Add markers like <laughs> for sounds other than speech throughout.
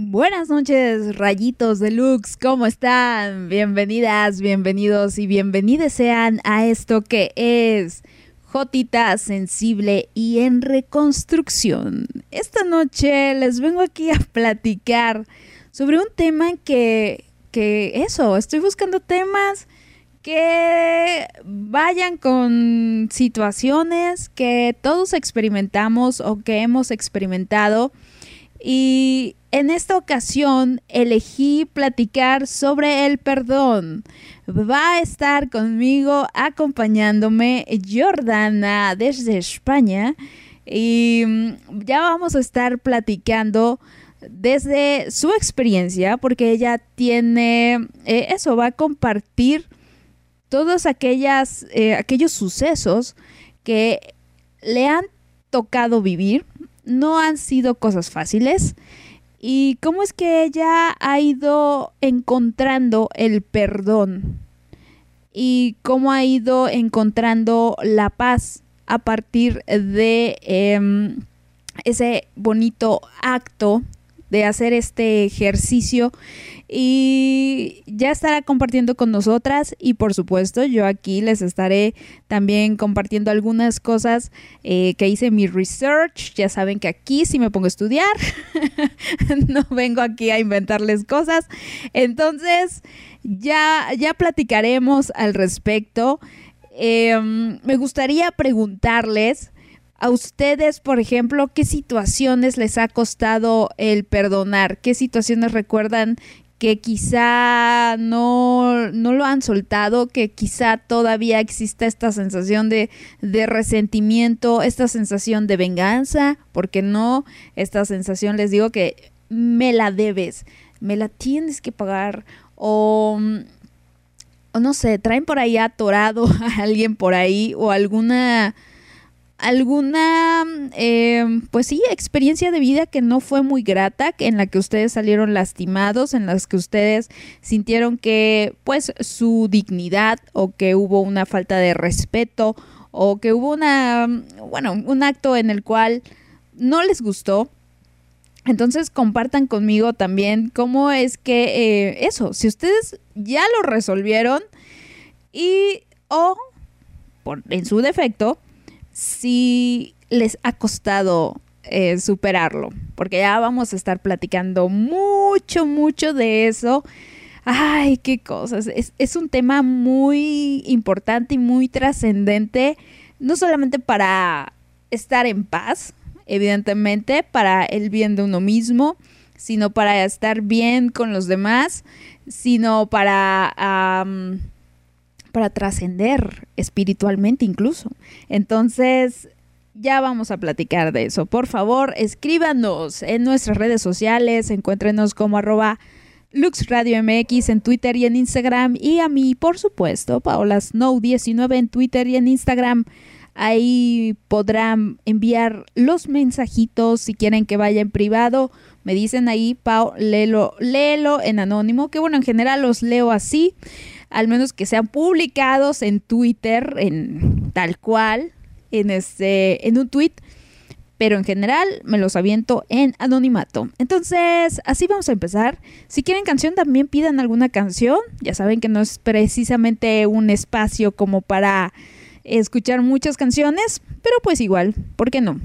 Buenas noches, rayitos deluxe, ¿cómo están? Bienvenidas, bienvenidos y bienvenidas sean a esto que es Jotita sensible y en reconstrucción. Esta noche les vengo aquí a platicar sobre un tema que, que eso, estoy buscando temas que vayan con situaciones que todos experimentamos o que hemos experimentado y en esta ocasión elegí platicar sobre el perdón. Va a estar conmigo acompañándome Jordana desde España y mm, ya vamos a estar platicando desde su experiencia porque ella tiene eh, eso, va a compartir todos eh, aquellos sucesos que le han tocado vivir no han sido cosas fáciles. ¿Y cómo es que ella ha ido encontrando el perdón? ¿Y cómo ha ido encontrando la paz a partir de em, ese bonito acto de hacer este ejercicio y ya estará compartiendo con nosotras y por supuesto yo aquí les estaré también compartiendo algunas cosas eh, que hice mi research. Ya saben que aquí sí me pongo a estudiar, <laughs> no vengo aquí a inventarles cosas. Entonces ya, ya platicaremos al respecto. Em, me gustaría preguntarles a ustedes, por ejemplo, qué situaciones les ha costado el perdonar, qué situaciones recuerdan que quizá no, no, lo han soltado, que quizá todavía exista esta sensación de, de, resentimiento, esta sensación de venganza, porque no, esta sensación les digo que me la debes, me la tienes que pagar o, no sé, traen por ahí atorado <laughs> a alguien por ahí o alguna alguna, eh, pues sí, experiencia de vida que no fue muy grata, en la que ustedes salieron lastimados, en las que ustedes sintieron que, pues, su dignidad o que hubo una falta de respeto o que hubo una, bueno, un acto en el cual no les gustó. Entonces compartan conmigo también cómo es que eh, eso, si ustedes ya lo resolvieron y o por, en su defecto, si les ha costado eh, superarlo, porque ya vamos a estar platicando mucho, mucho de eso. Ay, qué cosas. Es, es un tema muy importante y muy trascendente, no solamente para estar en paz, evidentemente, para el bien de uno mismo, sino para estar bien con los demás, sino para para trascender espiritualmente incluso. Entonces, ya vamos a platicar de eso. Por favor, escríbanos en nuestras redes sociales, encuéntrenos como arroba LuxRadioMX en Twitter y en Instagram y a mí, por supuesto, Paola Snow19 en Twitter y en Instagram. Ahí podrán enviar los mensajitos si quieren que vaya en privado. Me dicen ahí, Pau, léelo, léelo en anónimo, que bueno, en general los leo así al menos que sean publicados en Twitter, en tal cual, en, este, en un tweet, pero en general me los aviento en anonimato. Entonces, así vamos a empezar. Si quieren canción, también pidan alguna canción. Ya saben que no es precisamente un espacio como para escuchar muchas canciones, pero pues igual, ¿por qué no?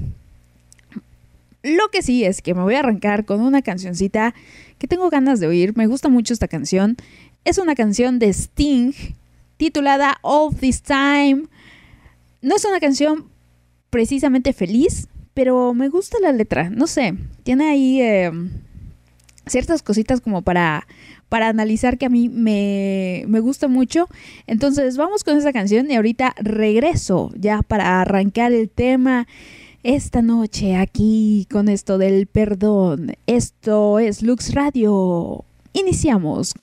Lo que sí es que me voy a arrancar con una cancioncita que tengo ganas de oír. Me gusta mucho esta canción es una canción de Sting titulada All This Time. No es una canción precisamente feliz, pero me gusta la letra. No sé, tiene ahí em, ciertas cositas como para, para analizar que a mí me, me gusta mucho. Entonces vamos con esa canción y ahorita regreso ya para arrancar el tema esta noche aquí con esto del perdón. Esto es Lux Radio. Iniciamos.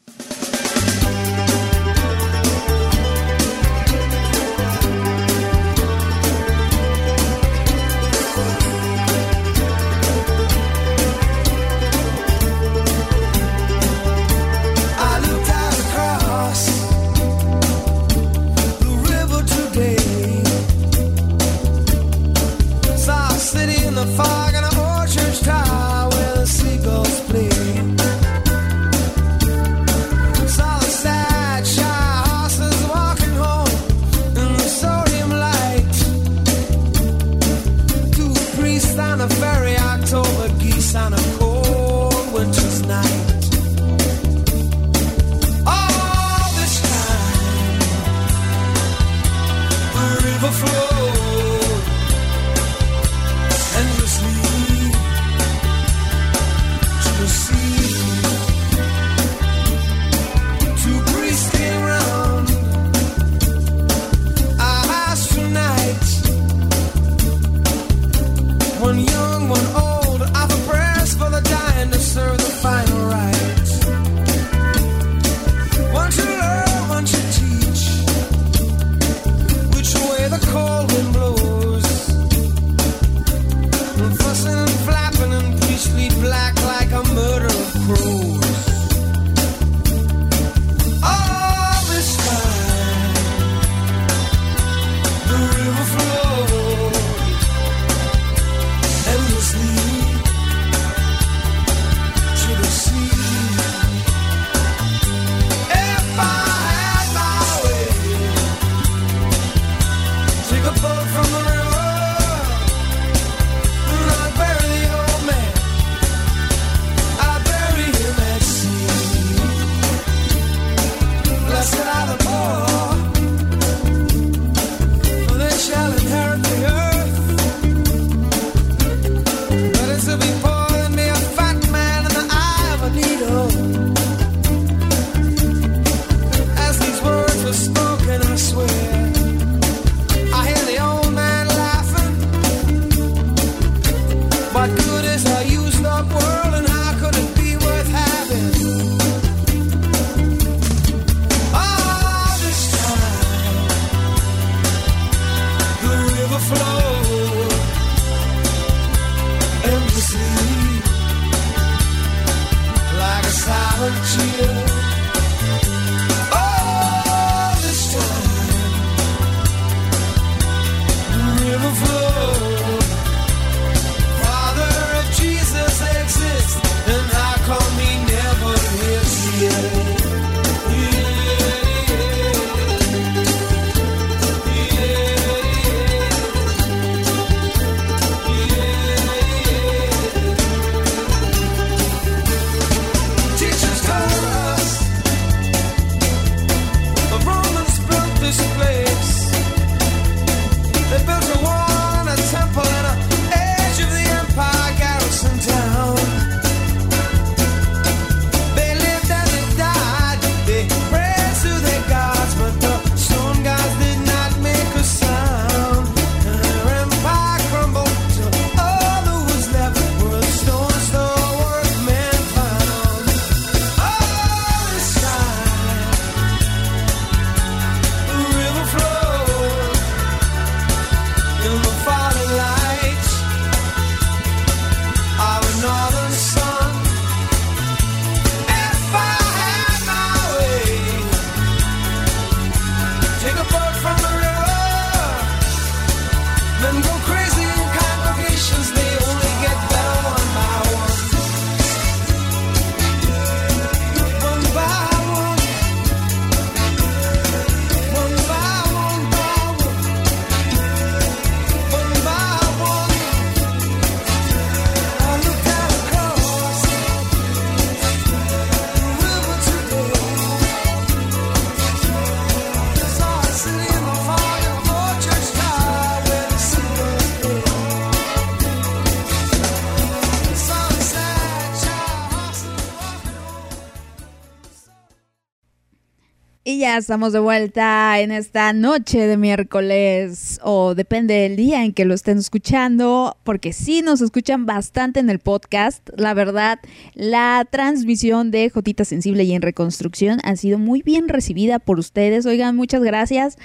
Estamos de vuelta en esta noche de miércoles o depende del día en que lo estén escuchando, porque sí nos escuchan bastante en el podcast. La verdad, la transmisión de Jotita Sensible y en Reconstrucción ha sido muy bien recibida por ustedes. Oigan, muchas gracias.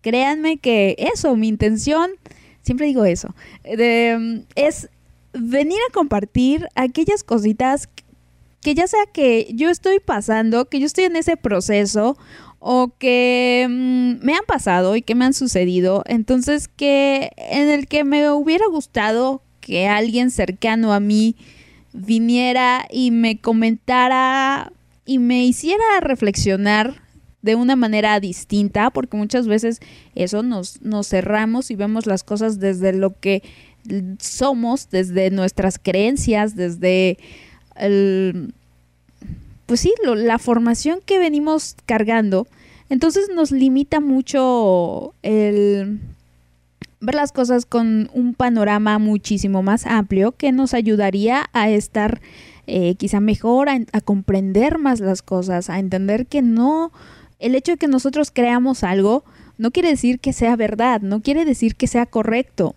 Créanme que eso, mi intención, siempre digo eso, es venir a compartir aquellas cositas que ya sea que yo estoy pasando, que yo estoy en ese proceso o que mm, me han pasado y que me han sucedido, entonces que en el que me hubiera gustado que alguien cercano a mí viniera y me comentara y me hiciera reflexionar de una manera distinta, porque muchas veces eso nos, nos cerramos y vemos las cosas desde lo que somos, desde nuestras creencias, desde el pues sí, la formación que venimos cargando, entonces nos limita mucho el ver las cosas con un panorama muchísimo más amplio que nos ayudaría a estar eh, quizá mejor, a, a comprender más las cosas, a entender que no, el hecho de que nosotros creamos algo no quiere decir que sea verdad, no quiere decir que sea correcto.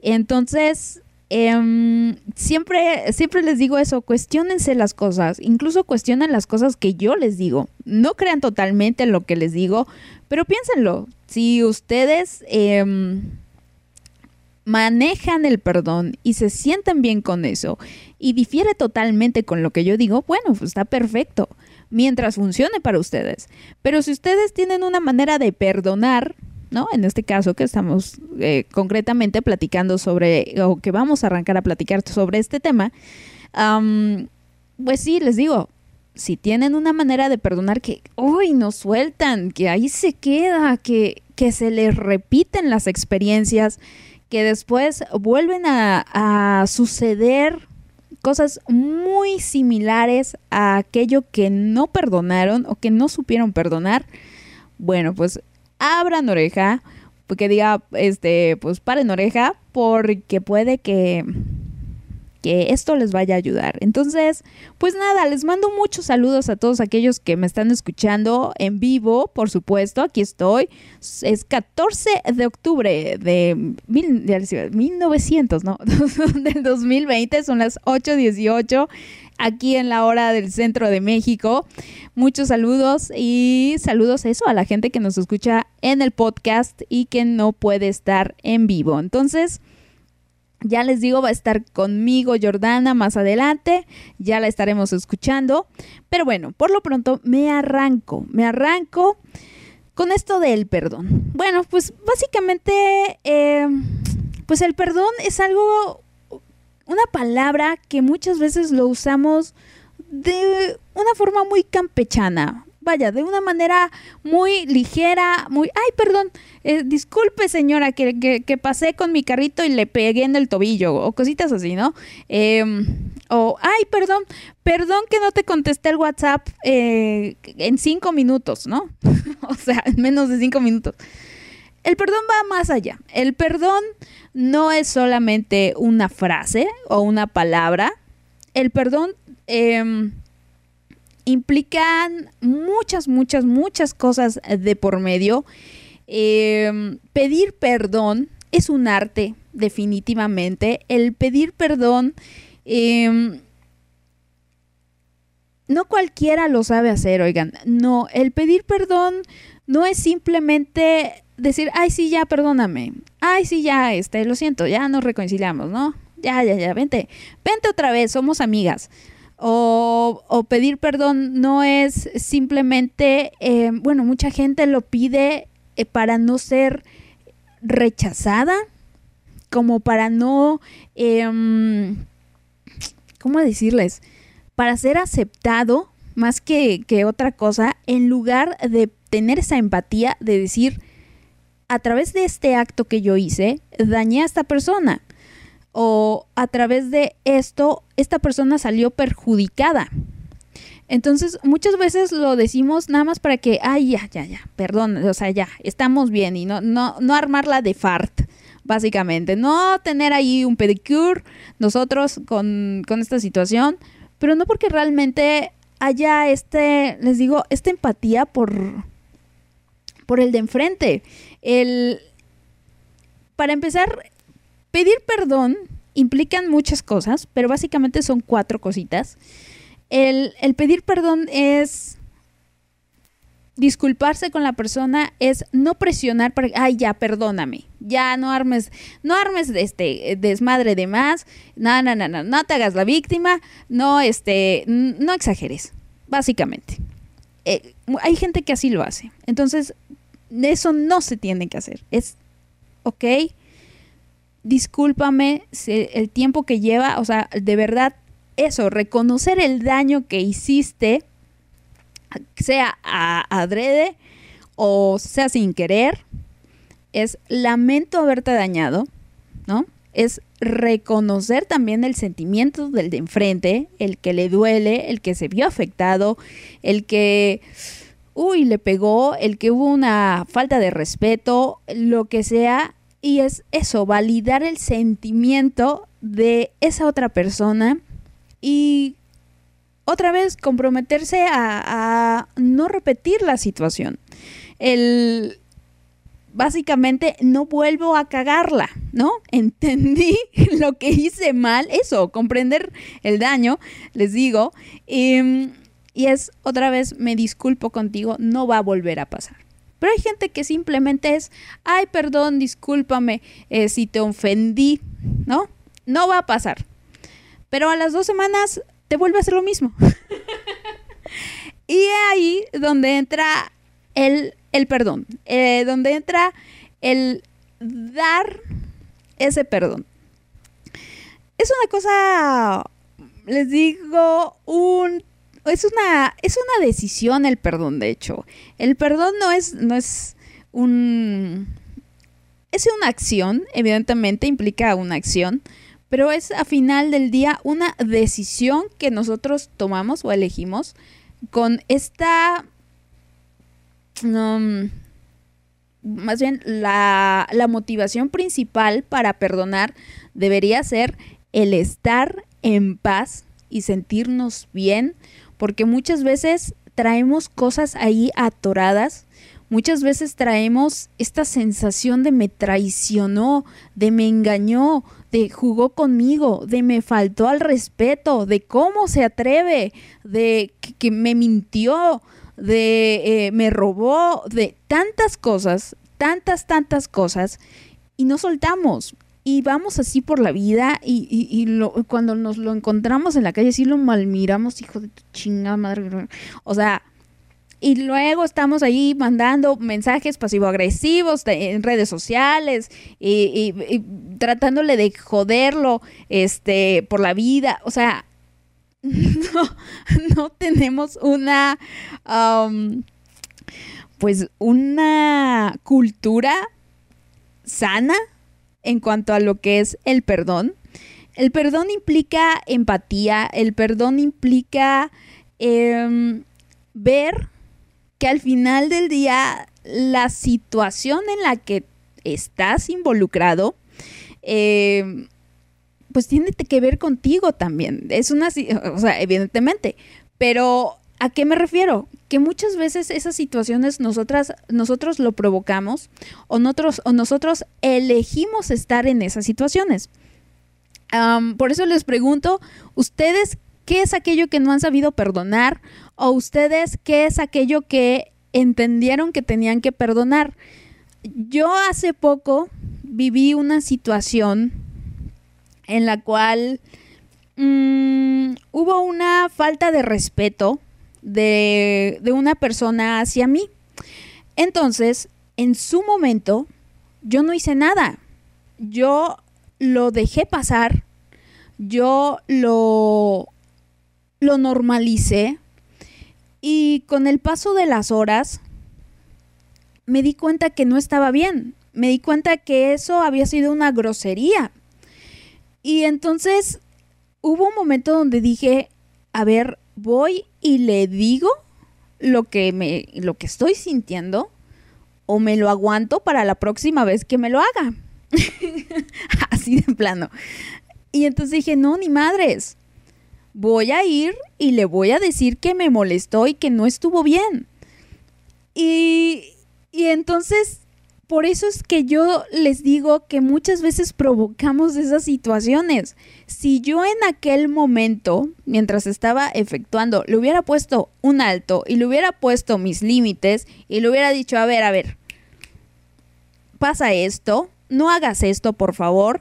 Entonces, Em, siempre, siempre les digo eso, cuestionense las cosas, incluso cuestionen las cosas que yo les digo. No crean totalmente en lo que les digo, pero piénsenlo. Si ustedes em, manejan el perdón y se sienten bien con eso y difiere totalmente con lo que yo digo, bueno, pues está perfecto, mientras funcione para ustedes. Pero si ustedes tienen una manera de perdonar, ¿no? En este caso que estamos eh, concretamente platicando sobre, o que vamos a arrancar a platicar sobre este tema, pues sí, les digo, si tienen una manera de perdonar que hoy no sueltan, que ahí se queda, que, que se les repiten las experiencias, que después vuelven a, a suceder cosas muy similares a aquello que no perdonaron o que no supieron perdonar, bueno, pues abran oreja, que diga, este, pues paren oreja, porque puede que que esto les vaya a ayudar. Entonces, pues nada, les mando muchos saludos a todos aquellos que me están escuchando en vivo, por supuesto, aquí estoy. Es 14 de octubre de, mil, 1900, ¿no? <laughs> del 2020, son las 8.18 aquí en la hora del centro de México. Muchos saludos y saludos a eso a la gente que nos escucha en el podcast y que no puede estar en vivo. Entonces, ya les digo, va a estar conmigo Jordana más adelante, ya la estaremos escuchando. Pero bueno, por lo pronto me arranco, me arranco con esto del perdón. Bueno, pues básicamente, eh, pues el perdón es algo, una palabra que muchas veces lo usamos de una forma muy campechana, vaya, de una manera muy ligera, muy, ay, perdón, eh, disculpe señora, que, que, pasé con mi carrito y le pegué en el tobillo, o cositas así, ¿no? Em, o, ay, perdón, perdón que no te contesté el WhatsApp eh, en cinco minutos, ¿no? <laughs> o sea, en menos de cinco minutos. El perdón va más allá. El perdón no es solamente una frase o una palabra. El perdón... Eh, implican muchas, muchas, muchas cosas de por medio. Em, pedir perdón es un arte, definitivamente. El pedir perdón, em, no cualquiera lo sabe hacer, oigan. No, el pedir perdón no es simplemente decir, ay, sí, ya, perdóname. Ay, sí, ya, este, lo siento, ya nos reconciliamos, ¿no? Ya, ya, ya, vente, vente otra vez, somos amigas. O, pedir perdón no es simplemente, eh, bueno, mucha gente lo pide eh, para no ser rechazada, como para no, em, ¿cómo decirles? Para ser aceptado más que, que otra cosa, en lugar de tener esa empatía de decir, a través de este acto que yo hice, dañé a esta persona o a través de esto esta persona salió perjudicada. Entonces, muchas veces lo decimos nada más para que, ay, ya, ya, ya, perdón, o sea, ya, estamos bien y no, no, no armarla de fart, básicamente. No tener ahí un pedicure nosotros con, con esta situación, pero no porque realmente haya este, les digo, esta empatía por, por el de enfrente. El, para empezar, Pedir perdón implican muchas cosas, pero básicamente son cuatro cositas. El, pedir perdón es disculparse con la persona es no presionar para, ay, ya, perdóname, ya no armes, no armes este desmadre de más, no, no, no, no, no te hagas la víctima, no, este, no exageres, básicamente. Eh, hay gente que así lo hace, entonces eso no se tiene que hacer, es, ok, discúlpame el tiempo que lleva, o sea, de verdad, eso, reconocer el daño que hiciste, sea a adrede o sea sin querer, es lamento haberte dañado, ¿no? Es reconocer también el sentimiento del de enfrente, el que le duele, el que se vio afectado, el que, uy, le pegó, el que hubo una falta de respeto, lo que sea, y es eso, validar el sentimiento de esa otra persona y otra vez comprometerse a, no repetir la situación. El, básicamente no vuelvo a cagarla, ¿no? <laughs> Entendí lo que hice mal, eso, comprender el daño, les digo, y, es otra vez, me disculpo contigo, no va a volver a pasar. Pero hay gente que simplemente es, ay, perdón, discúlpame eh, si te ofendí, ¿no? No va a pasar. Pero a las dos semanas te vuelve a hacer lo mismo. <laughs> y ahí donde entra el, perdón, eh, donde entra el dar ese perdón. Es una cosa, les digo, un es una, es una decisión el perdón, de hecho. El perdón no es, no es un... Es una acción, evidentemente implica una acción, pero es a final del día una decisión que nosotros tomamos o elegimos con esta... Más bien, la, la motivación principal para perdonar debería ser el estar en paz y sentirnos bien porque muchas veces traemos cosas ahí atoradas, muchas veces traemos esta sensación de me traicionó, de me engañó, de jugó conmigo, de me faltó al respeto, de cómo se atreve, de que, me mintió, de eh, me robó, de tantas cosas, tantas, tantas cosas, y no soltamos y vamos así por la vida y, cuando nos lo encontramos en la calle sí lo malmiramos, hijo de tu chingada madre. O sea, y luego estamos ahí mandando mensajes pasivo-agresivos en redes sociales y, tratándole de joderlo este, por la vida. O sea, <laughs> no, no tenemos una, pues, una cultura sana en cuanto a lo que es el perdón. El perdón implica empatía, el perdón implica em, ver que al final del día la situación en la que estás involucrado, em, pues tiene que ver contigo también. Es una, o sea, evidentemente, pero ¿a qué me refiero? Que muchas veces esas situaciones nosotras, nosotros lo provocamos o nosotros, o nosotros elegimos estar en esas situaciones. por eso les pregunto, ¿ustedes qué es aquello que no han sabido perdonar? ¿O ustedes qué es aquello que entendieron que tenían que perdonar? Yo hace poco viví una situación en la cual mm, hubo una falta de respeto de, una persona hacia mí. Entonces, en su momento, yo no hice nada. Yo lo dejé pasar, yo lo, lo normalicé y con el paso de las horas me di cuenta que no estaba bien, me di cuenta que eso había sido una grosería. Y entonces hubo un momento donde dije, a ver, voy y le digo lo que me lo que estoy sintiendo o me lo aguanto para la próxima vez que me lo haga. <laughs> Así de plano. Y entonces dije, "No, ni madres. Voy a ir y le voy a decir que me molestó y que no estuvo bien." Y y entonces por eso es que yo les digo que muchas veces provocamos esas situaciones. Si yo en aquel momento, mientras estaba efectuando, le hubiera puesto un alto y le hubiera puesto mis límites y le hubiera dicho, a ver, a ver, pasa esto, no hagas esto, por favor.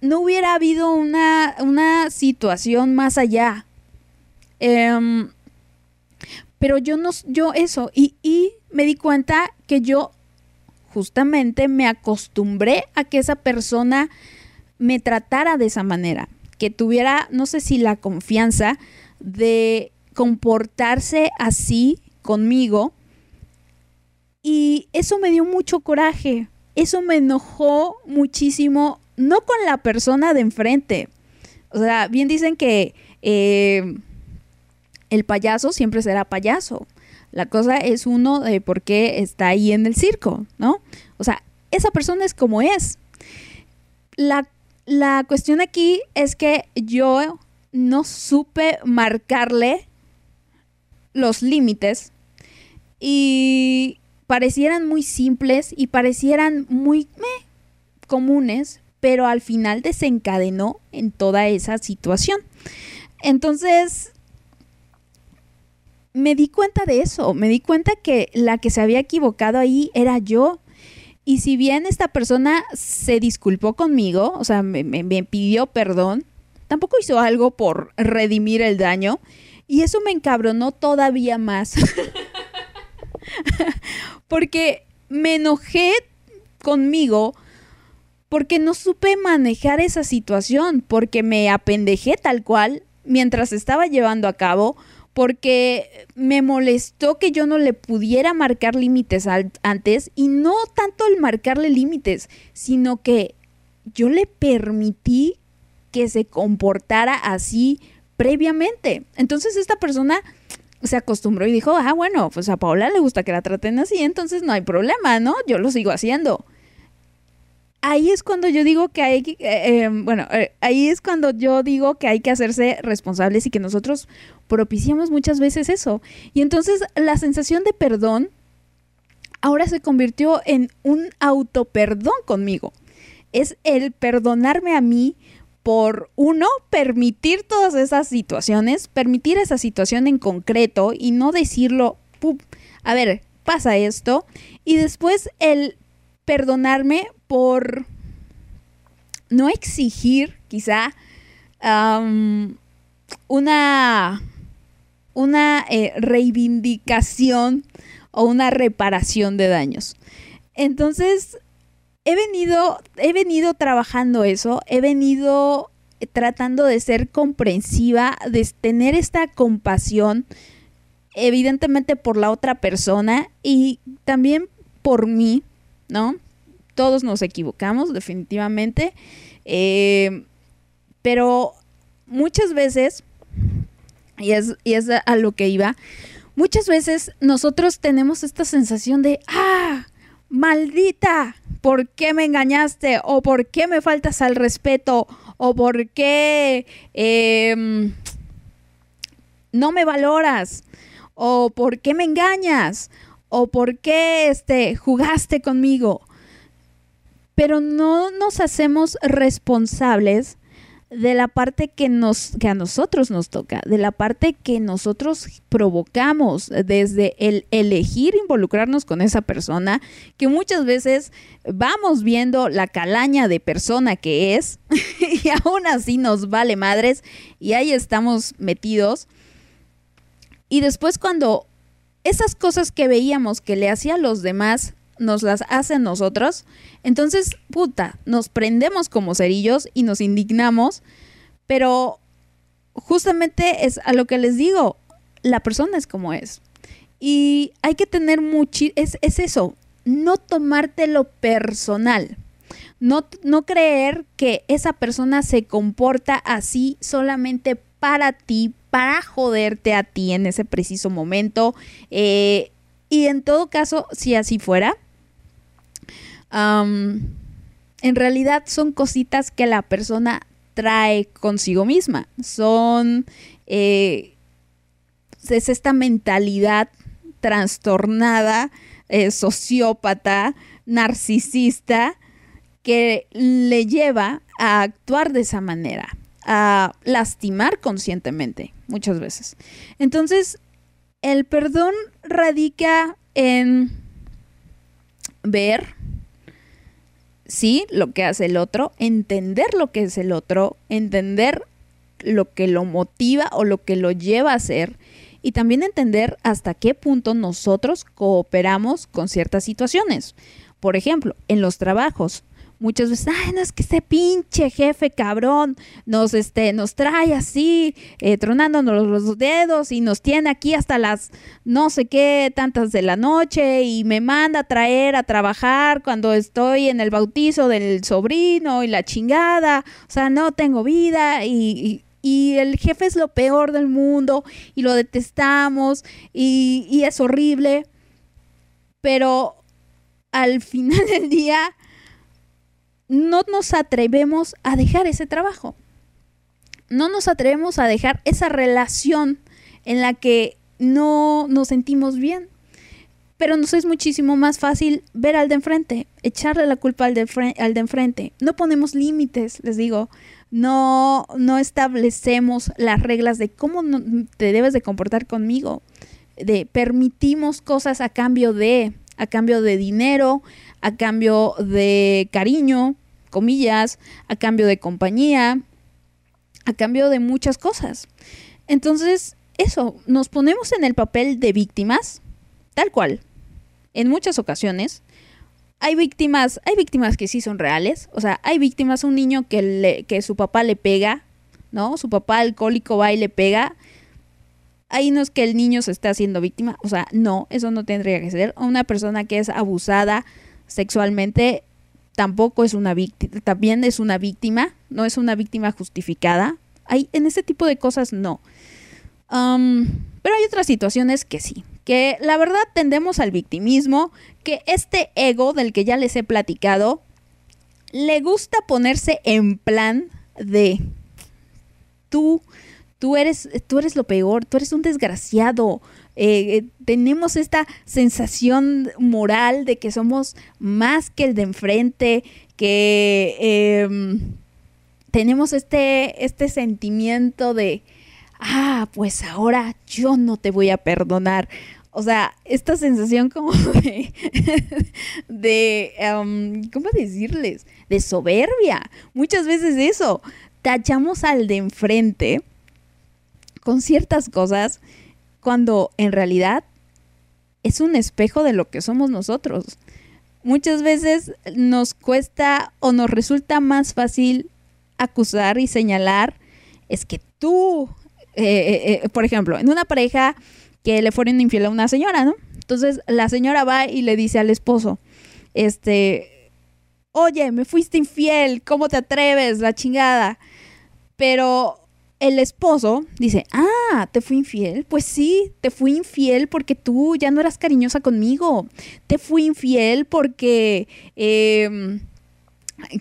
No hubiera habido una, situación más allá. Em, pero yo no, yo eso, y, y me di cuenta que yo justamente me acostumbré a que esa persona me tratara de esa manera, que tuviera, no sé si la confianza de comportarse así conmigo. Y eso me dio mucho coraje, eso me enojó muchísimo, no con la persona de enfrente. O sea, bien dicen que eh, el payaso siempre será payaso. La cosa es uno de por qué está ahí en el circo, ¿no? O sea, esa persona es como es. La, cuestión aquí es que yo no supe marcarle los límites y parecieran muy simples y parecieran muy comunes, pero al final desencadenó en toda esa situación. Entonces, me di cuenta de eso, me di cuenta que la que se había equivocado ahí era yo. Y si bien esta persona se disculpó conmigo, o sea, me, pidió perdón, tampoco hizo algo por redimir el daño. Y eso me encabronó todavía más. <laughs> porque me enojé conmigo porque no supe manejar esa situación, porque me apendejé tal cual mientras estaba llevando a cabo, porque me molestó que yo no le pudiera marcar límites antes y no tanto el marcarle límites, sino que yo le permití que se comportara así previamente. Entonces esta persona se acostumbró y dijo, ah, bueno, pues a Paola le gusta que la traten así, entonces no hay problema, ¿no? Yo lo sigo haciendo ahí es cuando yo digo que hay, eh, em, bueno, eh, ahí es cuando yo digo que hay que hacerse responsables y que nosotros propiciamos muchas veces eso. Y entonces la sensación de perdón ahora se convirtió en un autoperdón conmigo. Es el perdonarme a mí por, uno, permitir todas esas situaciones, permitir esa situación en concreto y no decirlo, a ver, pasa esto, y después el perdonarme por no exigir quizá una, una eh, reivindicación o una reparación de daños. Entonces, he venido, he venido trabajando eso, he venido tratando de ser comprensiva, de tener esta compasión, evidentemente por la otra persona y también por mí, ¿no? todos nos equivocamos, definitivamente. Eh, pero muchas veces, y es, a lo que iba, muchas veces nosotros tenemos esta sensación de, ah, maldita, ¿por qué me engañaste? ¿O por qué me faltas al respeto? ¿O por qué em, no me valoras? ¿O por qué me engañas? ¿O por qué este, jugaste conmigo? pero no nos hacemos responsables de la parte que nos que a nosotros nos toca, de la parte que nosotros provocamos desde el elegir involucrarnos con esa persona, que muchas veces vamos viendo la calaña de persona que es <laughs> y aún así nos vale madres y ahí estamos metidos. Y después cuando esas cosas que veíamos que le hacía a los demás nos las hacen nosotros, entonces, puta, nos prendemos como cerillos y nos indignamos, pero justamente es a lo que les digo, la persona es como es. Y hay que tener mucho, es, es eso, no tomártelo personal. No, no, creer que esa persona se comporta así solamente para ti, para joderte a ti en ese preciso momento. Eh, y en todo caso, si así fuera, en realidad son cositas que la persona trae consigo misma. Son... Eh, es esta mentalidad trastornada, eh, sociópata, narcisista, que le lleva a actuar de esa manera, a lastimar conscientemente muchas veces. Entonces, el perdón radica en ver, sí, lo que hace el otro, entender lo que es el otro, entender lo que lo motiva o lo que lo lleva a hacer y también entender hasta qué punto nosotros cooperamos con ciertas situaciones. Por ejemplo, en los trabajos, muchas veces, ay, no es que ese pinche jefe cabrón nos, este, nos trae así, eh, tronándonos los dedos y nos tiene aquí hasta las no sé qué tantas de la noche y me manda a traer a trabajar cuando estoy en el bautizo del sobrino y la chingada, o sea, no tengo vida y, y el jefe es lo peor del mundo y lo detestamos y, y, es horrible. Pero al final del día no nos atrevemos a dejar ese trabajo. no nos atrevemos a dejar esa relación en la que no nos sentimos bien. Pero nos es muchísimo más fácil ver al de enfrente, echarle la culpa al de, al de enfrente. No ponemos límites, les digo. No, no establecemos las reglas de cómo te debes de comportar conmigo. De permitimos cosas a cambio de, a cambio de dinero, a cambio de cariño, comillas, a cambio de compañía, a cambio de muchas cosas. Entonces, eso, nos ponemos en el papel de víctimas, tal cual. En muchas ocasiones hay víctimas, hay víctimas que sí son reales, o sea, hay víctimas, un niño que, le, que su papá le pega, ¿no? Su papá alcohólico va y le pega. Ahí no es que el niño se esté haciendo víctima, o sea, no, eso no tendría que ser. Una persona que es abusada sexualmente tampoco es una víctima, también es una víctima, no es una víctima justificada. Hay, en ese tipo de cosas no. pero hay otras situaciones que sí, que la verdad tendemos al victimismo, que este ego del que ya les he platicado, le gusta ponerse en plan de tú, tú eres, tú eres lo peor, tú eres un desgraciado, eh, eh, tenemos esta sensación moral de que somos más que el de enfrente, que em, tenemos este, este sentimiento de, ah, pues ahora yo no te voy a perdonar. O sea, esta sensación como <laughs> de, em, ¿cómo decirles? De soberbia. Muchas veces eso. Tachamos al de enfrente con ciertas cosas cuando en realidad es un espejo de lo que somos nosotros. Muchas veces nos cuesta o nos resulta más fácil acusar y señalar, es que tú, eh, eh, eh, por ejemplo, en una pareja que le fueron infiel a una señora, ¿no? Entonces la señora va y le dice al esposo, este, oye, me fuiste infiel, ¿cómo te atreves? La chingada. Pero el esposo dice, ah, ¿te fui infiel? Pues sí, te fui infiel porque tú ya no eras cariñosa conmigo. Te fui infiel porque em,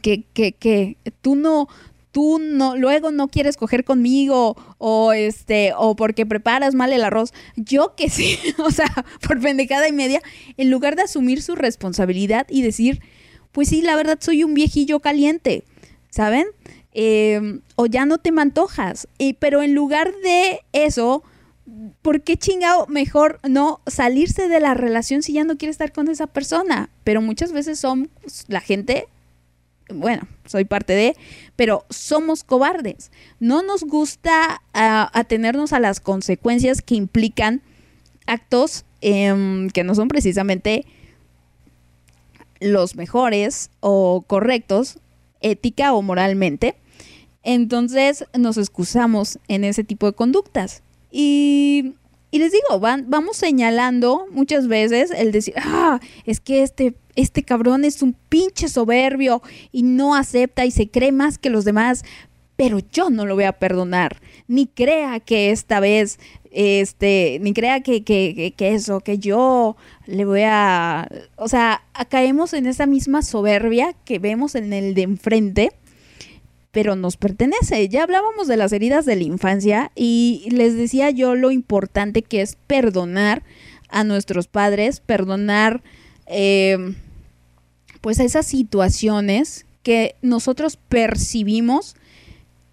que, que, que tú no, tú no, luego no quieres coger conmigo o este, o porque preparas mal el arroz. Yo que sí, <laughs> o sea, por pendejada y media, en lugar de asumir su responsabilidad y decir, pues sí, la verdad soy un viejillo caliente, ¿saben? Em, o ya no te mantojas. pero en lugar de eso, ¿por qué chingado mejor no salirse de la relación si ya no quiere estar con esa persona? Pero muchas veces son la gente, bueno, soy parte de, pero somos cobardes. No nos gusta atenernos a las consecuencias que implican actos em, que no son precisamente los mejores o correctos ética o moralmente. Entonces nos excusamos en ese tipo de conductas. Y, les digo, van, vamos señalando muchas veces el decir, ah, es que este, este cabrón es un pinche soberbio y no acepta y se cree más que los demás, pero yo no lo voy a perdonar. Ni crea que esta vez, este, ni crea que, que, eso, que yo le voy a... O sea, caemos en esa misma soberbia que vemos en el de enfrente, pero nos pertenece. Ya hablábamos de las heridas de la infancia y les decía yo lo importante que es perdonar a nuestros padres, perdonar eh, pues esas situaciones que nosotros percibimos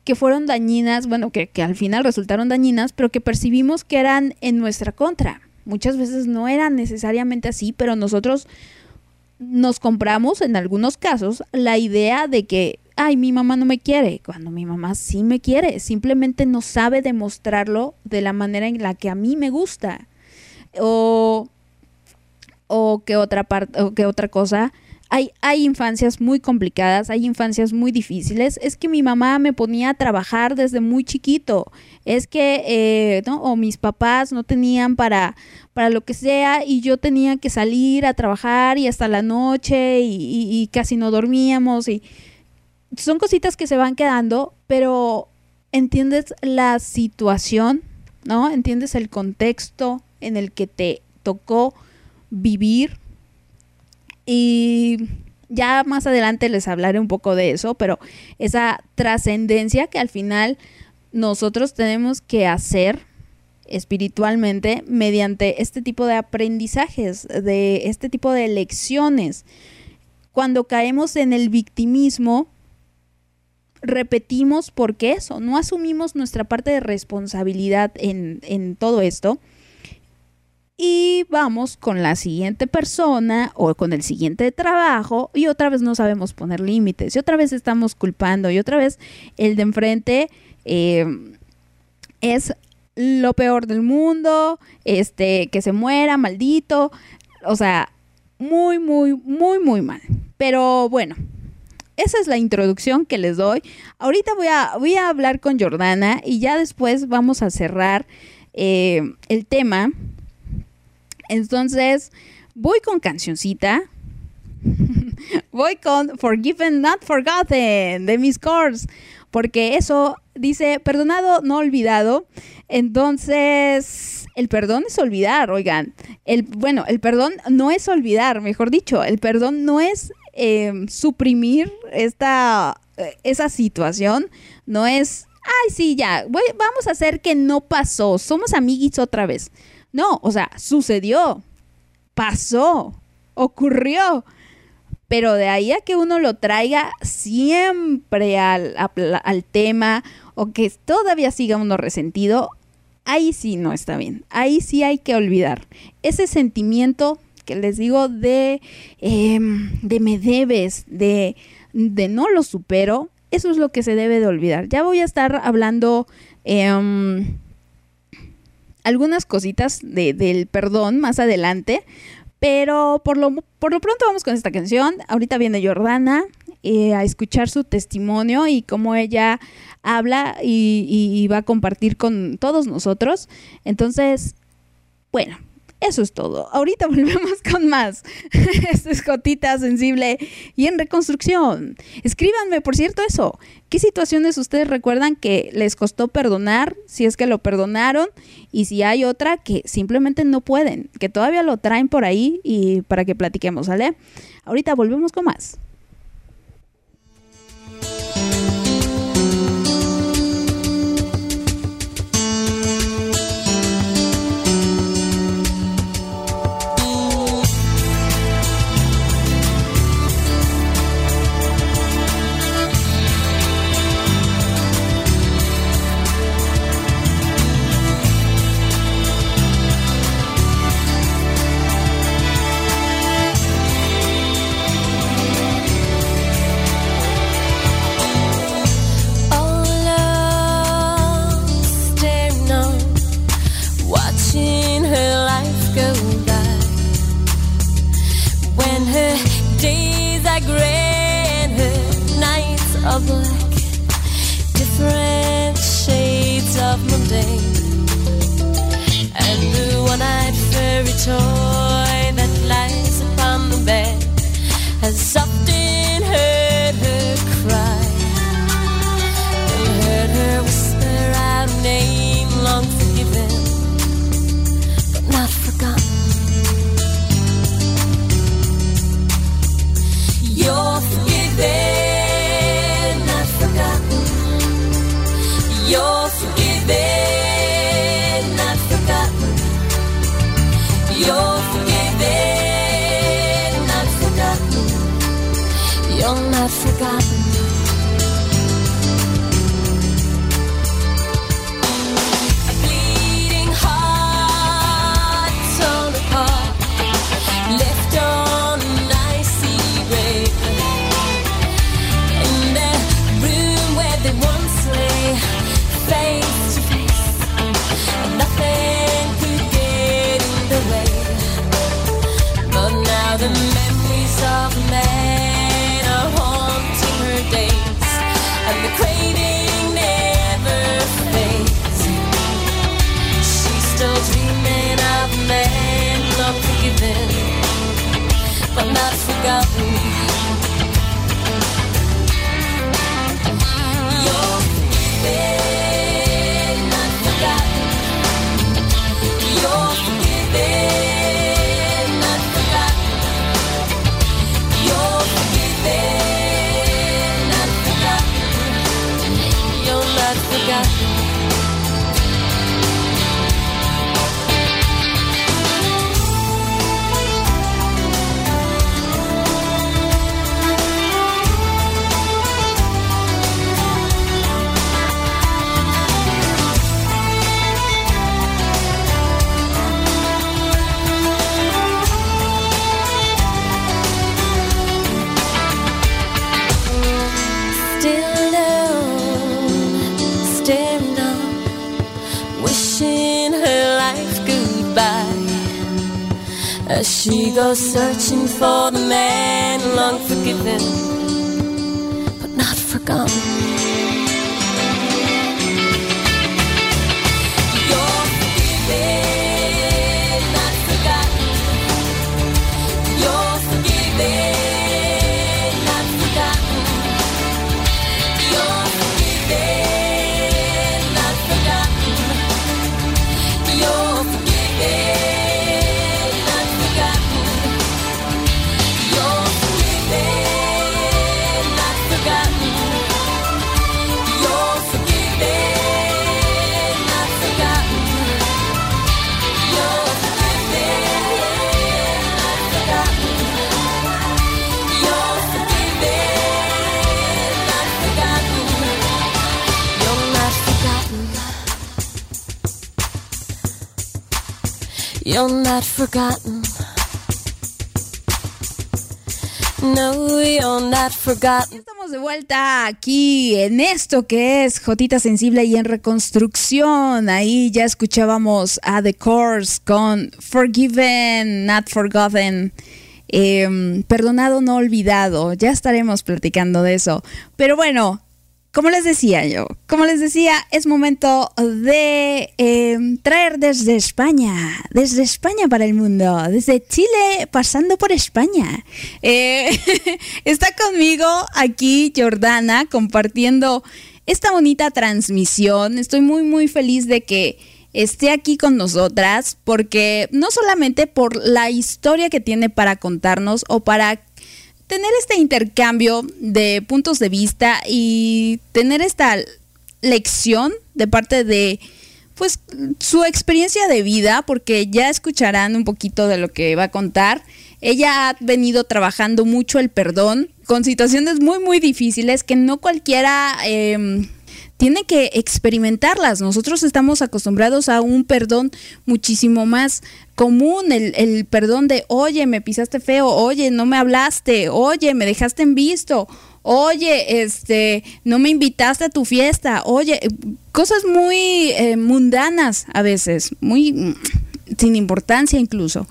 que fueron dañinas, bueno, que, que, al final resultaron dañinas, pero que percibimos que eran en nuestra contra. Muchas veces no eran necesariamente así, pero nosotros nos compramos en algunos casos la idea de que, ay, mi mamá no me quiere, cuando mi mamá sí me quiere, simplemente no sabe demostrarlo de la manera en la que a mí me gusta. O, o que otra parte, o que otra cosa, hay, hay infancias muy complicadas, hay infancias muy difíciles. Es que mi mamá me ponía a trabajar desde muy chiquito. Es que, eh, ¿no? O mis papás no tenían para, para lo que sea y yo tenía que salir a trabajar y hasta la noche y, casi no dormíamos. Y son cositas que se van quedando, pero entiendes la situación, ¿no? Entiendes el contexto en el que te tocó vivir y ya más adelante les hablaré un poco de eso, pero esa trascendencia que al final nosotros tenemos que hacer espiritualmente mediante este tipo de aprendizajes, de este tipo de lecciones. Cuando caemos en el victimismo, repetimos porque eso, no asumimos nuestra parte de responsabilidad en, en todo esto y vamos con la siguiente persona o con el siguiente trabajo y otra vez no sabemos poner límites y otra vez estamos culpando y otra vez el de enfrente eh, es lo peor del mundo, este, que se muera, maldito, o sea, muy, muy, muy, muy mal. Pero bueno, esa es la introducción que les doy. Ahorita voy a, voy a hablar con Jordana y ya después vamos a cerrar eh, el tema entonces, voy con cancioncita. <laughs> voy con Forgiven Not Forgotten de Miss Course. Porque eso dice perdonado, no olvidado. Entonces, el perdón es olvidar, oigan. El, bueno, el perdón no es olvidar, mejor dicho. El perdón no es em, suprimir esta, eh, esa situación. No es, ay, sí, ya, vamos a hacer que no pasó. Somos amiguis otra vez. No, o sea, sucedió, pasó, ocurrió. Pero de ahí a que uno lo traiga siempre al, al, tema o que todavía siga uno resentido, ahí sí no está bien. Ahí sí hay que olvidar. Ese sentimiento que les digo de, em, de me debes, de, de no lo supero, eso es lo que se debe de olvidar. Ya voy a estar hablando... Em, algunas cositas de, del perdón más adelante. Pero por lo, por lo pronto vamos con esta canción. Ahorita viene Jordana eh, a escuchar su testimonio y cómo ella habla y, y va a compartir con todos nosotros. Entonces, bueno, eso es todo. Ahorita <laughs> volvemos con más. <laughs> Es Jotita Sensible y en reconstrucción. Escríbanme, por cierto, eso. ¿Qué situaciones ustedes recuerdan que les costó perdonar? Si es que lo perdonaron. Y si hay otra que simplemente no pueden, que todavía lo traen por ahí y para que platiquemos, ¿sale? Ahorita volvemos con más. someday. And the one-eyed fairy toy that lies upon the bed has often heard her cry and heard her whisper out a name long forgiven. Forgotten searching for the man long forgiven, You're not. No, you're not. Estamos de vuelta aquí en esto que es Jotita Sensible y en reconstrucción. Ahí ya escuchábamos a The Course con Forgiven, Not Forgotten. Eh, perdonado, no olvidado. Ya estaremos platicando de eso. Pero bueno, como les decía yo, como les decía, es momento de em, traer desde España, desde España para el mundo, desde Chile pasando por España. Eh, <laughs> está conmigo aquí Jordana compartiendo esta bonita transmisión. Estoy muy muy feliz de que esté aquí con nosotras porque no solamente por la historia que tiene para contarnos o para tener este intercambio de puntos de vista y tener esta lección de parte de pues su experiencia de vida, porque ya escucharán un poquito de lo que va a contar. Ella ha venido trabajando mucho el perdón con situaciones muy, muy difíciles que no cualquiera em, tiene que experimentarlas. Nosotros estamos acostumbrados a un perdón muchísimo más común, el, perdón de, oye, me pisaste feo, oye, no me hablaste, oye, me dejaste en visto, oye, este, no me invitaste a tu fiesta, oye, cosas muy eh, mundanas a veces, muy mm, sin importancia incluso.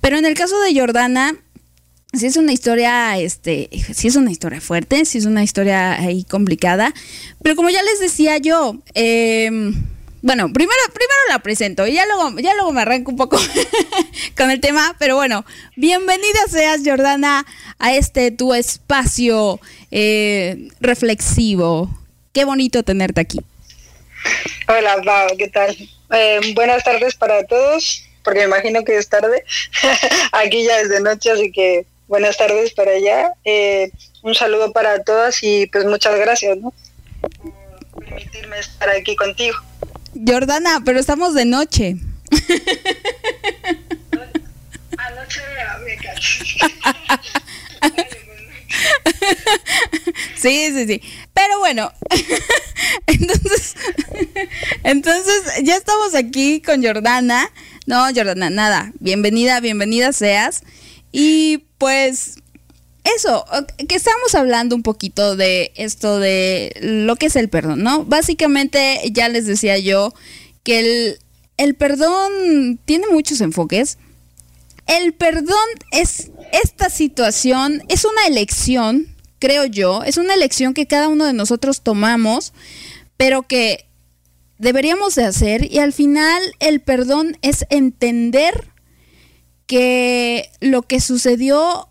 Pero en el caso de Jordana, sí es una historia, este, sí es una historia fuerte, sí es una historia ahí complicada, pero como ya les decía yo, em, bueno, primero, primero la presento y ya luego, ya luego me arranco un poco <laughs> con el tema, pero bueno, bienvenida seas Jordana a este tu espacio eh, reflexivo. Qué bonito tenerte aquí. Hola, Pau, ¿qué tal? Eh, buenas tardes para todos, porque me imagino que es tarde. <laughs> aquí ya es de noche, así que buenas tardes para allá. Eh, un saludo para todas y pues muchas gracias ¿no? por permitirme estar aquí contigo. Jordana, pero estamos de noche. Anoche <laughs> Sí, sí, sí. Pero bueno, <laughs> entonces, entonces ya estamos aquí con Jordana. No, Jordana, nada. Bienvenida, bienvenida seas. Y pues eso, que estamos hablando un poquito de esto de lo que es el perdón, ¿no? Básicamente ya les decía yo que el, el perdón tiene muchos enfoques. El perdón es esta situación, es una elección, creo yo, es una elección que cada uno de nosotros tomamos, pero que deberíamos de hacer y al final el perdón es entender que lo que sucedió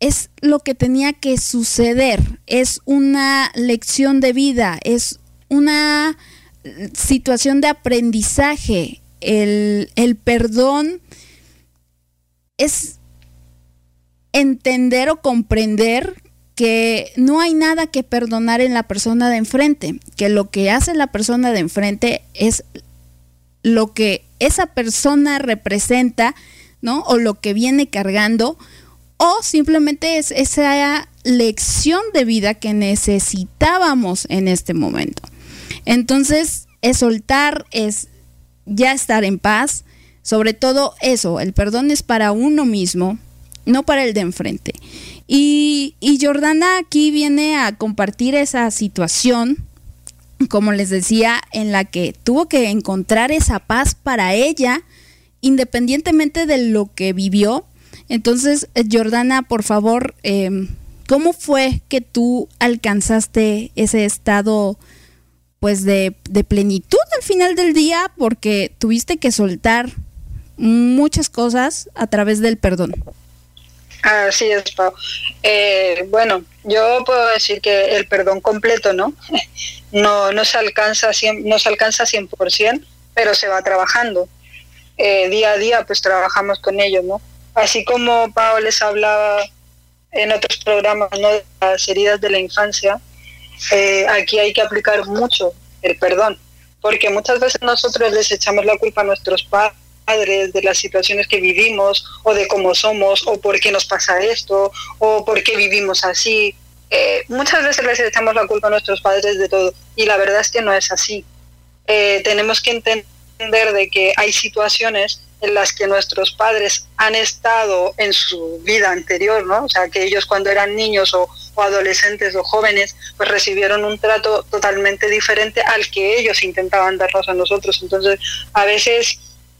es lo que tenía que suceder, es una lección de vida, es una situación de aprendizaje. El, el perdón es entender o comprender que no hay nada que perdonar en la persona de enfrente, que lo que hace la persona de enfrente es lo que esa persona representa O lo que viene cargando, o simplemente es esa lección de vida que necesitábamos en este momento. Entonces, es soltar, es ya estar en paz, sobre todo eso, el perdón es para uno mismo, no para el de enfrente. Y, y Jordana aquí viene a compartir esa situación como les decía, en la que tuvo que encontrar esa paz para ella, independientemente de lo que vivió. Entonces, eh, Jordana, por favor, em, ¿cómo fue que tú alcanzaste ese estado pues de, plenitud al final del día? Porque tuviste que soltar muchas cosas a través del perdón. Así es, Pau. Eh, bueno, yo puedo decir que el perdón completo, ¿no? <laughs> No, no se alcanza, no se alcanza 100%, pero se va trabajando. Eh, día a día, pues trabajamos con ello, ¿no? Así como Pau les hablaba en otros programas, ¿no? Las heridas de la infancia, eh, aquí hay que aplicar mucho el perdón, porque muchas veces nosotros les echamos la culpa a nuestros padres padres, de las situaciones que vivimos o de cómo somos o por qué nos pasa esto o por qué vivimos así. Eh, muchas veces les echamos la culpa a nuestros padres de todo y la verdad es que no es así. Eh, tenemos que entender de que hay situaciones en las que nuestros padres han estado en su vida anterior, ¿no? O sea, que ellos cuando eran niños o, o, adolescentes o jóvenes, pues recibieron un trato totalmente diferente al que ellos intentaban darnos a nosotros. Entonces, a veces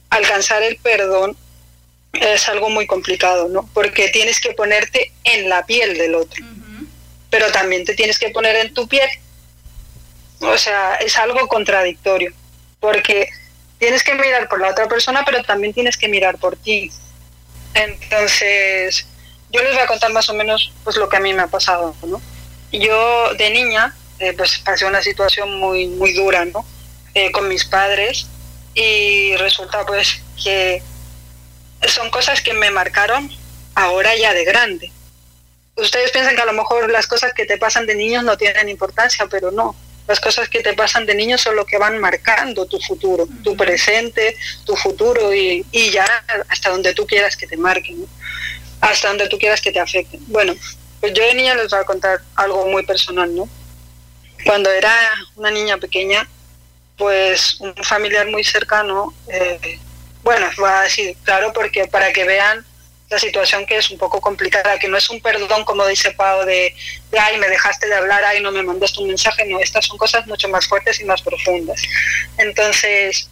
alcanzar el perdón es algo muy complicado, ¿no? Porque tienes que ponerte en la piel del otro, pero también te tienes que poner en tu piel. O sea, es algo contradictorio, porque tienes que mirar por la otra persona, pero también tienes que mirar por ti. Entonces, yo les voy a contar más o menos pues lo que a mí me ha pasado, ¿no? Yo de niña, eh, pues pasé una situación muy, muy dura, ¿no? Eh, con mis padres y resulta pues que son cosas que me marcaron ahora ya de grande. Ustedes piensan que a lo mejor las cosas que te pasan de niños no tienen importancia, pero no. Las cosas que te pasan de niños son lo que van marcando tu futuro, tu presente, tu futuro y, y ya hasta donde tú quieras que te marquen, hasta donde tú quieras que te afecten. Bueno, pues yo de niña les voy a contar algo muy personal, ¿no? Cuando era una niña pequeña, pues un familiar muy cercano, eh, bueno, voy a decir, claro, porque para que vean la situación que es un poco complicada, que no es un perdón, como dice Pau, de, ay, me dejaste de hablar, ay, no me mandaste un mensaje, no, estas son cosas mucho más fuertes y más profundas. Entonces,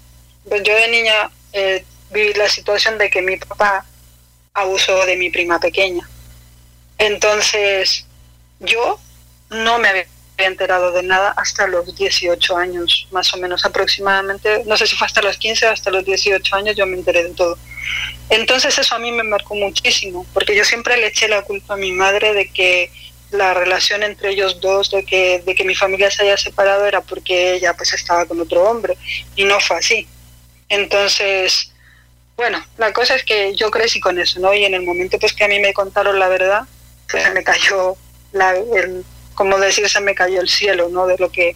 pues yo de niña eh, viví la situación de que mi papá abusó de mi prima pequeña. Entonces, yo no me había había enterado de nada hasta los 18 años, más o menos aproximadamente. No sé si fue hasta los 15 o hasta los 18 años, yo me enteré de todo. Entonces eso a mí me marcó muchísimo, porque yo siempre le eché la culpa a mi madre de que la relación entre ellos dos, de que, de que mi familia se haya separado, era porque ella pues estaba con otro hombre, y no fue así. Entonces, bueno, la cosa es que yo crecí con eso, ¿no? Y en el momento pues que a mí me contaron la verdad, pues me cayó la, el, como decir, se me cayó el cielo, ¿no? De lo que,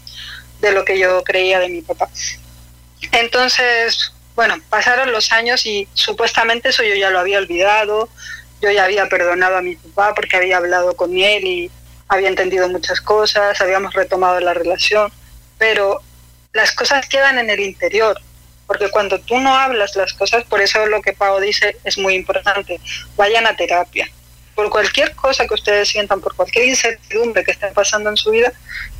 de lo que yo creía de mi papá. Entonces, bueno, pasaron los años y supuestamente eso yo ya lo había olvidado, yo ya había perdonado a mi papá porque había hablado con él y había entendido muchas cosas, habíamos retomado la relación, pero las cosas quedan en el interior, porque cuando tú no hablas las cosas, por eso lo que Pau dice es muy importante, vayan a terapia, por cualquier cosa que ustedes sientan, por cualquier incertidumbre que estén pasando en su vida,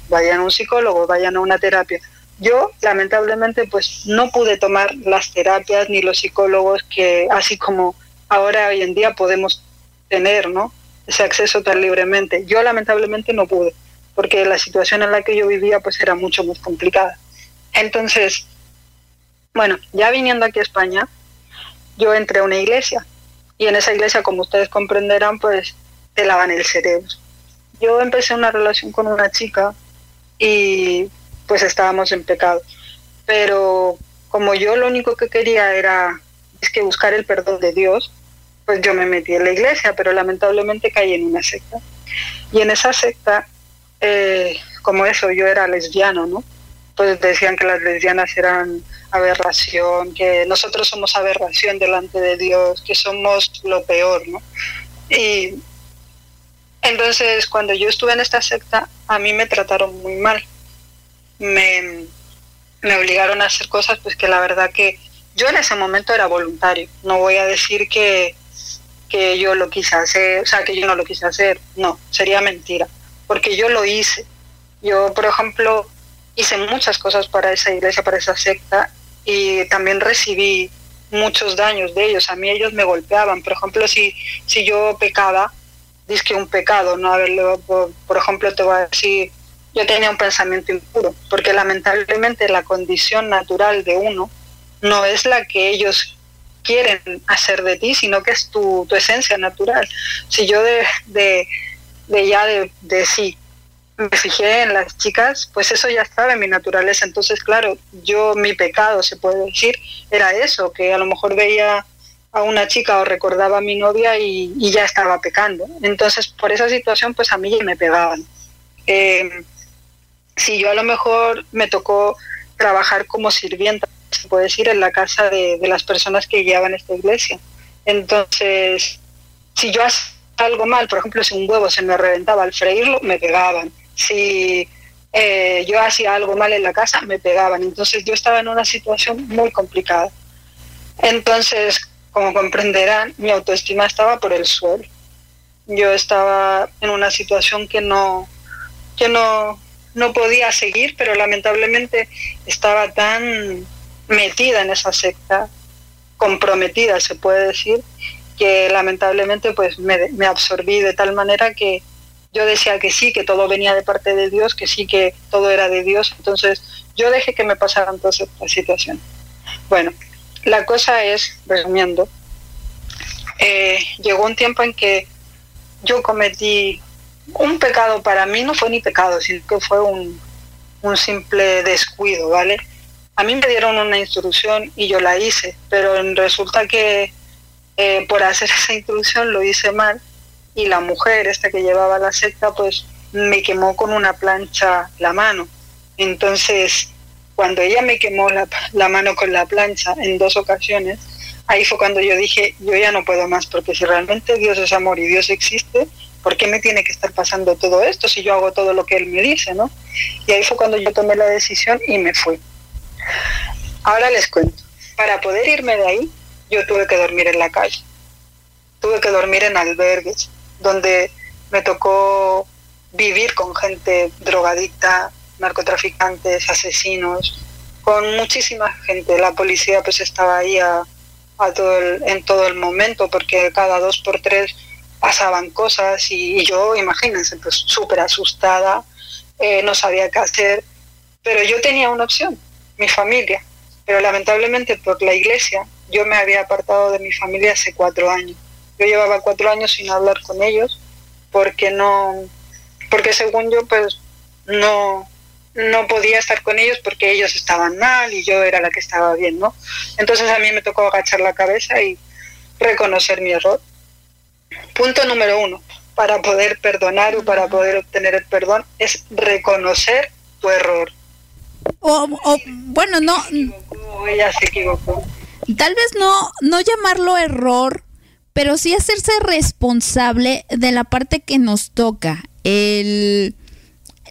vayan a un psicólogo, vayan a una terapia. Yo, lamentablemente, pues no pude tomar las terapias ni los psicólogos que, así como ahora hoy en día podemos tener, ¿no? Ese acceso tan libremente. Yo, lamentablemente, no pude, porque la situación en la que yo vivía, pues era mucho más complicada. Entonces, bueno, ya viniendo aquí a España, yo entré a una iglesia y en esa iglesia, como ustedes comprenderán, pues te lavan el cerebro. Yo empecé una relación con una chica y pues estábamos en pecado. Pero como yo lo único que quería era es que buscar el perdón de Dios, pues yo me metí en la iglesia, pero lamentablemente caí en una secta. Y en esa secta, eh, como eso, yo era lesbiano, ¿no? Pues decían que las lesbianas eran aberración, que nosotros somos aberración delante de Dios, que somos lo peor, ¿no? Y entonces cuando yo estuve en esta secta, a mí me trataron muy mal. Me, me obligaron a hacer cosas pues que la verdad que yo en ese momento era voluntario. No voy a decir que, que yo lo quise hacer, o sea, que yo no lo quise hacer. No, sería mentira, porque yo lo hice. Yo, por ejemplo, hice muchas cosas para esa iglesia, para esa secta, y también recibí muchos daños de ellos. A mí ellos me golpeaban. Por ejemplo, si, si yo pecaba, dice que un pecado, ¿no? Por, por ejemplo, te voy a decir, yo tenía un pensamiento impuro, porque lamentablemente la condición natural de uno no es la que ellos quieren hacer de ti, sino que es tu, tu esencia natural. Si yo de, de, de ya de, de sí me fijé en las chicas, pues eso ya estaba en mi naturaleza. Entonces, claro, yo mi pecado, se puede decir, era eso, que a lo mejor veía a una chica o recordaba a mi novia y, y ya estaba pecando. Entonces, por esa situación, pues a mí ya me pegaban. Eh, si yo a lo mejor me tocó trabajar como sirvienta, se puede decir, en la casa de, de las personas que guiaban esta iglesia. Entonces, si yo hacía algo mal, por ejemplo, si un huevo se me reventaba al freírlo, me pegaban si eh, yo hacía algo mal en la casa, me pegaban. Entonces yo estaba en una situación muy complicada. Entonces, como comprenderán, mi autoestima estaba por el suelo. Yo estaba en una situación que no, que no, no podía seguir, pero lamentablemente estaba tan metida en esa secta, comprometida, se puede decir, que lamentablemente pues me, me absorbí de tal manera que, yo decía que sí, que todo venía de parte de Dios, que sí, que todo era de Dios. Entonces yo dejé que me pasaran todas estas situaciones. Bueno, la cosa es, resumiendo, eh, llegó un tiempo en que yo cometí un pecado, para mí no fue ni pecado, sino que fue un, un simple descuido, ¿vale? A mí me dieron una instrucción y yo la hice, pero resulta que eh, por hacer <laughs> esa instrucción lo hice mal y la mujer, esta que llevaba la secta, pues me quemó con una plancha la mano. Entonces, cuando ella me quemó la, la, mano con la plancha en dos ocasiones, ahí fue cuando yo dije, yo ya no puedo más, porque si realmente Dios es amor y Dios existe, ¿por qué me tiene que estar pasando todo esto si yo hago todo lo que Él me dice, no? Y ahí fue cuando yo tomé la decisión y me fui. Ahora les cuento, para poder irme de ahí, yo tuve que dormir en la calle, tuve que dormir en albergues, donde me tocó vivir con gente drogadicta, narcotraficantes, asesinos, con muchísima gente. La policía pues estaba ahí a, a todo el, en todo el momento porque cada dos por tres pasaban cosas y, yo, imagínense, pues súper asustada, eh, no sabía qué hacer, pero yo tenía una opción, mi familia, pero lamentablemente por la iglesia yo me había apartado de mi familia hace cuatro años yo llevaba cuatro años sin hablar con ellos porque no, porque según yo pues no, no podía estar con ellos porque ellos estaban mal y yo era la que estaba bien, ¿no? Entonces a mí me tocó agachar la cabeza y reconocer mi error. Punto número uno, para poder perdonar o para poder obtener el perdón es reconocer tu error. O, o bueno, no. Ella se equivocó. Tal vez no, no llamarlo error, pero sí hacerse responsable de la parte que nos toca, el,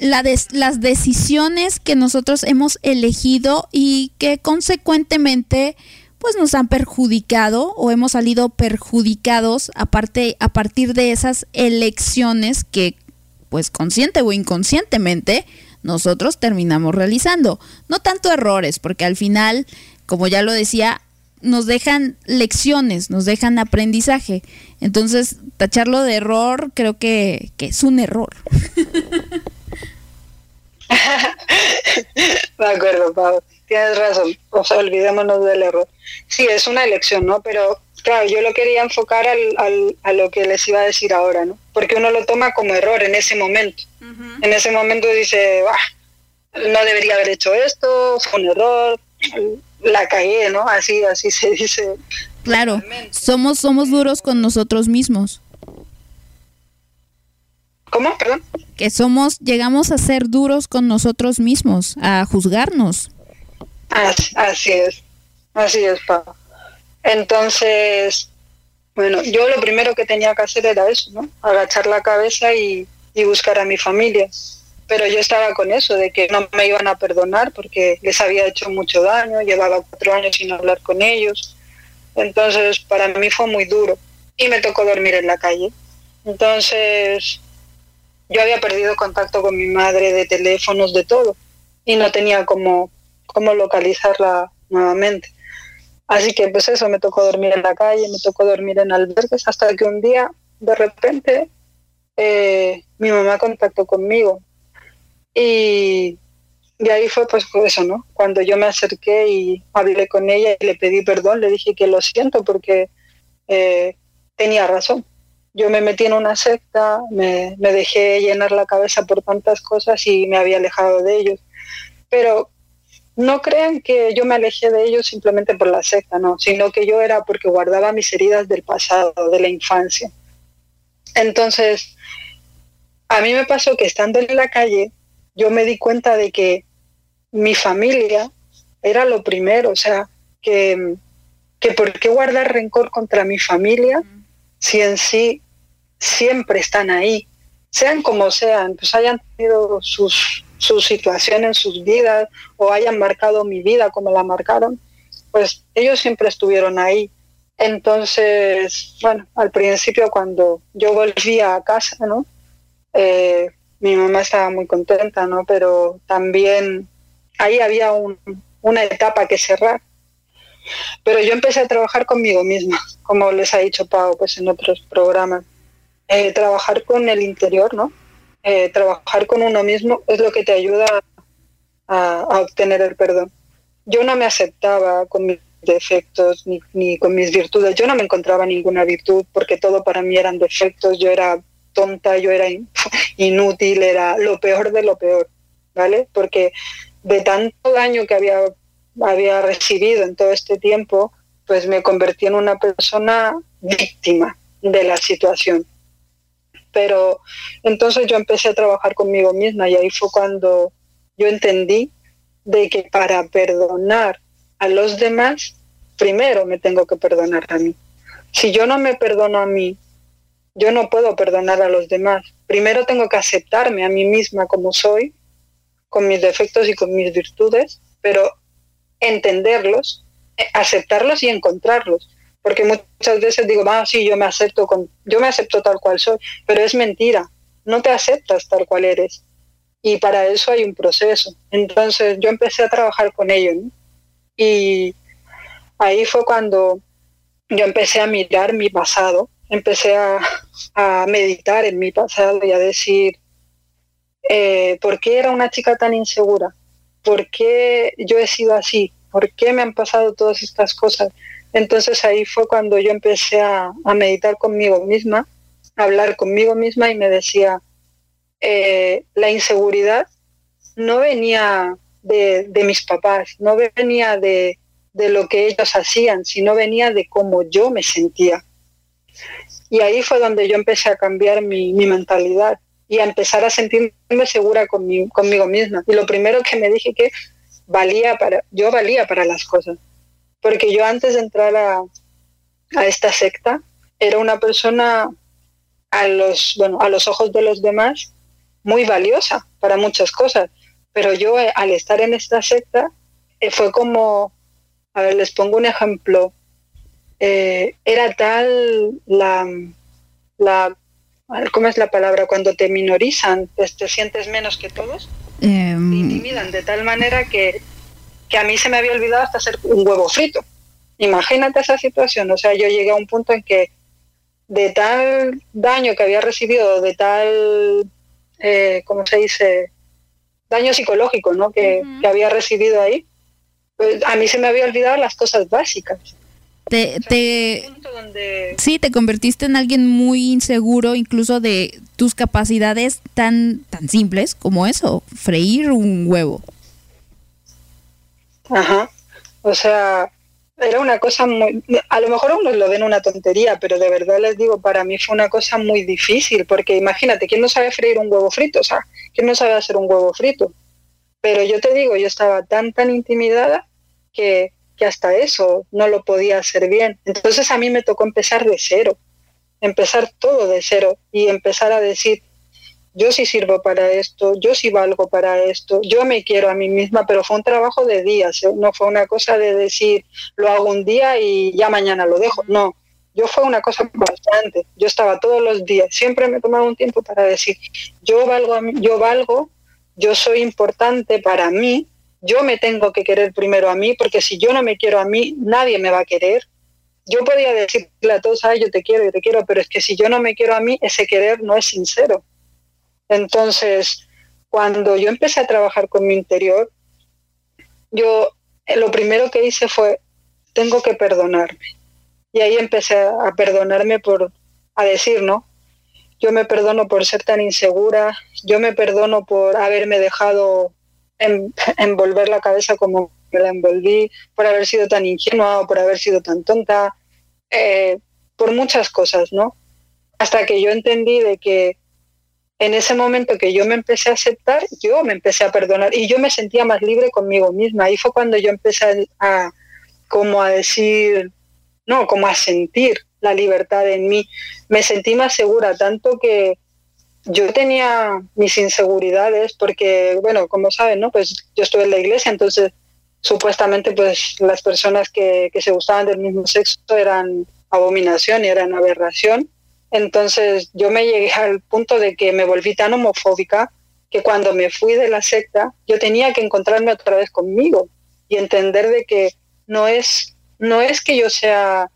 las decisiones que nosotros hemos elegido y que consecuentemente pues nos han perjudicado o hemos salido perjudicados a partir de esas elecciones que pues consciente o inconscientemente nosotros terminamos realizando. No tanto errores, porque al final, como ya lo decía, nos dejan lecciones, nos dejan aprendizaje. Entonces, tacharlo de error creo que, que es un error. <laughs> de acuerdo, Pau. Tienes razón. O sea, olvidémonos del error. Sí, es una elección, ¿no? Pero claro, yo lo quería enfocar al, al, a lo que les iba a decir ahora, ¿no? Porque uno lo toma como error en ese momento. Uh -huh. En ese momento dice, ah, no debería haber hecho esto, fue un error, la cagué, ¿no? Así, así se dice. Claro, somos, somos duros con nosotros mismos. ¿Cómo? Perdón. Que somos, llegamos a ser duros con nosotros mismos, a juzgarnos. Así, así es, así es, Pablo. Entonces, bueno, yo lo primero que tenía que hacer era eso, ¿no? Agachar la cabeza y, y buscar a mi familia pero yo estaba con eso, de que no me iban a perdonar porque les había hecho mucho daño, llevaba cuatro años sin hablar con ellos, entonces para mí fue muy duro y me tocó dormir en la calle. Entonces yo había perdido contacto con mi madre de teléfonos, de todo, y no tenía cómo, cómo localizarla nuevamente. Así que pues eso, me tocó dormir en la calle, me tocó dormir en albergues, hasta que un día, de repente, eh, mi mamá contactó conmigo. Y, y ahí fue pues eso, ¿no? Cuando yo me acerqué y hablé con ella y le pedí perdón, le dije que lo siento porque eh, tenía razón. Yo me metí en una secta, me, me dejé llenar la cabeza por tantas cosas y me había alejado de ellos. Pero no crean que yo me alejé de ellos simplemente por la secta, no, sino que yo era porque guardaba mis heridas del pasado, de la infancia. Entonces, a mí me pasó que estando en la calle, yo me di cuenta de que mi familia era lo primero, o sea, que, que por qué guardar rencor contra mi familia si en sí siempre están ahí, sean como sean, pues hayan tenido sus, su situación en sus vidas o hayan marcado mi vida como la marcaron, pues ellos siempre estuvieron ahí. Entonces, bueno, al principio cuando yo volví a casa, ¿no? Eh, mi mamá estaba muy contenta, ¿no? Pero también ahí había una etapa que cerrar. Pero yo empecé a trabajar conmigo misma, como les ha dicho Pau pues en otros programas. Eh, trabajar con el interior, ¿no? Eh, trabajar con uno mismo es lo que te ayuda a, obtener el perdón. Yo no me aceptaba con mis defectos ni, con mis virtudes. Yo no me encontraba ninguna virtud porque todo para mí eran defectos. Yo era tonta, yo era <laughs> inútil, era lo peor de lo peor, ¿vale? Porque de tanto daño que había, había recibido en todo este tiempo, pues me convertí en una persona víctima de la situación pero entonces yo empecé a trabajar conmigo misma y ahí fue cuando yo entendí de que para perdonar a los demás, primero me tengo que perdonar a mí. Si yo no me perdono a mí, yo no puedo perdonar a los demás. Primero tengo que aceptarme a mí misma como soy, con mis defectos y con mis virtudes, pero entenderlos, aceptarlos y encontrarlos porque muchas veces digo, ah, sí, yo me acepto, con, yo me acepto tal cual soy, pero es mentira, no te aceptas tal cual eres. Y para eso hay un proceso. Entonces yo empecé a trabajar con ello. Y ahí fue cuando yo empecé a mirar mi pasado, empecé a, meditar en mi pasado y a decir, eh, ¿por qué era una chica tan insegura? ¿Por qué yo he sido así? ¿Por qué me han pasado todas estas cosas? Entonces ahí fue cuando yo empecé a, meditar conmigo misma, a hablar conmigo misma y me decía, eh, la inseguridad no venía de, mis papás, no venía de, lo que ellos hacían, sino venía de cómo yo me sentía. Y ahí fue donde yo empecé a cambiar mi, mentalidad y a empezar a sentirme segura conmigo misma. Y lo primero que me dije que valía para, yo valía para las cosas. Porque yo antes de entrar a, esta secta era una persona a los, bueno, a los ojos de los demás muy valiosa para muchas cosas, pero yo eh, al estar en esta secta eh, fue como, a ver, les pongo un ejemplo, eh, era tal la, la, ¿cómo es la palabra? Cuando te minorizan, te, te sientes menos que todos, em, te intimidan de tal manera que que a mí se me había olvidado hasta hacer un huevo frito. Imagínate esa situación, o sea, yo llegué a un punto en que de tal daño que había recibido, de tal, eh, ¿cómo se dice? Daño psicológico, ¿no? Que, había recibido ahí, pues a mí se me había olvidado las cosas básicas. Te, te sí, te convertiste en alguien muy inseguro, incluso de tus capacidades tan, tan simples como eso, freír un huevo. Ajá. O sea, era una cosa muy... A lo mejor uno lo ven una tontería, pero de verdad les digo, para mí fue una cosa muy difícil, porque imagínate, ¿quién no sabe freír un huevo frito? O sea, ¿quién no sabe hacer un huevo frito? Pero yo te digo, yo estaba tan, tan intimidada que, que hasta eso no lo podía hacer bien. Entonces a mí me tocó empezar de cero, empezar todo de cero y empezar a decir, yo sí sirvo para esto, yo sí valgo para esto, yo me quiero a mí misma, pero fue un trabajo de días, ¿eh? no fue una cosa de decir, lo hago un día y ya mañana lo dejo, no, yo fue una cosa constante, yo estaba todos los días, siempre me tomaba un tiempo para decir, yo valgo, yo valgo yo soy importante para mí, yo me tengo que querer primero a mí, porque si yo no me quiero a mí, nadie me va a querer. Yo podía decirle a todos, ay, yo te quiero, yo te quiero, pero es que si yo no me quiero a mí, ese querer no es sincero. Entonces, cuando yo empecé a trabajar con mi interior, yo eh, lo primero que hice fue, tengo que perdonarme. Y ahí empecé a perdonarme por, a decir, ¿no? Yo me perdono por ser tan insegura, yo me perdono por haberme dejado envolver la cabeza como me la envolví, por haber sido tan ingenua o por haber sido tan tonta, eh, por muchas cosas, ¿no? Hasta que yo entendí de que en ese momento que yo me empecé a aceptar, yo me empecé a perdonar y yo me sentía más libre conmigo misma. Ahí fue cuando yo empecé a, como a decir, no, como a sentir la libertad en mí. Me sentí más segura, tanto que yo tenía mis inseguridades porque, bueno, como saben, ¿no? Pues yo estuve en la iglesia, entonces supuestamente pues las personas que, que se gustaban del mismo sexo eran abominación y eran aberración. Entonces yo me llegué al punto de que me volví tan homofóbica que cuando me fui de la secta yo tenía que encontrarme otra vez conmigo y entender de que no es, no es que yo sea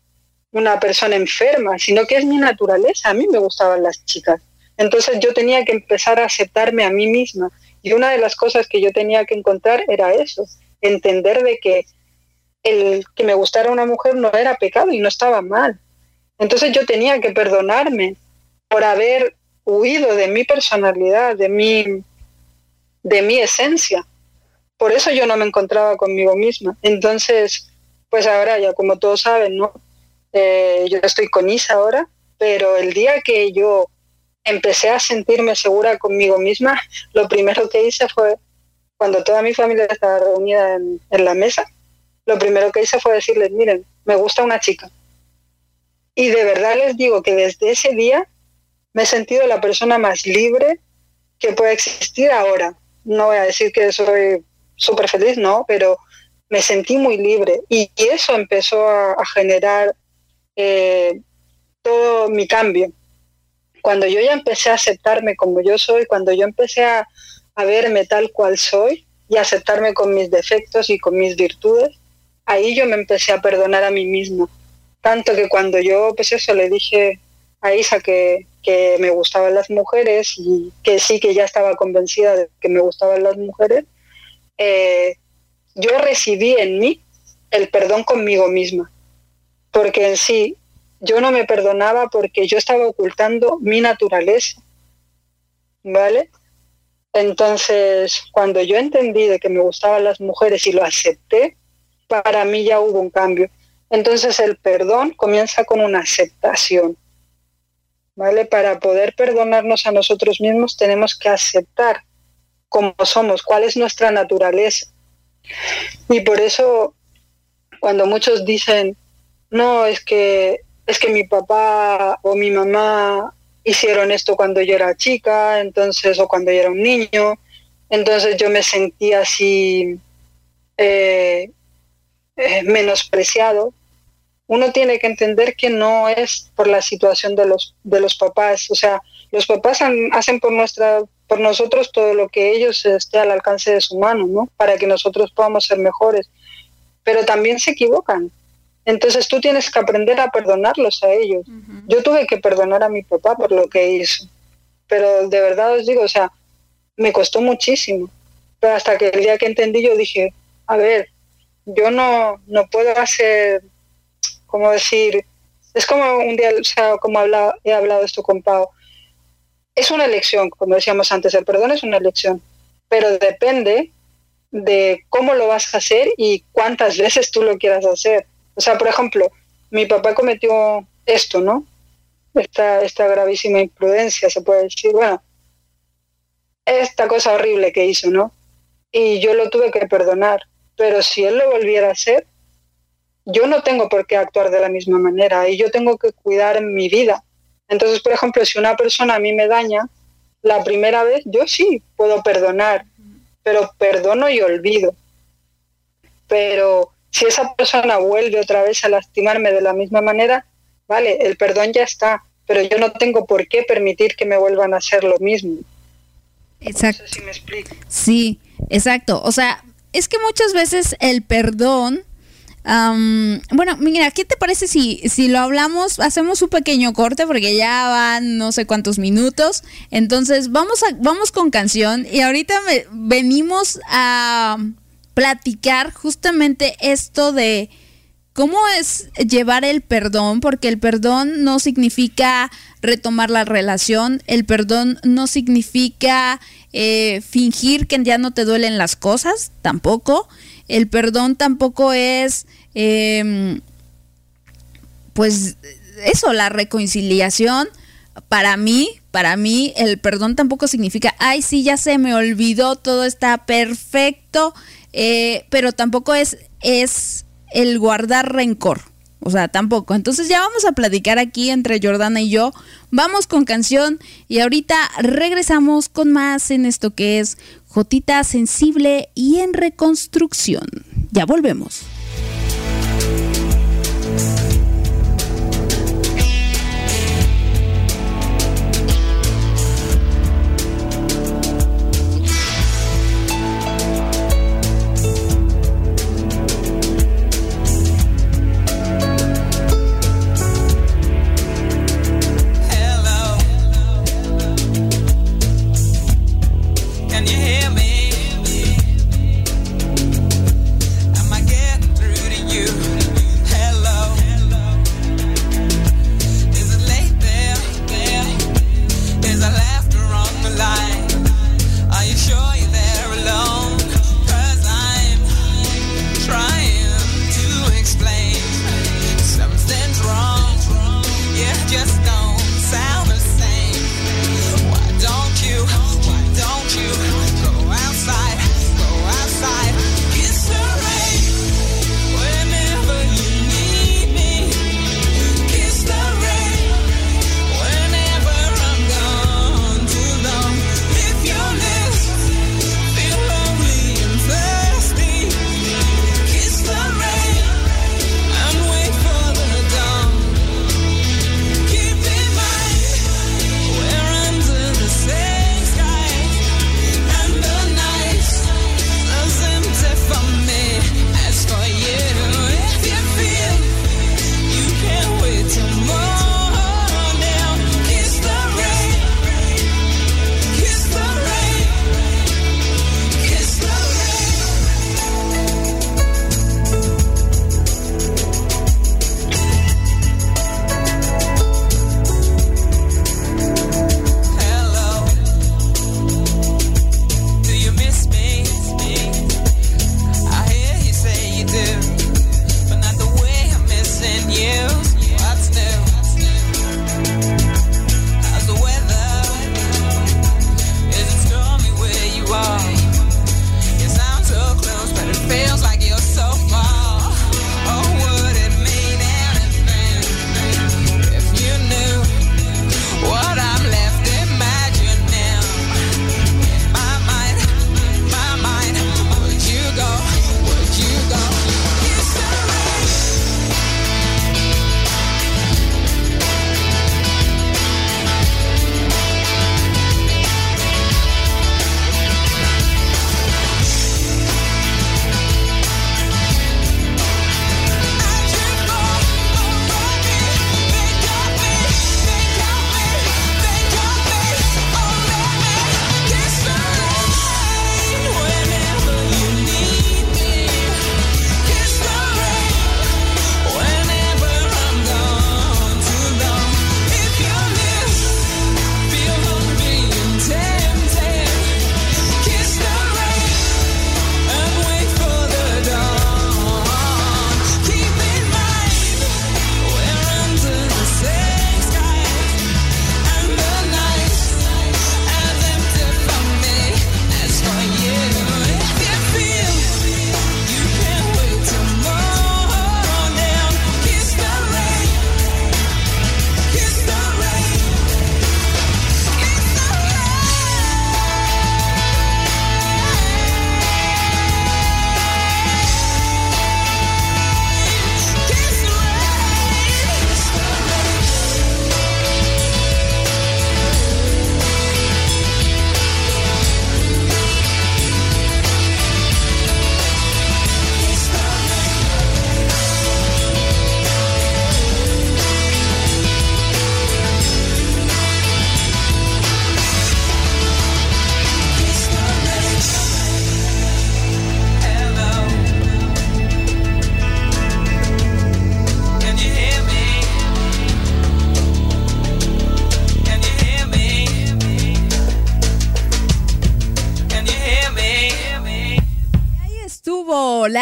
una persona enferma, sino que es mi naturaleza. A mí me gustaban las chicas. Entonces yo tenía que empezar a aceptarme a mí misma. Y una de las cosas que yo tenía que encontrar era eso, entender de que el que me gustara una mujer no era pecado y no estaba mal. Entonces yo tenía que perdonarme por haber huido de mi personalidad, de mi, de mi esencia. Por eso yo no me encontraba conmigo misma. Entonces, pues ahora ya como todos saben, ¿no? Eh, yo estoy con Isa ahora, pero el día que yo empecé a sentirme segura conmigo misma, lo primero que hice fue, cuando toda mi familia estaba reunida en, la mesa, lo primero que hice fue decirles, miren, me gusta una chica. Y de verdad les digo que desde ese día me he sentido la persona más libre que puede existir ahora. No voy a decir que soy súper feliz, no, pero me sentí muy libre. Y, eso empezó a generar eh, todo mi cambio. Cuando yo ya empecé a aceptarme como yo soy, cuando yo empecé a, verme tal cual soy y aceptarme con mis defectos y con mis virtudes, ahí yo me empecé a perdonar a mí misma. Tanto que cuando yo, pues eso, le dije a Isa que, que me gustaban las mujeres y que sí, que ya estaba convencida de que me gustaban las mujeres, eh, yo recibí en mí el perdón conmigo misma porque en sí yo no me perdonaba porque yo estaba ocultando mi naturaleza, ¿vale? Entonces, cuando yo entendí de que me gustaban las mujeres y lo acepté, para mí ya hubo un cambio. Entonces el perdón comienza con una aceptación. ¿Vale? Para poder perdonarnos a nosotros mismos tenemos que aceptar cómo somos, cuál es nuestra naturaleza. Y por eso cuando muchos dicen, no, es que, es que mi papá o mi mamá hicieron esto cuando yo era chica, entonces, o cuando yo era un niño, entonces yo me sentía así eh, eh, menospreciado. Uno tiene que entender que no es por la situación de los, de los papás, o sea, los papás hacen por nuestra por nosotros todo lo que ellos esté al alcance de su mano, ¿no? Para que nosotros podamos ser mejores. Pero también se equivocan. Entonces tú tienes que aprender a perdonarlos a ellos. Yo tuve que perdonar a mi papá por lo que hizo, pero de verdad os digo, o sea, me costó muchísimo. Pero hasta que el día que entendí yo dije, a ver, yo no, no puedo hacer, como decir, es como un día, o sea, como he hablado esto con Pau, es una elección, como decíamos antes, el perdón es una elección, pero depende de cómo lo vas a hacer y cuántas <laughs> veces tú lo quieras hacer. O sea, por ejemplo, mi papá cometió esto, ¿no? Esta, esta gravísima imprudencia, se puede decir. Bueno, esta cosa horrible que hizo, ¿no? Y yo lo tuve que perdonar. Pero si él lo volviera a hacer, yo no tengo por qué actuar de la misma manera y yo tengo que cuidar mi vida. Entonces, por ejemplo, si una persona a mí me daña, la primera vez yo sí puedo perdonar, pero perdono y olvido. Pero si esa persona vuelve otra vez a lastimarme de la misma manera, vale, el perdón ya está, pero yo no tengo por qué permitir que me vuelvan a hacer lo mismo. Exacto. No sé si me explico. Sí, exacto. O sea, es que muchas veces el perdón... am, bueno, mira, ¿qué te parece si, si lo hablamos, hacemos un pequeño corte porque ya van no sé cuántos minutos, entonces vamos a vamos con canción y ahorita me- venimos a platicar justamente esto de cómo es llevar el perdón, porque el perdón no significa retomar la relación, el perdón no significa eh, fingir que ya no te duelen las cosas, tampoco. El perdón tampoco es, em, pues, eso, la reconciliación. Para mí, para mí, el perdón tampoco significa, ay, sí, ya se me olvidó, todo está perfecto, eh, pero tampoco es, es el guardar rencor. O sea, tampoco. Entonces ya vamos a platicar aquí entre Jordana y yo. Vamos con canción y ahorita regresamos con más en esto que es Jotita sensible y en reconstrucción. Ya volvemos.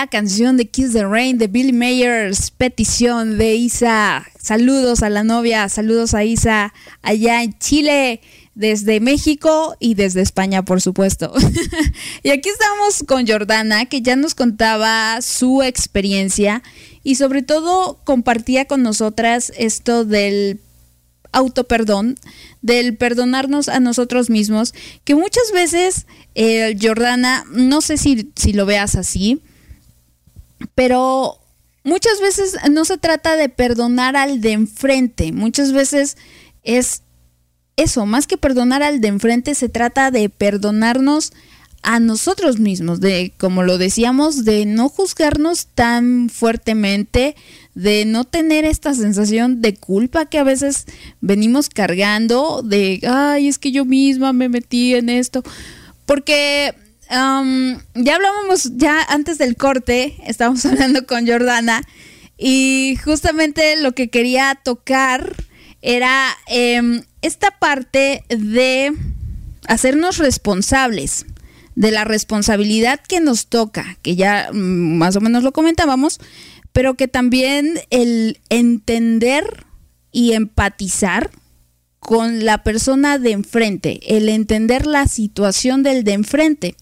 Canción de Kiss the Rain de Billy Mayers, petición de Isa. Saludos a la novia, saludos a Isa allá en Chile, desde México y desde España, por supuesto. <laughs> y aquí estamos con Jordana, que ya nos contaba su experiencia y sobre todo compartía con nosotras esto del autoperdón, del perdonarnos a nosotros mismos, que muchas veces, eh, Jordana, no sé si lo veas así, pero muchas veces no se trata de perdonar al de enfrente, muchas veces es eso, más que perdonar al de enfrente, se trata de perdonarnos a nosotros mismos, de, como lo decíamos, de no juzgarnos tan fuertemente, de no tener esta sensación de culpa que a veces venimos cargando, de, ay, es que yo misma me metí en esto, porque ya hablábamos, ya antes del corte, estábamos <laughs> hablando con Jordana, y justamente lo que quería tocar era em, esta parte de hacernos responsables de la responsabilidad que nos toca, que ya mm, más o menos lo comentábamos, pero que también el entender y empatizar con la persona de enfrente, el entender la situación del de enfrente.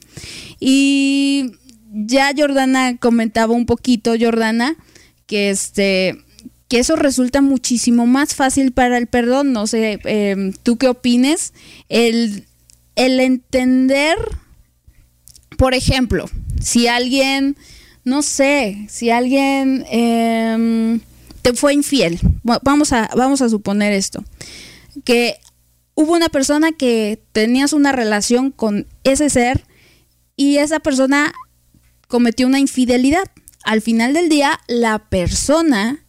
Y ya Jordana comentaba un poquito, Jordana, que este que eso resulta muchísimo más fácil para el perdón. No sé, em, ¿tú qué opines? El, el entender por ejemplo, si alguien, no sé, si alguien em, te fue infiel, vamos a, vamos a suponer esto, que hubo una persona que tenías una relación con ese ser y esa persona cometió una infidelidad. Al final del día, la persona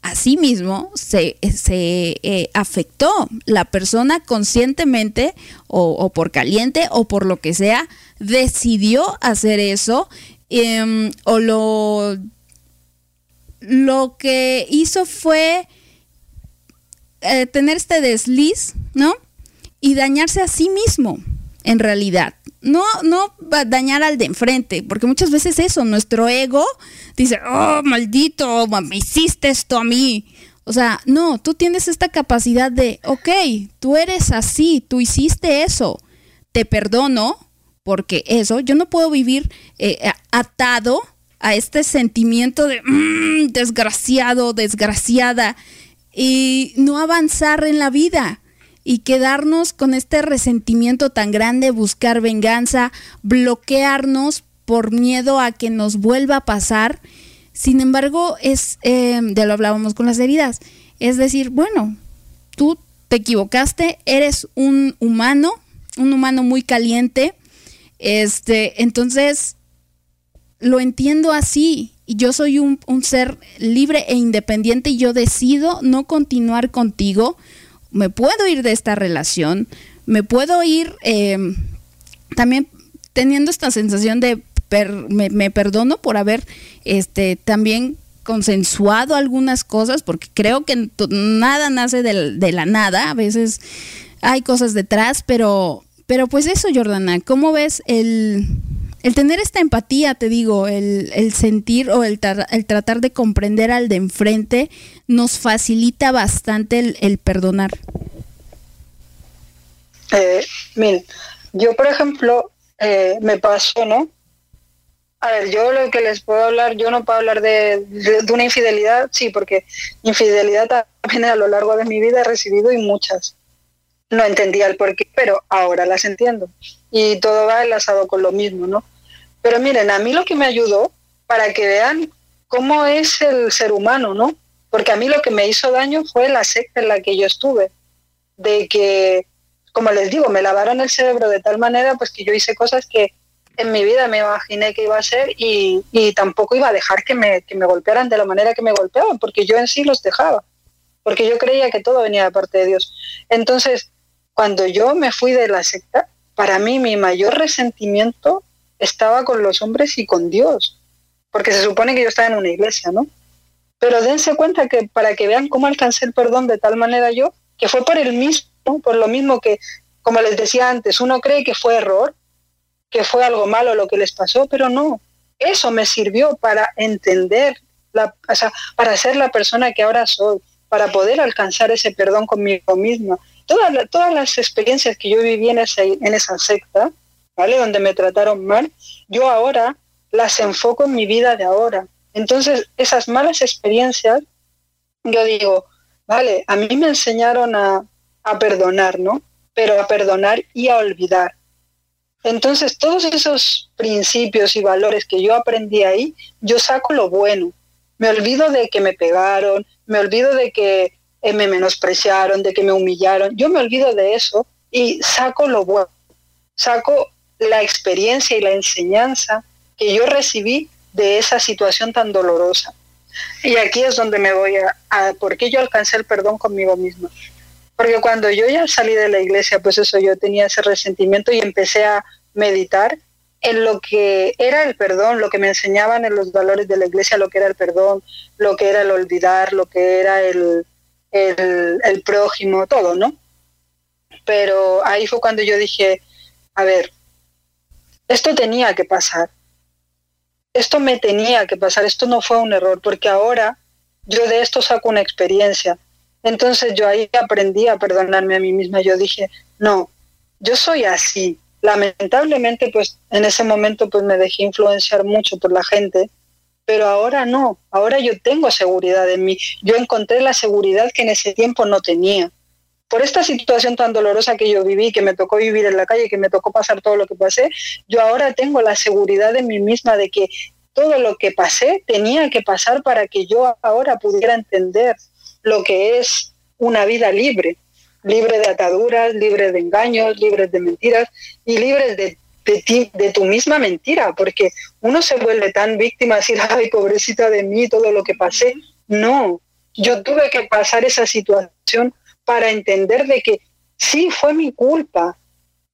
a sí mismo se, se eh, afectó. La persona conscientemente o, por caliente o por lo que sea decidió hacer eso em, o lo, lo que hizo fue eh, tener este desliz, ¿no? Y dañarse a sí mismo, en realidad. No, no dañar al de enfrente, porque muchas veces eso, nuestro ego dice, oh, maldito, me hiciste esto a mí. O sea, no, tú tienes esta capacidad de, ok, tú eres así, tú hiciste eso, te perdono, porque eso, yo no puedo vivir eh, atado a este sentimiento de mm, desgraciado, desgraciada, y no avanzar en la vida y quedarnos con este resentimiento tan grande, buscar venganza, bloquearnos por miedo a que nos vuelva a pasar. Sin embargo, es, eh, ya lo hablábamos con las heridas, es decir, bueno, tú te equivocaste, eres un humano, un humano muy caliente, este, entonces, lo entiendo así. Y yo soy un, ser libre e independiente y yo decido no continuar contigo. Me puedo ir de esta relación. Me puedo ir em, también teniendo esta sensación de me, perdono por haber este, también consensuado algunas cosas, porque creo que nada nace de, de la nada. A veces hay cosas detrás, pero pero pues eso, Jordana, ¿cómo ves el, tener esta empatía, te digo, el, sentir o el, el, tratar de comprender al de enfrente nos facilita bastante el, perdonar? Eh, yo por ejemplo, eh, me pasó, ¿no? A ver, yo lo que les puedo hablar, yo no puedo hablar de, de, una infidelidad, sí, porque infidelidad también a lo largo de mi vida he recibido y muchas no entendía el porqué, pero ahora las entiendo. Y todo va enlazado con lo mismo, ¿no? Pero miren, a mí lo que me ayudó para que vean cómo es el ser humano, ¿no? Porque a mí lo que me hizo daño fue la secta en la que yo estuve, de que, como les digo, me lavaron el cerebro de tal manera pues que yo hice cosas que en mi vida me imaginé que iba a ser y, y tampoco iba a dejar que me, que me golpearan de la manera que me golpeaban, porque yo en sí los dejaba, porque yo creía que todo venía de parte de Dios. Entonces, cuando yo me fui de la secta, para mí mi mayor resentimiento estaba con los hombres y con Dios, porque se supone que yo estaba en una iglesia, ¿no? Pero dense cuenta que para que vean cómo alcancé el perdón de tal manera yo, que fue por el mismo, por lo mismo que, como les decía antes, uno cree que fue error, que fue algo malo lo que les pasó, pero no. eso me sirvió para entender, la, o sea, para ser la persona que ahora soy, para poder alcanzar ese perdón conmigo misma. Todas, todas las experiencias que yo viví en esa, en esa secta, ¿vale? Donde me trataron mal, yo ahora las enfoco en mi vida de ahora. Entonces, esas malas experiencias, yo digo, vale, a mí me enseñaron a, a perdonar, ¿no? Pero a perdonar y a olvidar. Entonces, todos esos principios y valores que yo aprendí ahí, yo saco lo bueno. Me olvido de que me pegaron, me olvido de que eh, me menospreciaron, de que me humillaron. Yo me olvido de eso y saco lo bueno. Saco la experiencia y la enseñanza que yo recibí de esa situación tan dolorosa. Y aquí es donde me voy a, a por qué yo alcancé el perdón conmigo misma. Porque cuando yo ya salí de la iglesia, pues eso, yo tenía ese resentimiento y empecé a meditar en lo que era el perdón, lo que me enseñaban en los valores de la iglesia, lo que era el perdón, lo que era el olvidar, lo que era el, el, prójimo, todo, ¿no? Pero ahí fue cuando yo dije, a ver, esto tenía que pasar, esto me tenía que pasar, esto no fue un error, porque ahora yo de esto saco una experiencia. Entonces yo ahí aprendí a perdonarme a mí misma. Yo dije, no, yo soy así. Lamentablemente, pues en ese momento pues me dejé influenciar mucho por la gente, pero ahora no, ahora yo tengo seguridad en mí. Yo encontré la seguridad que en ese tiempo no tenía. Por esta situación tan dolorosa que yo viví, que me tocó vivir en la calle, que me tocó pasar todo lo que pasé, yo ahora tengo la seguridad en mí misma de que todo lo que pasé tenía que pasar para que yo ahora pudiera entender lo que es una vida libre, libre de ataduras, libre de engaños, libre de mentiras y libre de, de ti, de tu misma mentira, porque uno se vuelve tan víctima, decir, ay, pobrecita de mí, todo lo que pasé. No, yo tuve que pasar esa situación para entender de que sí fue mi culpa,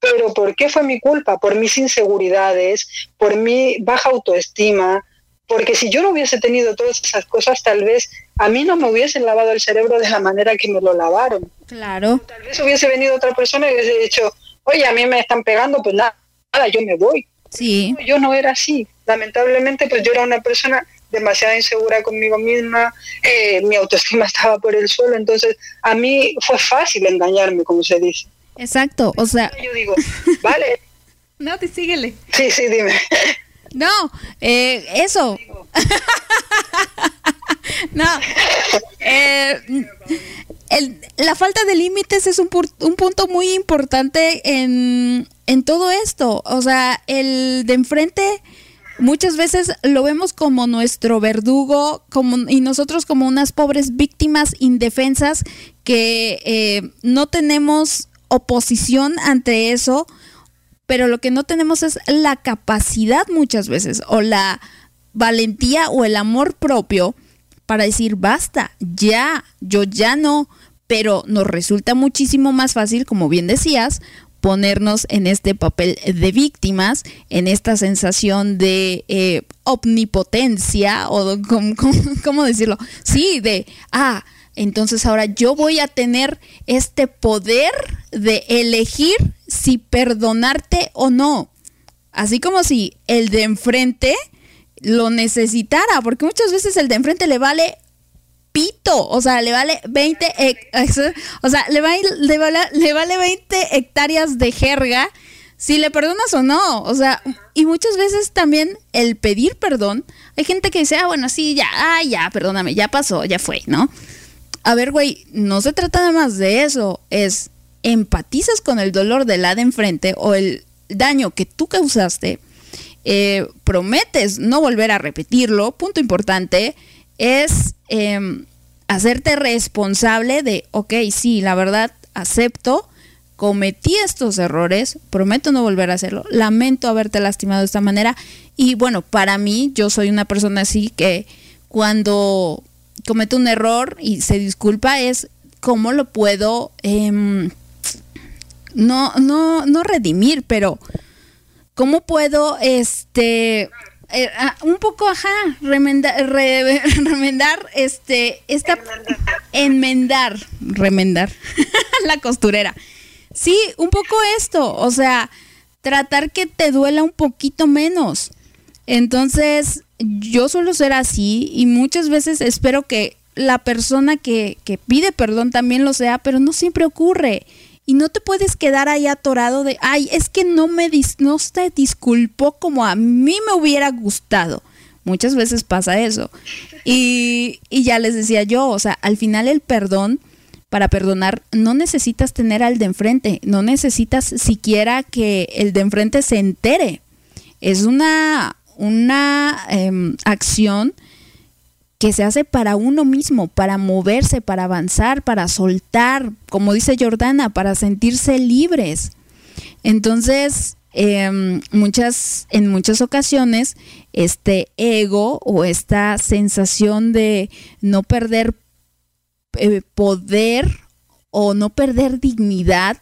pero ¿por qué fue mi culpa? Por mis inseguridades, por mi baja autoestima, porque si yo no hubiese tenido todas esas cosas, tal vez a mí no me hubiesen lavado el cerebro de la manera que me lo lavaron. Claro. Tal vez hubiese venido otra persona y hubiese dicho, oye, a mí me están pegando, pues nada, nada yo me voy. Sí. Yo no era así. Lamentablemente, pues yo era una persona demasiado insegura conmigo misma, eh, mi autoestima <laughs> estaba por el suelo, entonces a mí fue fácil engañarme, como se dice. Exacto. O sea, Yo digo, vale, <laughs> no te síguele. sí, sí, dime. <laughs> No, eh, eso. no. Eh, el- la falta de límites es un, un punto muy importante en, en todo esto. O sea, el de enfrente muchas veces lo vemos como nuestro verdugo y nosotros como unas pobres víctimas indefensas que eh, no tenemos oposición ante eso pero lo que no tenemos es la capacidad muchas veces o la valentía o el amor propio para decir basta, ya, yo ya no, pero nos resulta muchísimo más fácil, como bien decías, ponernos en este papel de víctimas, en esta sensación de eh, omnipotencia o ¿cómo, cómo, cómo decirlo? Sí, de, ah, entonces ahora yo voy a tener este poder de elegir si perdonarte o no. Así como si el de enfrente lo necesitara, porque muchas veces el de enfrente le vale pito, o sea, le vale 20, hec- o sea, le, va- le vale, le vale 20 hectáreas de jerga si le perdonas o no, o sea, y muchas veces también el pedir perdón, hay gente que dice, ah, bueno, sí, ya, ah, ya, perdóname, ya pasó, ya fue, ¿no? A ver, güey, no se trata nada más de eso, es empatizas con el dolor de la de enfrente o el daño que tú causaste, eh, prometes no volver a repetirlo, punto importante, es em, hacerte responsable de, ok, sí, la verdad, acepto, cometí estos errores, prometo no volver a hacerlo, lamento haberte lastimado de esta manera y bueno, para mí yo soy una persona así que cuando comete un error y se disculpa es cómo lo puedo em, no no no redimir, pero cómo puedo este eh, ah, un poco ajá remendar re- <laughs> remendar este esta enmendar remendar <laughs> la costurera sí un poco esto o sea tratar que te duela un poquito menos Entonces, yo suelo ser así y muchas veces espero que la persona que, que pide perdón también lo sea, pero no siempre ocurre. Y no te puedes quedar ahí atorado de, ay, es que no me dis no te disculpó como a mí me hubiera gustado. Muchas veces pasa eso. Y, y ya les decía yo, o sea, al final el perdón, para perdonar, no necesitas tener al de enfrente, no necesitas siquiera que el de enfrente se entere. Es una, una em, acción que se hace para uno mismo, para moverse, para avanzar, para soltar, como dice Jordana, para sentirse libres. Entonces, em, muchas, en muchas ocasiones, este ego o esta sensación de no perder eh, poder o no perder dignidad,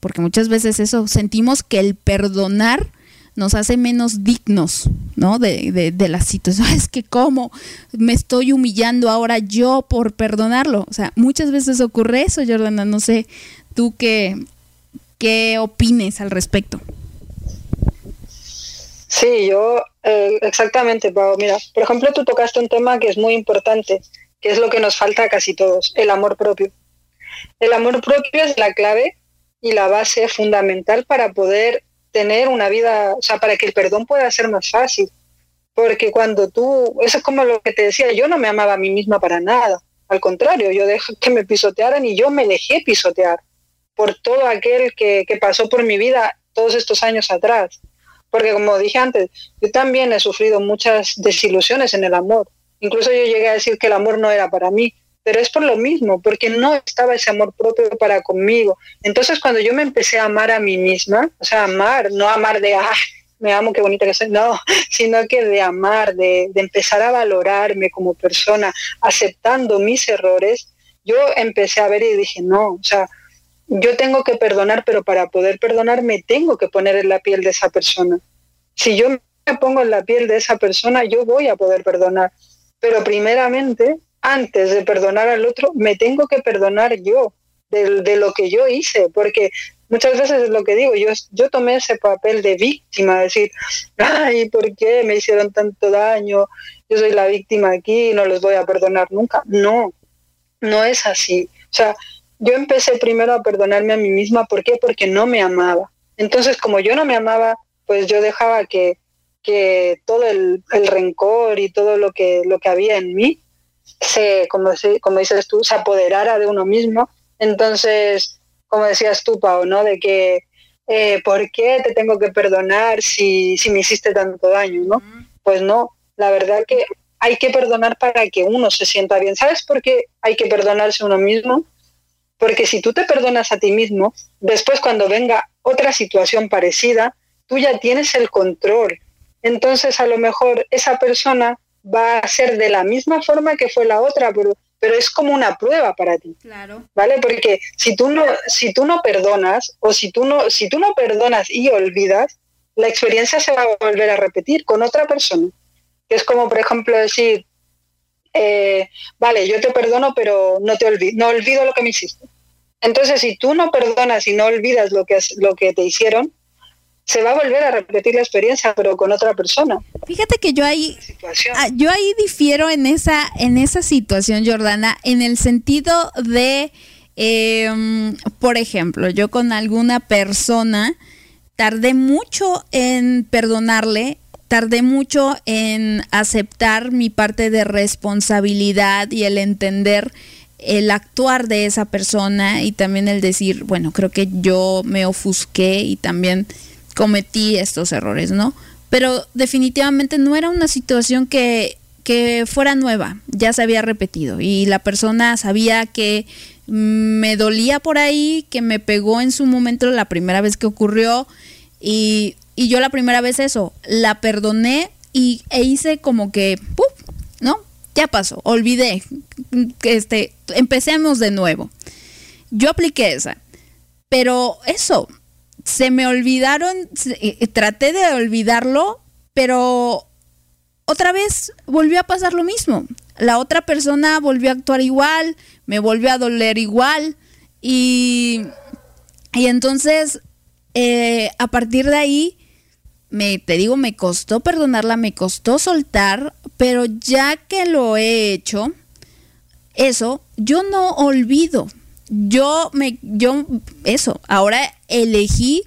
porque muchas veces eso, sentimos que el perdonar nos hace menos dignos, ¿no? De, de, de la situación. <laughs> Es que cómo me estoy humillando ahora yo por perdonarlo. O sea, muchas veces ocurre eso, Jordana. No sé, tú qué, qué opines al respecto. Sí, yo eh, exactamente, Pau. Mira, por ejemplo, tú tocaste un tema que es muy importante, que es lo que nos falta a casi todos, el amor propio. El amor propio es la clave y la base fundamental para poder tener una vida, o sea, para que el perdón pueda ser más fácil. Porque cuando tú, eso es como lo que te decía, yo no me amaba a mí misma para nada. Al contrario, yo dejé que me pisotearan y yo me dejé pisotear por todo aquel que, que pasó por mi vida todos estos años atrás. Porque como dije antes, yo también he sufrido muchas desilusiones en el amor. Incluso yo llegué a decir que el amor no era para mí, pero es por lo mismo, porque no estaba ese amor propio para conmigo. Entonces cuando yo me empecé a amar a mí misma, o sea, amar, no amar de, ah, me amo, qué bonita que soy, no, <laughs> sino que de amar, de, de empezar a valorarme como persona, aceptando mis errores, yo empecé a ver y dije, no, o sea, yo tengo que perdonar, pero para poder perdonar me tengo que poner en la piel de esa persona. Si yo me pongo en la piel de esa persona, yo voy a poder perdonar. Pero primeramente, antes de perdonar al otro, me tengo que perdonar yo de, lo que yo hice, porque muchas veces es lo que digo, yo, yo tomé ese papel de víctima, decir, ay, ¿por qué me hicieron tanto daño? Yo soy la víctima aquí, no les voy a perdonar nunca. No, no es así. O sea, yo empecé primero a perdonarme a mí misma, ¿por qué? Porque no me amaba. Entonces, como yo no me amaba, pues yo dejaba que, que todo el, el, rencor y todo lo que, lo que había en mí, se, como, como dices tú, se apoderara de uno mismo. Entonces, como decías tú, Pau, ¿no? De que, eh, ¿por qué te tengo que perdonar si, si me hiciste tanto daño, ¿no? Pues no, la verdad que hay que perdonar para que uno se sienta bien. ¿Sabes por qué hay que perdonarse uno mismo? Porque si tú te perdonas a ti mismo, después cuando venga otra situación parecida, tú ya tienes el control. Entonces a lo mejor esa persona va a ser de la misma forma que fue la otra, pero, pero es como una prueba para ti. Claro. ¿Vale? Porque si tú no, si tú no perdonas, o si tú no, si tú no perdonas y olvidas, la experiencia se va a volver a repetir con otra persona. Que es como, por ejemplo, decir, eh, vale, yo te perdono, pero no te olvido, no olvido lo que me hiciste. Entonces, si tú no perdonas y no olvidas lo que, lo que te hicieron, se va a volver a repetir la experiencia, pero con otra persona. Fíjate que yo ahí, ah, yo ahí difiero en esa, en esa situación, Jordana, en el sentido de, eh, por ejemplo, yo con alguna persona tardé mucho en perdonarle tardé mucho en aceptar mi parte de responsabilidad y el entender el actuar de esa persona y también el decir, bueno, creo que yo me ofusqué y también cometí estos errores, ¿no? Pero definitivamente no era una situación que, que fuera nueva, ya se había repetido y la persona sabía que me dolía por ahí, que me pegó en su momento la primera vez que ocurrió y y yo la primera vez eso, la perdoné y, e hice como que, ¡puf! ¿no? Ya pasó, olvidé. Este, empecemos de nuevo. Yo apliqué esa. Pero eso, se me olvidaron, traté de olvidarlo, pero otra vez volvió a pasar lo mismo. La otra persona volvió a actuar igual, me volvió a doler igual y, y entonces eh, a partir de ahí me, te digo, me costó perdonarla, me costó soltar, pero ya que lo he hecho, eso, yo no olvido. Yo me, yo, eso, ahora elegí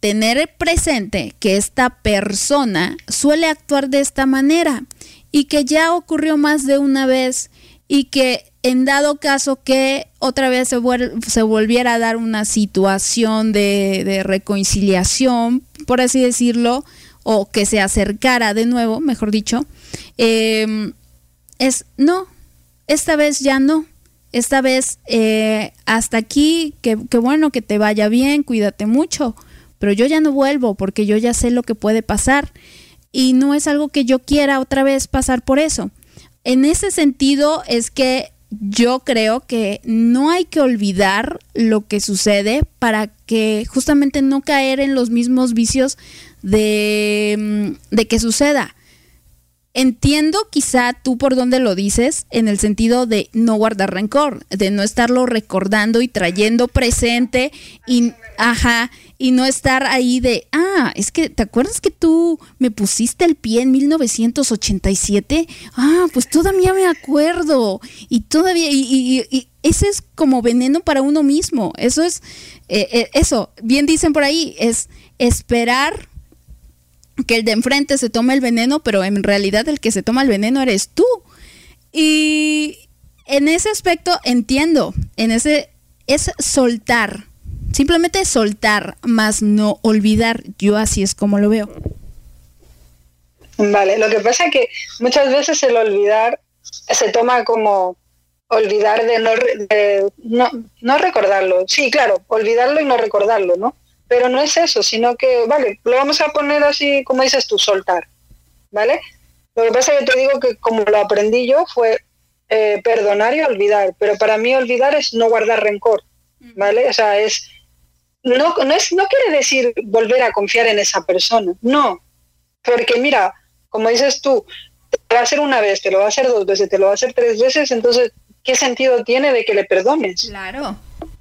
tener presente que esta persona suele actuar de esta manera y que ya ocurrió más de una vez y que en dado caso que otra vez se, se volviera a dar una situación de, reconciliación, por así decirlo, o que se acercara de nuevo, mejor dicho, em, es no, esta vez ya no. Esta vez eh, hasta aquí, que, que bueno, que te vaya bien, cuídate mucho, pero yo ya no vuelvo porque yo ya sé lo que puede pasar y no es algo que yo quiera otra vez pasar por eso. En ese sentido es que yo creo que no hay que olvidar lo que sucede para que justamente no caer en los mismos vicios de, mm, de que suceda. Entiendo quizá tú por dónde lo dices, en el sentido de no guardar rencor, de no estarlo recordando y trayendo presente y, ajá, y no estar ahí de, ah, es que, ¿te acuerdas que tú me pusiste el pie en 1987? Ah, pues todavía me acuerdo. Y todavía, y, y, ese es como veneno para uno mismo. Eso es, eh, eh, eso, bien dicen por ahí, es esperar que el de enfrente se tome el veneno, pero en realidad el que se toma el veneno eres tú. Y en ese aspecto entiendo, en ese es soltar, simplemente soltar, más no olvidar. Yo así es como lo veo. Vale, lo que pasa es que muchas veces el olvidar se toma como olvidar de no, de no, no recordarlo. Sí, claro, olvidarlo y no recordarlo, ¿no? Pero no es eso, sino que, vale, lo vamos a poner así, como dices tú, soltar, ¿vale? Lo que pasa es que te digo que como lo aprendí yo fue eh, perdonar y olvidar, pero para mí olvidar es no guardar rencor, ¿vale? O sea, es no, no, es, no quiere decir volver a confiar en esa persona, no, porque mira, como dices tú, te lo va a hacer una vez, te lo va a hacer dos veces, te lo va a hacer tres veces, entonces, ¿qué sentido tiene de que le perdones? Claro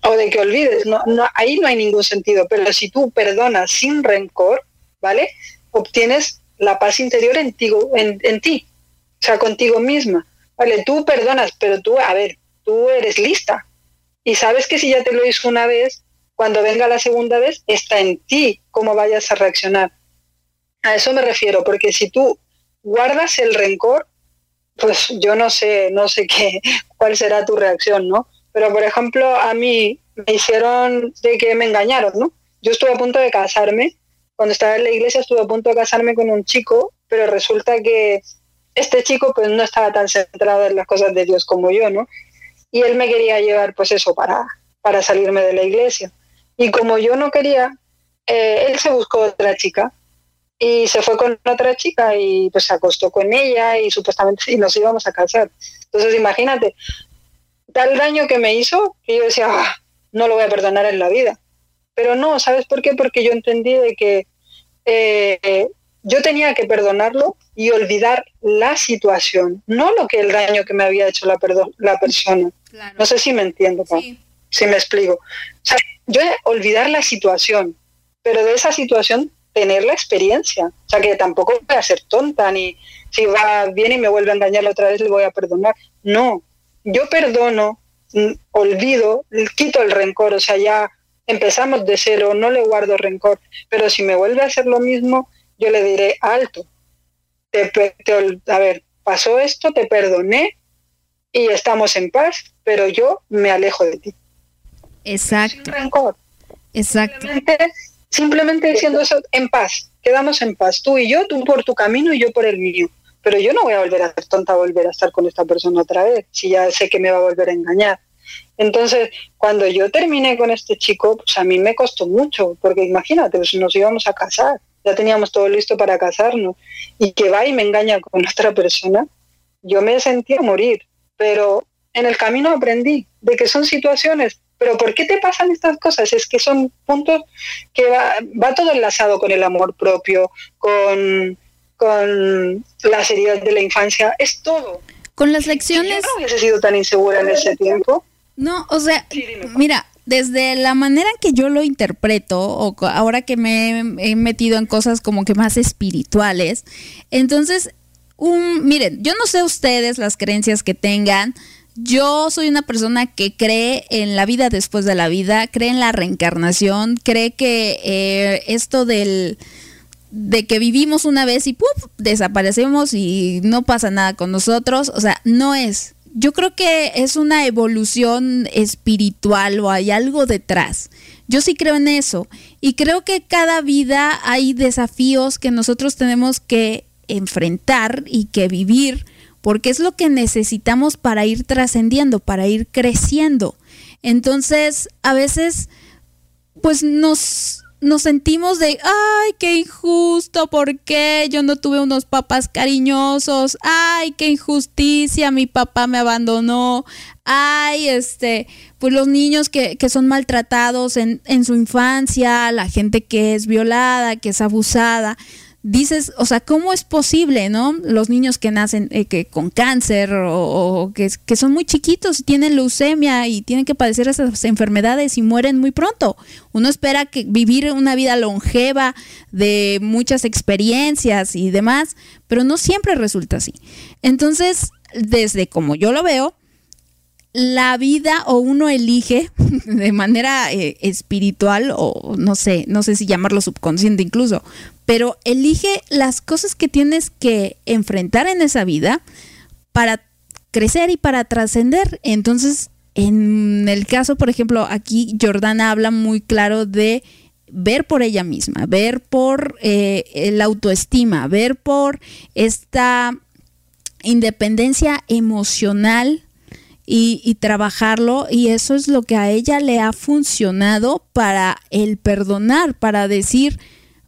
o de que olvides, no, no, ahí no hay ningún sentido, pero si tú perdonas sin rencor, ¿vale? Obtienes la paz interior en ti, en, ti, o sea, contigo misma, ¿vale? Tú perdonas, pero tú, a ver, tú eres lista y sabes que si ya te lo hizo una vez, cuando venga la segunda vez, está en ti cómo vayas a reaccionar. A eso me refiero, porque si tú guardas el rencor, pues yo no sé, no sé qué, <laughs> cuál será tu reacción, ¿no? Pero, por ejemplo, a mí me hicieron de que me engañaron, ¿no? Yo estuve a punto de casarme. Cuando estaba en la iglesia estuve a punto de casarme con un chico, pero resulta que este chico pues no estaba tan centrado en las cosas de Dios como yo, ¿no? Y él me quería llevar pues eso para, para salirme de la iglesia. Y como yo no quería, eh, él se buscó otra chica y se fue con otra chica y pues se acostó con ella y supuestamente y nos íbamos a casar. Entonces imagínate, tal daño que me hizo que yo decía, ah, no lo voy a perdonar en la vida. Pero no, ¿sabes por qué? Porque yo entendí de que eh, yo tenía que perdonarlo y olvidar la situación, no lo que el daño que me había hecho la, la persona. No sé si me entiendo, si me explico. O sea, yo olvidar la situación, pero de esa situación tener la experiencia. O sea, que tampoco voy a ser tonta, ni si va bien y me vuelve a engañar otra vez, le voy a perdonar. No, yo perdono, mm, olvido, quito el rencor, o sea, ya empezamos de cero, no le guardo rencor, pero si me vuelve a hacer lo mismo, yo le diré alto. Te, a ver, pasó esto, te perdoné y estamos en paz, pero yo me alejo de ti. Exacto. Sin rencor. Exacto. simplemente diciendo eso en paz, quedamos en paz, tú y yo, tú por tu camino y yo por el mío pero yo no voy a volver a ser tonta, volver a estar con esta persona otra vez, si ya sé que me va a volver a engañar. Entonces, cuando yo terminé con este chico, pues a mí me costó mucho, porque imagínate, pues nos íbamos a casar, ya teníamos todo listo para casarnos, y que va y me engaña con <laughs> otra persona, yo me sentía morir, pero en el camino aprendí de que son situaciones, pero ¿por qué te pasan estas cosas? Es que son puntos que va, va todo enlazado con el amor propio, con con las heridas de la infancia, es todo. Con las lecciones... yo no hubiese sido tan insegura en ese tiempo. No, o sea, mira, desde la manera en que yo lo interpreto, o ahora que me he metido en cosas como que más espirituales, entonces, un, miren, yo no sé ustedes las creencias que tengan, yo soy una persona que cree en la vida después de la vida, cree en la reencarnación, cree que eh, esto del de que vivimos una vez y ¡pum! desaparecemos y no pasa nada con nosotros, o sea, no es yo creo que es una evolución espiritual o hay algo detrás. Yo sí creo en eso y creo que cada vida hay desafíos que nosotros tenemos que enfrentar y que vivir porque es lo que necesitamos para ir trascendiendo, para ir creciendo. Entonces, a veces, pues nos nos sentimos de, ay, qué injusto, ¿por qué yo no tuve unos papás cariñosos? Ay, qué injusticia, mi papá me abandonó. Ay, este, pues los niños que, que son maltratados en, en su infancia, la gente que es violada, que es abusada dices, o sea, ¿cómo es posible, no? Los niños que nacen eh, que con cáncer o, que, que, son muy chiquitos y tienen leucemia y tienen que padecer esas enfermedades y mueren muy pronto. Uno espera que vivir una vida longeva de muchas experiencias y demás, pero no siempre resulta así. Entonces, desde como yo lo veo, la vida o uno elige <laughs> de manera eh, espiritual o no sé, no sé si llamarlo subconsciente incluso, pero elige las cosas que tienes que enfrentar en esa vida para crecer y para trascender. Entonces, en el caso, por ejemplo, aquí Jordana habla muy claro de ver por ella misma, ver por eh, la autoestima, ver por esta independencia emocional y, trabajarlo y eso es lo que a ella le ha funcionado para el perdonar, para decir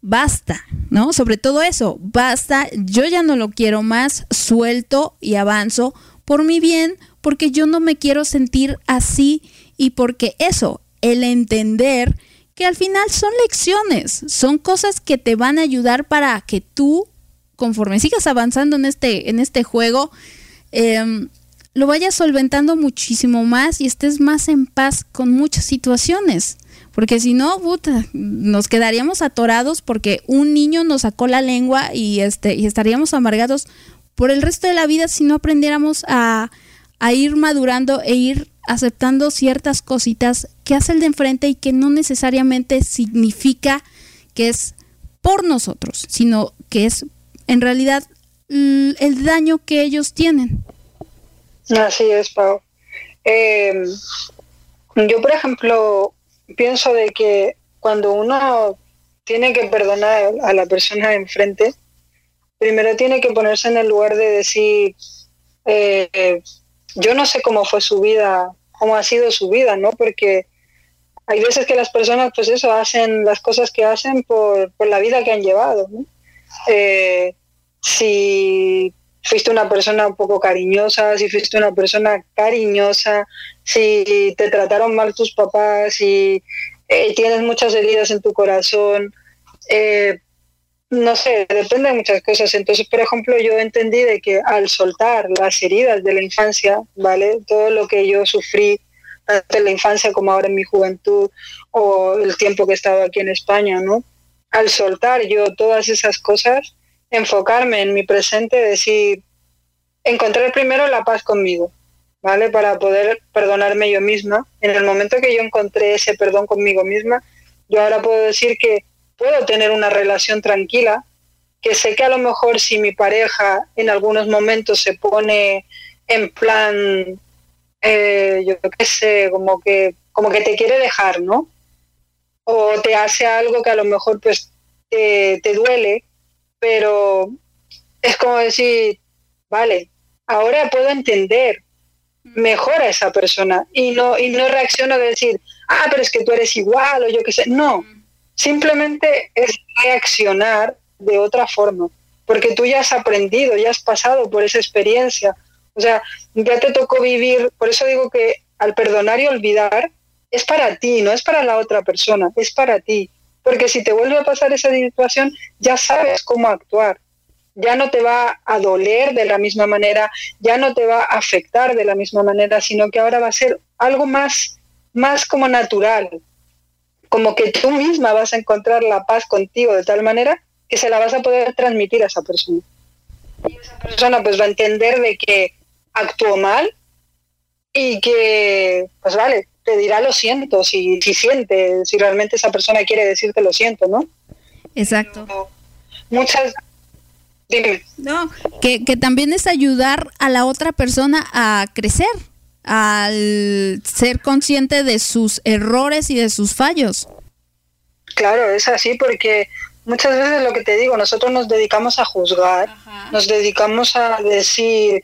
basta, ¿no? Sobre todo eso, basta, yo ya no lo quiero más, suelto y avanzo por mi bien, porque yo no me quiero sentir así y porque eso, el entender que al final son lecciones, son cosas que te van a ayudar para que tú, conforme sigas avanzando en este, en este juego, eh, lo vayas solventando muchísimo más y estés más en paz con muchas situaciones. Porque si no, nos quedaríamos atorados porque un niño nos sacó la lengua y, este, y estaríamos amargados por el resto de la vida si no aprendiéramos a, a ir madurando e ir aceptando ciertas cositas que hace el de enfrente y que no necesariamente significa que es por nosotros, sino que es en realidad el daño que ellos tienen. Así es, Pau. Eh, yo, por ejemplo, pienso de que cuando uno tiene que perdonar a la persona enfrente, primero tiene que ponerse en el lugar de decir, eh, yo no sé cómo fue su vida, cómo ha sido su vida, ¿no? Porque hay veces que las personas, pues eso, hacen las cosas que hacen por, por la vida que han llevado. Eh, si fuiste una persona un poco cariñosa, si fuiste una persona cariñosa, si te trataron mal tus papás, si eh, tienes muchas heridas en tu corazón, eh, no sé, depende de muchas cosas. Entonces, por ejemplo, yo entendí de que al soltar las heridas de la infancia, ¿vale? Todo lo que yo sufrí tanto en la infancia como ahora en mi juventud o el tiempo que he estado aquí en España, ¿no? Al soltar yo todas esas cosas, enfocarme en mi presente, decir, encontrar primero la paz conmigo, ¿vale? Para poder perdonarme yo misma. En el momento que yo encontré ese perdón conmigo misma, yo ahora puedo decir que puedo tener una relación tranquila, que sé que a lo mejor si mi pareja en algunos momentos se pone en plan, eh, yo qué sé, como que, como que te quiere dejar, ¿no? O te hace algo que a lo mejor pues te, te duele, pero es como decir, vale, ahora puedo entender mejor a esa persona y no, y no reacciono de decir, ah, pero es que tú eres igual o yo qué sé. No, simplemente es reaccionar de otra forma, porque tú ya has aprendido, ya has pasado por esa experiencia. O sea, ya te tocó vivir, por eso digo que al perdonar y olvidar es para ti, no es para la otra persona, es para ti. Porque si te vuelve a pasar esa situación, ya sabes cómo actuar. Ya no te va a doler de la misma manera, ya no te va a afectar de la misma manera, sino que ahora va a ser algo más más como natural, como que tú misma vas a encontrar la paz contigo de tal manera que se la vas a poder transmitir a esa persona. Y esa persona pues va a entender de que actuó mal y que, pues vale, te dirá lo siento si, si siente, si realmente esa persona quiere decirte lo siento, ¿no? Exacto. Muchas... Dime. No, que, que también es ayudar a la otra persona a crecer, al ser consciente de sus errores y de sus fallos. Claro, es así porque muchas veces lo que te digo, nosotros nos dedicamos a juzgar, Ajá. nos dedicamos a decir,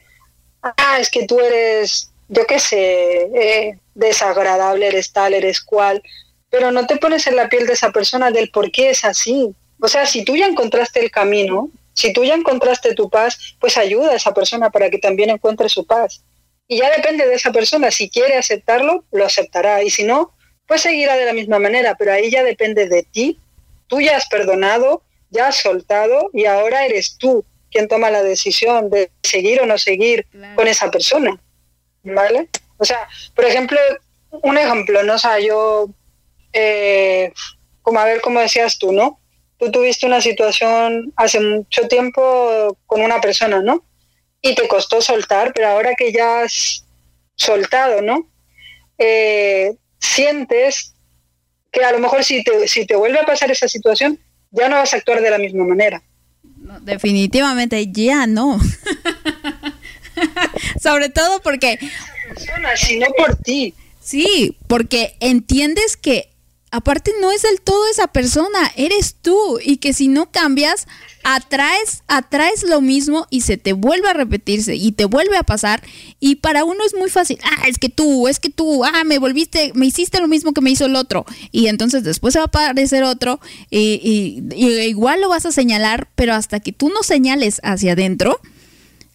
ah, es que tú eres, yo qué sé, eh, desagradable, eres tal, eres cual, pero no te pones en la piel de esa persona del por qué es así. O sea, si tú ya encontraste el camino, si tú ya encontraste tu paz, pues ayuda a esa persona para que también encuentre su paz. Y ya depende de esa persona, si quiere aceptarlo, lo aceptará, y si no, pues seguirá de la misma manera, pero ahí ya depende de ti. Tú ya has perdonado, ya has soltado y ahora eres tú quien toma la decisión de seguir o no seguir Claro. con esa persona. ¿Vale? O sea, por ejemplo, un ejemplo, ¿no? O sea, yo, eh, como a ver, cómo decías tú, ¿no? Tú tuviste una situación hace mucho tiempo con una persona, ¿no? Y te costó soltar, pero ahora que ya has soltado, ¿no? Eh, sientes que a lo mejor si te, si te vuelve a pasar esa situación, ya no vas a actuar de la misma manera. Definitivamente ya no. <laughs> <laughs> Sobre todo porque Persona, sino por ti. Sí, porque entiendes que aparte no es del todo esa persona, eres tú y que si no cambias atraes atraes lo mismo y se te vuelve a repetirse y te vuelve a pasar y para uno es muy fácil, ah, es que tú, es que tú, ah, me volviste, me hiciste lo mismo que me hizo el otro y entonces después se va a aparecer otro y, y- y igual lo vas a señalar, pero hasta que tú no señales hacia adentro,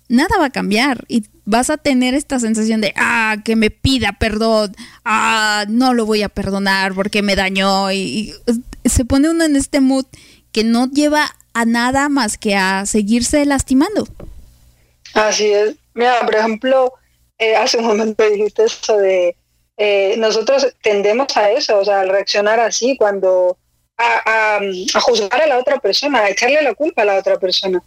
nada va a cambiar y vas a tener esta sensación de, ah, que me pida perdón, ah, no lo voy a perdonar porque me dañó y, y se pone uno en este mood que no lleva a nada más que a seguirse lastimando. Así es. Mira, por ejemplo, eh, hace un momento dijiste eso de eh, nosotros tendemos a eso, o sea, al reaccionar así cuando a- a juzgar a la otra persona, a echarle la culpa a la otra persona.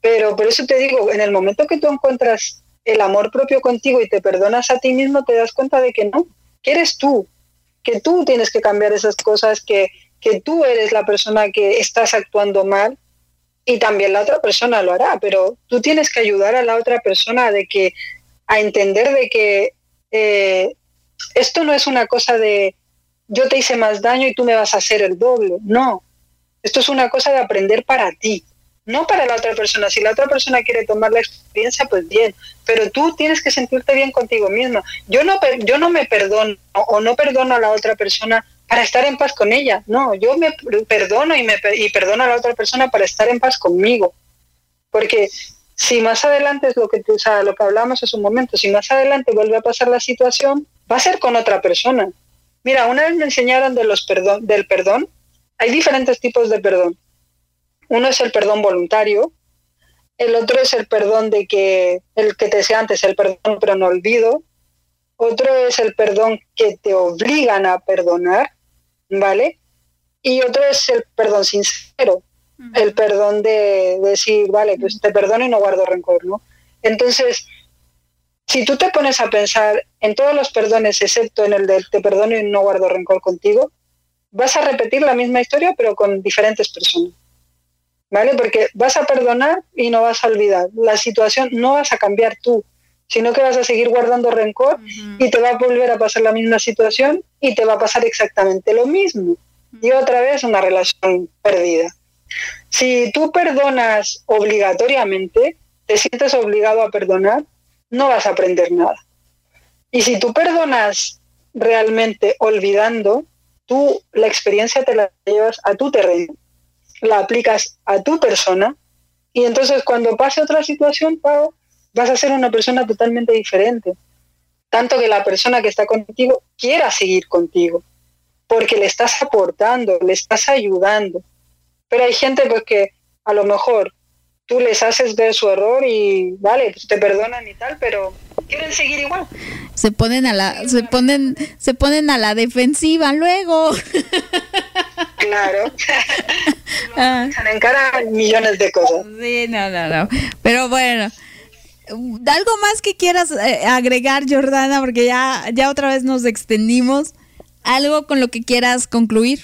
Pero por eso te digo, en el momento que tú encuentras el amor propio contigo y te perdonas a ti mismo, te das cuenta de que no, que eres tú, que tú tienes que cambiar esas cosas, que, que tú eres la persona que estás actuando mal y también la otra persona lo hará, pero tú tienes que ayudar a la otra persona de que a entender de que eh, esto no es una cosa de yo te hice más daño y tú me vas a hacer el doble, no, esto es una cosa de aprender para ti, no para la otra persona. Si la otra persona quiere tomar la experiencia, pues bien, pero tú tienes que sentirte bien contigo misma. Yo no, yo no me perdono o no perdono a la otra persona para estar en paz con ella. No, yo me per- perdono y, me, y perdono a la otra persona para estar en paz conmigo. Porque si más adelante es lo que, o sea, lo que hablamos hace un momento, si más adelante vuelve a pasar la situación, va a ser con otra persona. Mira, una vez me enseñaron de los perdón, del perdón. Hay diferentes tipos de perdón. Uno es el perdón voluntario, el otro es el perdón de que, el que te decía antes, el perdón pero no olvido, otro es el perdón que te obligan a perdonar, ¿vale? Y otro es el perdón sincero, el perdón de, de decir, vale, pues te perdono y no guardo rencor, ¿no? Entonces, si tú te pones a pensar en todos los perdones, excepto en el de te perdono y no guardo rencor contigo, vas a repetir la misma historia, pero con diferentes personas. ¿Vale? Porque vas a perdonar y no vas a olvidar. La situación no vas a cambiar tú, sino que vas a seguir guardando rencor y te va a volver a pasar la misma situación y te va a pasar exactamente lo mismo. Y otra vez una relación perdida. Si tú perdonas obligatoriamente, te sientes obligado a perdonar, no vas a aprender nada. Y si tú perdonas realmente olvidando, tú la experiencia te la llevas a tu terreno, la aplicas a tu persona y entonces cuando pase otra situación, Pau, vas a ser una persona totalmente diferente. Tanto que la persona que está contigo quiera seguir contigo, porque le estás aportando, le estás ayudando. Pero hay gente pues que a lo mejor tú les haces ver su error y vale, pues te perdonan y tal, pero quieren seguir igual. Se ponen a la, se ponen, se ponen a la defensiva luego. Claro. <laughs> Ah. Se encaran millones de cosas. Sí, no, no, no. Pero bueno, algo más que quieras eh, agregar, Jordana, porque ya, ya otra vez nos extendimos. Algo con lo que quieras concluir.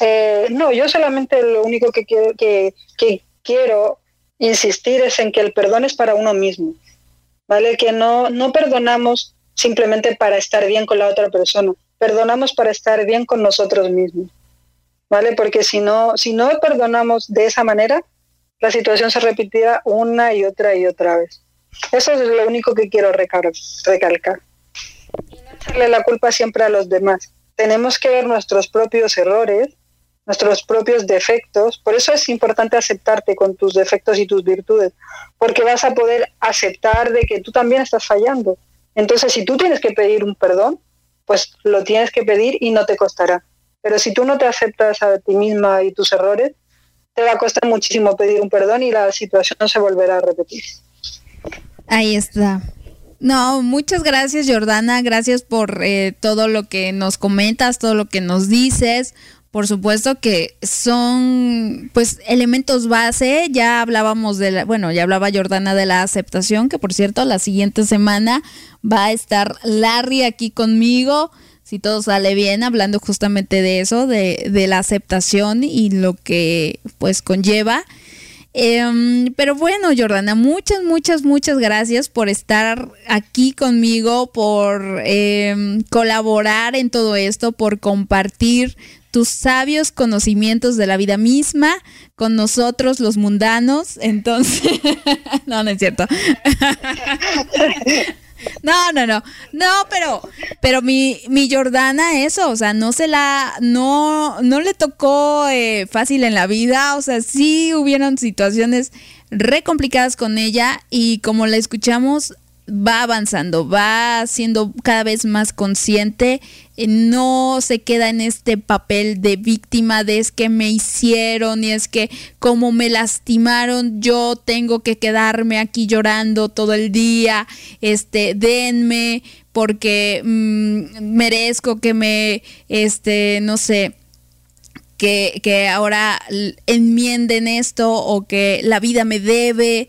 Eh, no, yo solamente lo único que quiero, que, que quiero insistir es en que el perdón es para uno mismo, ¿vale? Que no, no perdonamos simplemente para estar bien con la otra persona, perdonamos para estar bien con nosotros mismos, ¿vale? Porque si no, si no perdonamos de esa manera, la situación se repetirá una y otra y otra vez. Eso es lo único que quiero recalcar. Y no echarle la culpa siempre a los demás. Tenemos que ver nuestros propios errores, nuestros propios defectos. Por eso es importante aceptarte con tus defectos y tus virtudes, porque vas a poder aceptar de que tú también estás fallando. Entonces, si tú tienes que pedir un perdón, pues lo tienes que pedir y no te costará. Pero si tú no te aceptas a ti misma y tus errores, te va a costar muchísimo pedir un perdón y la situación se volverá a repetir. Ahí está. No, muchas gracias Jordana, gracias por eh, todo lo que nos comentas, todo lo que nos dices. Por supuesto que son pues elementos base, ya hablábamos de la, bueno, ya hablaba Jordana de la aceptación, que por cierto la siguiente semana va a estar Larry aquí conmigo, si todo sale bien, hablando justamente de eso, de, de la aceptación y lo que pues conlleva. Em, pero bueno, Jordana, muchas, muchas, muchas gracias por estar aquí conmigo, por em, colaborar en todo esto, por compartir tus sabios conocimientos de la vida misma con nosotros los mundanos. Entonces, <laughs> no, no es cierto. <laughs> No, no, no. No, pero, pero mi, mi Jordana, eso, o sea, no se la, no, no le tocó eh, fácil en la vida. O sea, sí hubieron situaciones re complicadas con ella y como la escuchamos, va avanzando, va siendo cada vez más consciente, eh, no se queda en este papel de víctima de es que me hicieron y es que como me lastimaron yo tengo que quedarme aquí llorando todo el día, este, denme porque mm, merezco que me, este, no sé, que, que ahora enmienden esto o que la vida me debe.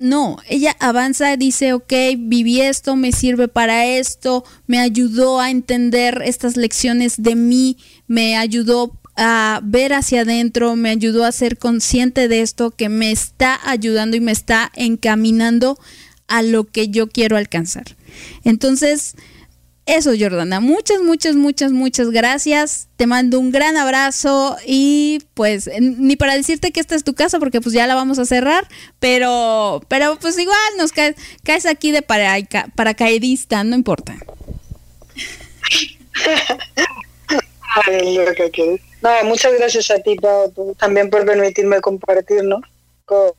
No, ella avanza, dice, ok, viví esto, me sirve para esto, me ayudó a entender estas lecciones de mí, me ayudó a ver hacia adentro, me ayudó a ser consciente de esto que me está ayudando y me está encaminando a lo que yo quiero alcanzar. Entonces, eso, Jordana. Muchas, muchas, muchas, muchas gracias. Te mando un gran abrazo y pues ni para decirte que esta es tu casa porque pues ya la vamos a cerrar, pero, pero pues igual nos caes, caes aquí de paraca- paracaidista, no importa. No, muchas gracias a ti, también por permitirme compartir, ¿no? Con-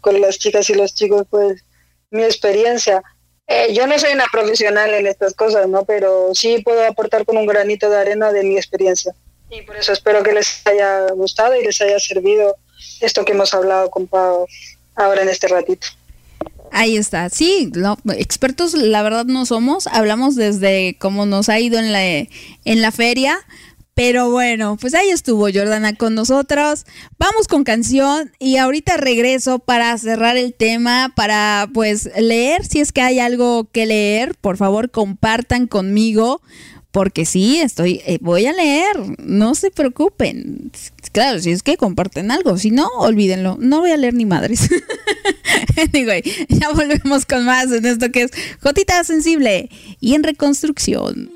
con las chicas y los chicos, pues, mi experiencia. Eh, yo no soy una profesional en estas cosas, ¿no? Pero sí puedo aportar con un granito de arena de mi experiencia. Y por eso espero que les haya gustado y les haya servido esto que hemos hablado con Pau ahora en este ratito. Ahí está. Sí, expertos la verdad no somos. Hablamos desde cómo nos ha ido en la, en la feria. Pero bueno, pues ahí estuvo Jordana con nosotros. Vamos con canción y ahorita regreso para cerrar el tema, para pues leer, si es que hay algo que leer, por favor compartan conmigo, porque sí, estoy, eh, voy a leer, no se preocupen. Claro, si es que comparten algo, si no, olvídenlo, no voy a leer ni madres. <laughs> anyway, ya volvemos con más en esto que es Jotita Sensible y en reconstrucción.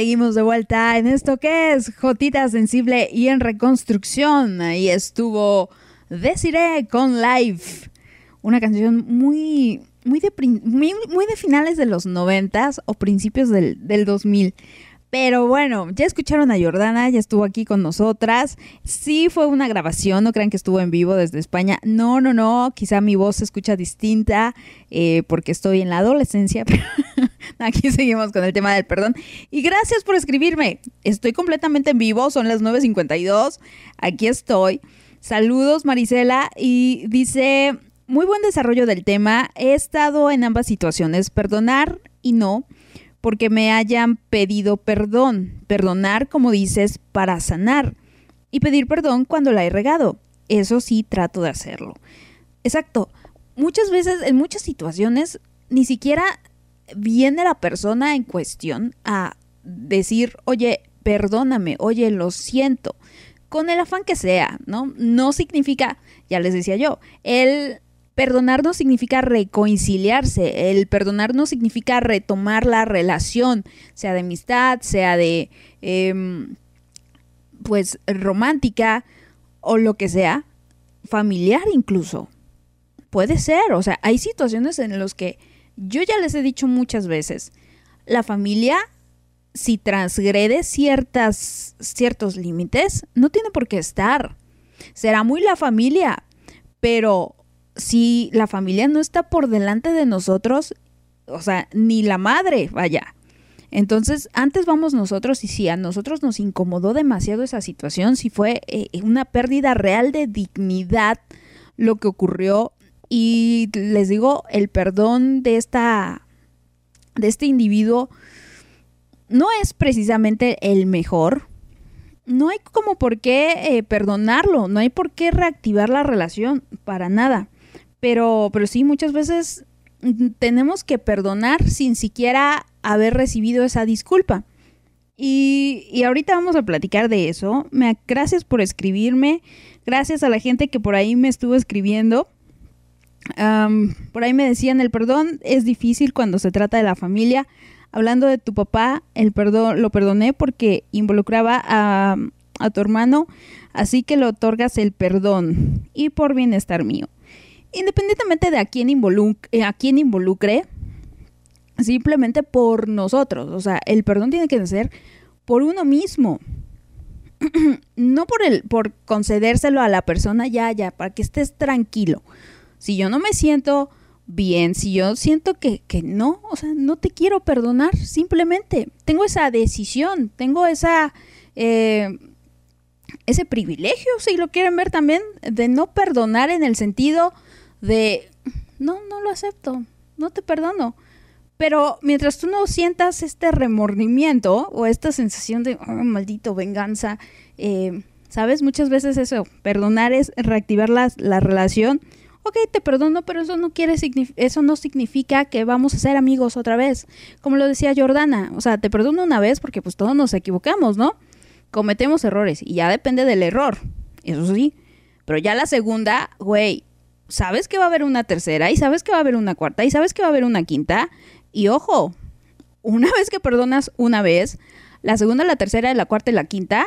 Seguimos de vuelta en esto que es Jotita Sensible y en reconstrucción. Ahí estuvo Desiree con Life. Una canción muy, muy, de, finales de los noventas o principios del, del 2000. Pero bueno, ya escucharon a Jordana, ya estuvo aquí con nosotras. Sí fue una grabación, no crean que estuvo en vivo desde España. No, no, no, quizá mi voz se escucha distinta eh, porque estoy en la adolescencia, <laughs> pero aquí seguimos con el tema del perdón. Y gracias por escribirme. Estoy completamente en vivo, son las 9.52. Aquí estoy. Saludos Marisela y dice, muy buen desarrollo del tema. He estado en ambas situaciones, perdonar y no porque me hayan pedido perdón. Perdonar, como dices, para sanar. Y pedir perdón cuando la he regado. Eso sí trato de hacerlo. Exacto. Muchas veces, en muchas situaciones, ni siquiera viene la persona en cuestión a decir, oye, perdóname, oye, lo siento. Con el afán que sea, ¿no? No significa, ya les decía yo, el Perdonar no significa reconciliarse, el perdonar no significa retomar la relación, sea de amistad, sea de, eh, pues, romántica o lo que sea, familiar incluso. Puede ser, o sea, hay situaciones en las que yo ya les he dicho muchas veces, la familia, si transgrede ciertas, ciertos límites, no tiene por qué estar. Será muy la familia, pero si la familia no está por delante de nosotros, o sea, ni la madre, vaya. Entonces, antes vamos nosotros y si a nosotros nos incomodó demasiado esa situación, si fue eh, una pérdida real de dignidad lo que ocurrió y les digo, el perdón de esta de este individuo no es precisamente el mejor. No hay como por qué eh, perdonarlo, no hay por qué reactivar la relación, para nada. Pero, pero sí, muchas veces mm, tenemos que perdonar sin siquiera haber recibido esa disculpa. Y, y ahorita vamos a platicar de eso. Me, gracias por escribirme. Gracias a la gente que por ahí me estuvo escribiendo. Am, por ahí me decían, el perdón es difícil cuando se trata de la familia. Hablando de tu papá, el perdón lo perdoné porque involucraba a, a tu hermano, así que le otorgas el perdón y por bienestar mío. Independientemente de a quién, involuc- eh, a quién involucre, simplemente por nosotros. O sea, el perdón tiene que ser por uno mismo. <clears throat> no por el, por concedérselo a la persona ya, ya, para que estés tranquilo. Si yo no me siento bien, si yo siento que, que no, o sea, no te quiero perdonar, simplemente tengo esa decisión, tengo esa... eh, ese privilegio, si lo quieren ver también, de no perdonar en el sentido de, no, no lo acepto, no te perdono. Pero mientras tú no sientas este remordimiento o esta sensación de, "Oh, maldito venganza, eh, ¿sabes? Muchas veces eso, perdonar es reactivar la, la relación. Ok, te perdono, pero eso no quiere eso no significa que vamos a ser amigos otra vez. Como lo decía Jordana, o sea, te perdono una vez porque pues todos nos equivocamos, ¿no? Cometemos errores y ya depende del error, eso sí. Pero ya la segunda, güey, sabes que va a haber una tercera y sabes que va a haber una cuarta y sabes que va a haber una quinta. Y ojo, una <laughs> vez que perdonas una vez, la segunda, la tercera, la cuarta y la quinta,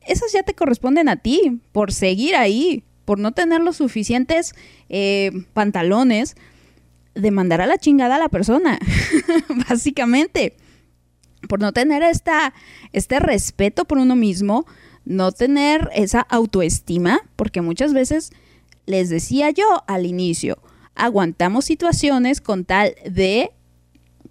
esas ya te corresponden a ti por seguir ahí, por no tener los suficientes eh, pantalones de mandar a la chingada a la persona, <laughs> básicamente. Por no tener esta, este respeto por uno mismo, no tener esa autoestima, porque muchas veces les decía yo al inicio, aguantamos situaciones con tal de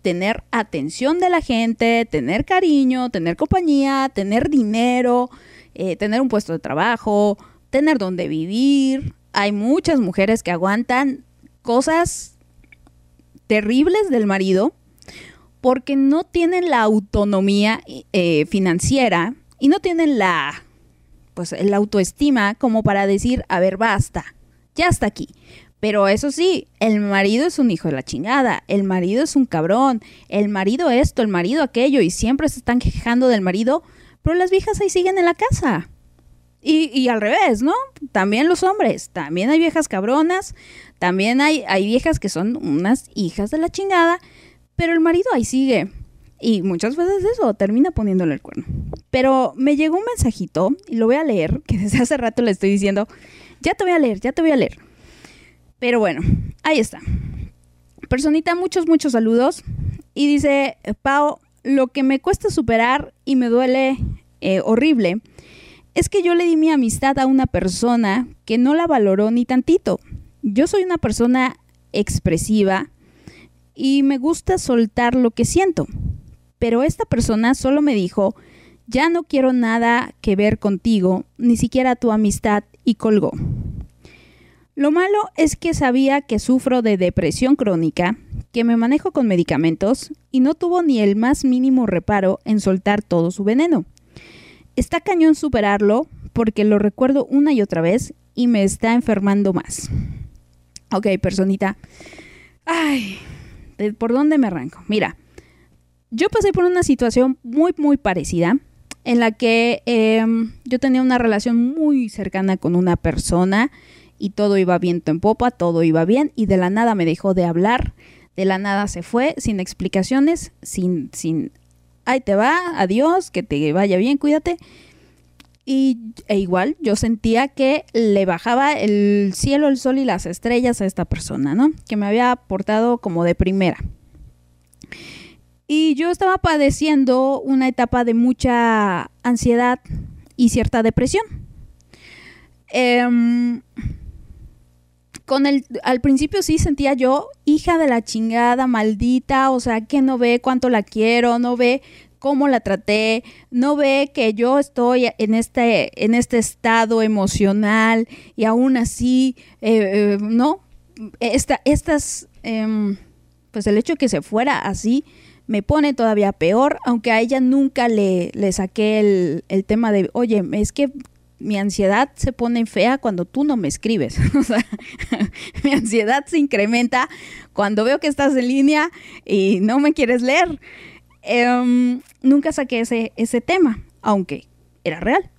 tener atención de la gente, tener cariño, tener compañía, tener dinero, eh, tener un puesto de trabajo, tener donde vivir. Hay muchas mujeres que aguantan cosas terribles del marido porque no tienen la autonomía eh, financiera y no tienen la pues la autoestima como para decir, a ver, basta, ya está aquí. Pero eso sí, el marido es un hijo de la chingada, el marido es un cabrón, el marido esto, el marido aquello, y siempre se están quejando del marido, pero las viejas ahí siguen en la casa. Y, al revés, ¿no? También los hombres, también hay viejas cabronas, también hay, hay viejas que son unas hijas de la chingada, pero el marido ahí sigue. Y muchas veces eso termina poniéndole el cuerno. Pero me llegó un mensajito, y lo voy a leer, que desde hace rato le estoy diciendo, ya te voy a leer, ya te voy a leer. Pero bueno, ahí está. Personita, muchos, muchos saludos. Y dice, Pau, lo que me cuesta superar y me duele eh, horrible es que yo le di mi amistad a una persona que no la valoró ni tantito. Yo soy una persona expresiva y me gusta soltar lo que siento. Pero esta persona solo me dijo, ya no quiero nada que ver contigo, ni siquiera tu amistad, y colgó. Lo malo es que sabía que sufro de depresión crónica, que me manejo con medicamentos y no tuvo ni el más mínimo reparo en soltar todo su veneno. Está cañón superarlo porque lo recuerdo una y otra vez y me está enfermando más. Ok, personita. Ay, ¿de- ¿por dónde me arranco? Mira, yo pasé por una situación muy, muy parecida en la que em, yo tenía una relación muy cercana con una persona y todo iba viento en popa, todo iba bien y de la nada me dejó de hablar, de la nada se fue, sin explicaciones, sin, sin, ahí te va, adiós, que te vaya bien, cuídate. Y e igual yo sentía que le bajaba el cielo, el sol y las estrellas a esta persona, ¿no? Que me había portado como de primera. Y yo estaba padeciendo una etapa de mucha ansiedad y cierta depresión. Em, con el, al principio sí sentía yo, hija de la chingada, maldita, o sea, que no ve cuánto la quiero, no ve cómo la traté, no ve que yo estoy en este, en este estado emocional y aún así, eh, eh, no, Esta, estas, em, pues el hecho de que se fuera así me pone todavía peor, aunque a ella nunca le, le saqué el, el tema de, oye, es que mi ansiedad se pone fea cuando tú no me escribes. <laughs> O sea, <laughs> mi ansiedad se incrementa cuando veo que estás en línea y no me quieres leer. Em, nunca saqué ese, ese tema, aunque era real.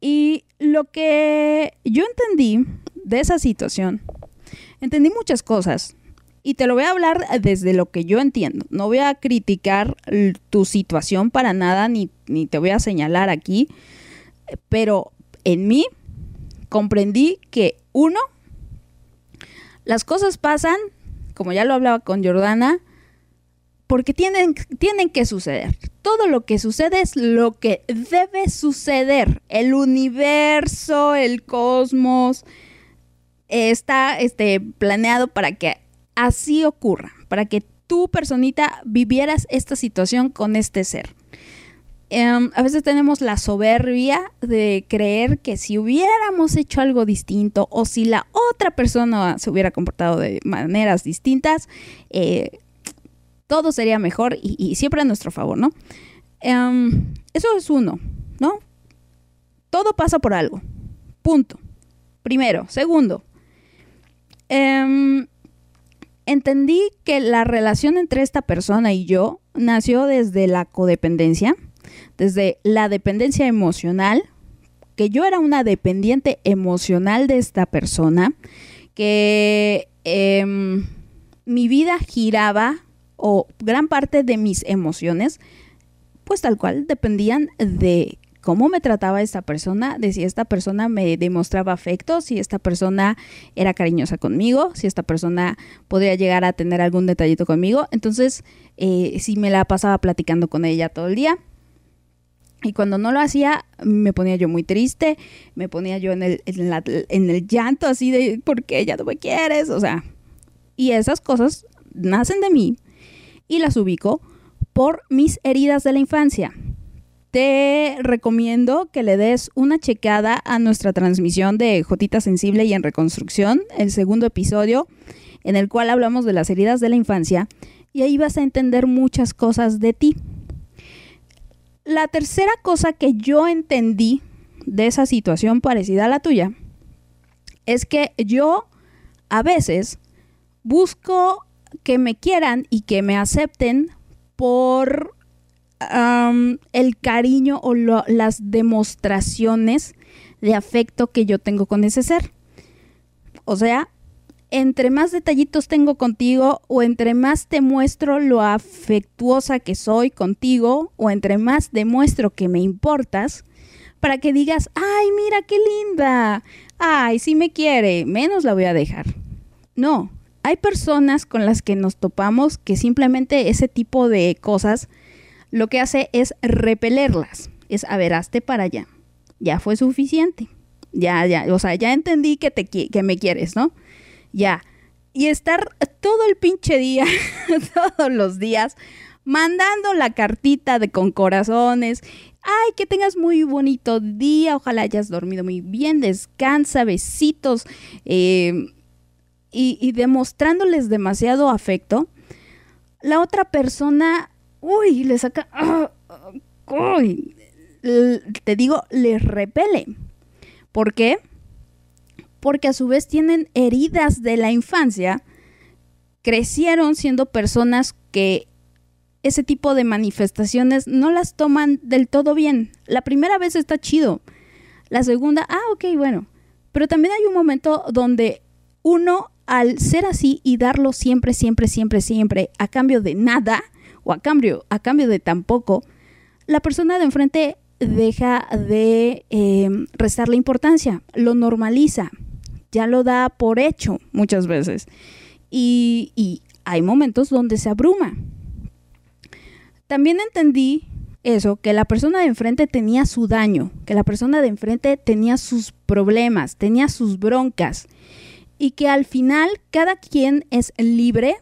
Y lo que yo entendí de esa situación, entendí muchas cosas. Y te lo voy a hablar desde lo que yo entiendo. No voy a criticar tu situación para nada, ni, ni te voy a señalar aquí. Pero en mí comprendí que uno, las cosas pasan, como ya lo hablaba con Jordana, porque tienen, tienen que suceder. Todo lo que sucede es lo que debe suceder. El universo, el cosmos, está este, planeado para que así ocurra, para que tú, personita, vivieras esta situación con este ser. Em, a veces tenemos la soberbia de creer que si hubiéramos hecho algo distinto o si la otra persona se hubiera comportado de maneras distintas, eh, todo sería mejor y, siempre a nuestro favor, ¿no? Em, eso es uno, ¿no? Todo pasa por algo. Punto. Primero. Segundo. Em, entendí que la relación entre esta persona y yo nació desde la codependencia desde la dependencia emocional, que yo era una dependiente emocional de esta persona, que em, mi vida giraba o gran parte de mis emociones, pues tal cual dependían de cómo me trataba esta persona, de si esta persona me demostraba afecto, si esta persona era cariñosa conmigo, si esta persona podría llegar a tener algún detallito conmigo. Entonces, eh, si me la pasaba platicando con ella todo el día, y cuando no lo hacía, me ponía yo muy triste, me ponía yo en el, en, el llanto así de, ¿por qué ya no me quieres? O sea, y esas cosas nacen de mí y las ubico por mis heridas de la infancia. Te recomiendo que le des una checada a nuestra transmisión de Jotita Sensible y en Reconstrucción, el segundo episodio, en el cual hablamos de las heridas de la infancia, y ahí vas a entender muchas cosas de ti. La tercera cosa que yo entendí de esa situación parecida a la tuya es que yo a veces busco que me quieran y que me acepten por el cariño o las demostraciones de afecto que yo tengo con ese ser. O sea, entre más detallitos tengo contigo o entre más te muestro lo afectuosa que soy contigo o entre más demuestro que me importas, para que digas, ay, mira qué linda, ay, si me quiere, menos la voy a dejar. No, hay personas con las que nos topamos que simplemente ese tipo de cosas lo que hace es repelerlas, es a ver, hazte para allá, ya fue suficiente, ya, ya, o sea, ya entendí que, te, que me quieres, ¿no? ya. Y estar todo el pinche día, <laughs> todos los días, mandando la cartita de con corazones. Ay, que tengas muy bonito día, ojalá hayas dormido muy bien, descansa, besitos. Em, y demostrándoles demasiado afecto, la otra persona, uy, le saca, <coughs> uy, te digo, les repele. ¿Por qué? porque a su vez tienen heridas de la infancia, crecieron siendo personas que ese tipo de manifestaciones no las toman del todo bien. La primera vez está chido. La segunda, ah, ok, bueno. Pero también hay un momento donde uno, al ser así y darlo siempre, siempre, siempre, siempre, a cambio de nada, o a cambio, a cambio de tampoco, la persona de enfrente deja de eh, restarle importancia, lo normaliza ya lo da por hecho muchas veces. Y, hay momentos donde se abruma. También entendí eso, que la persona de enfrente tenía su daño, que la persona de enfrente tenía sus problemas, tenía sus broncas y que al final cada quien es libre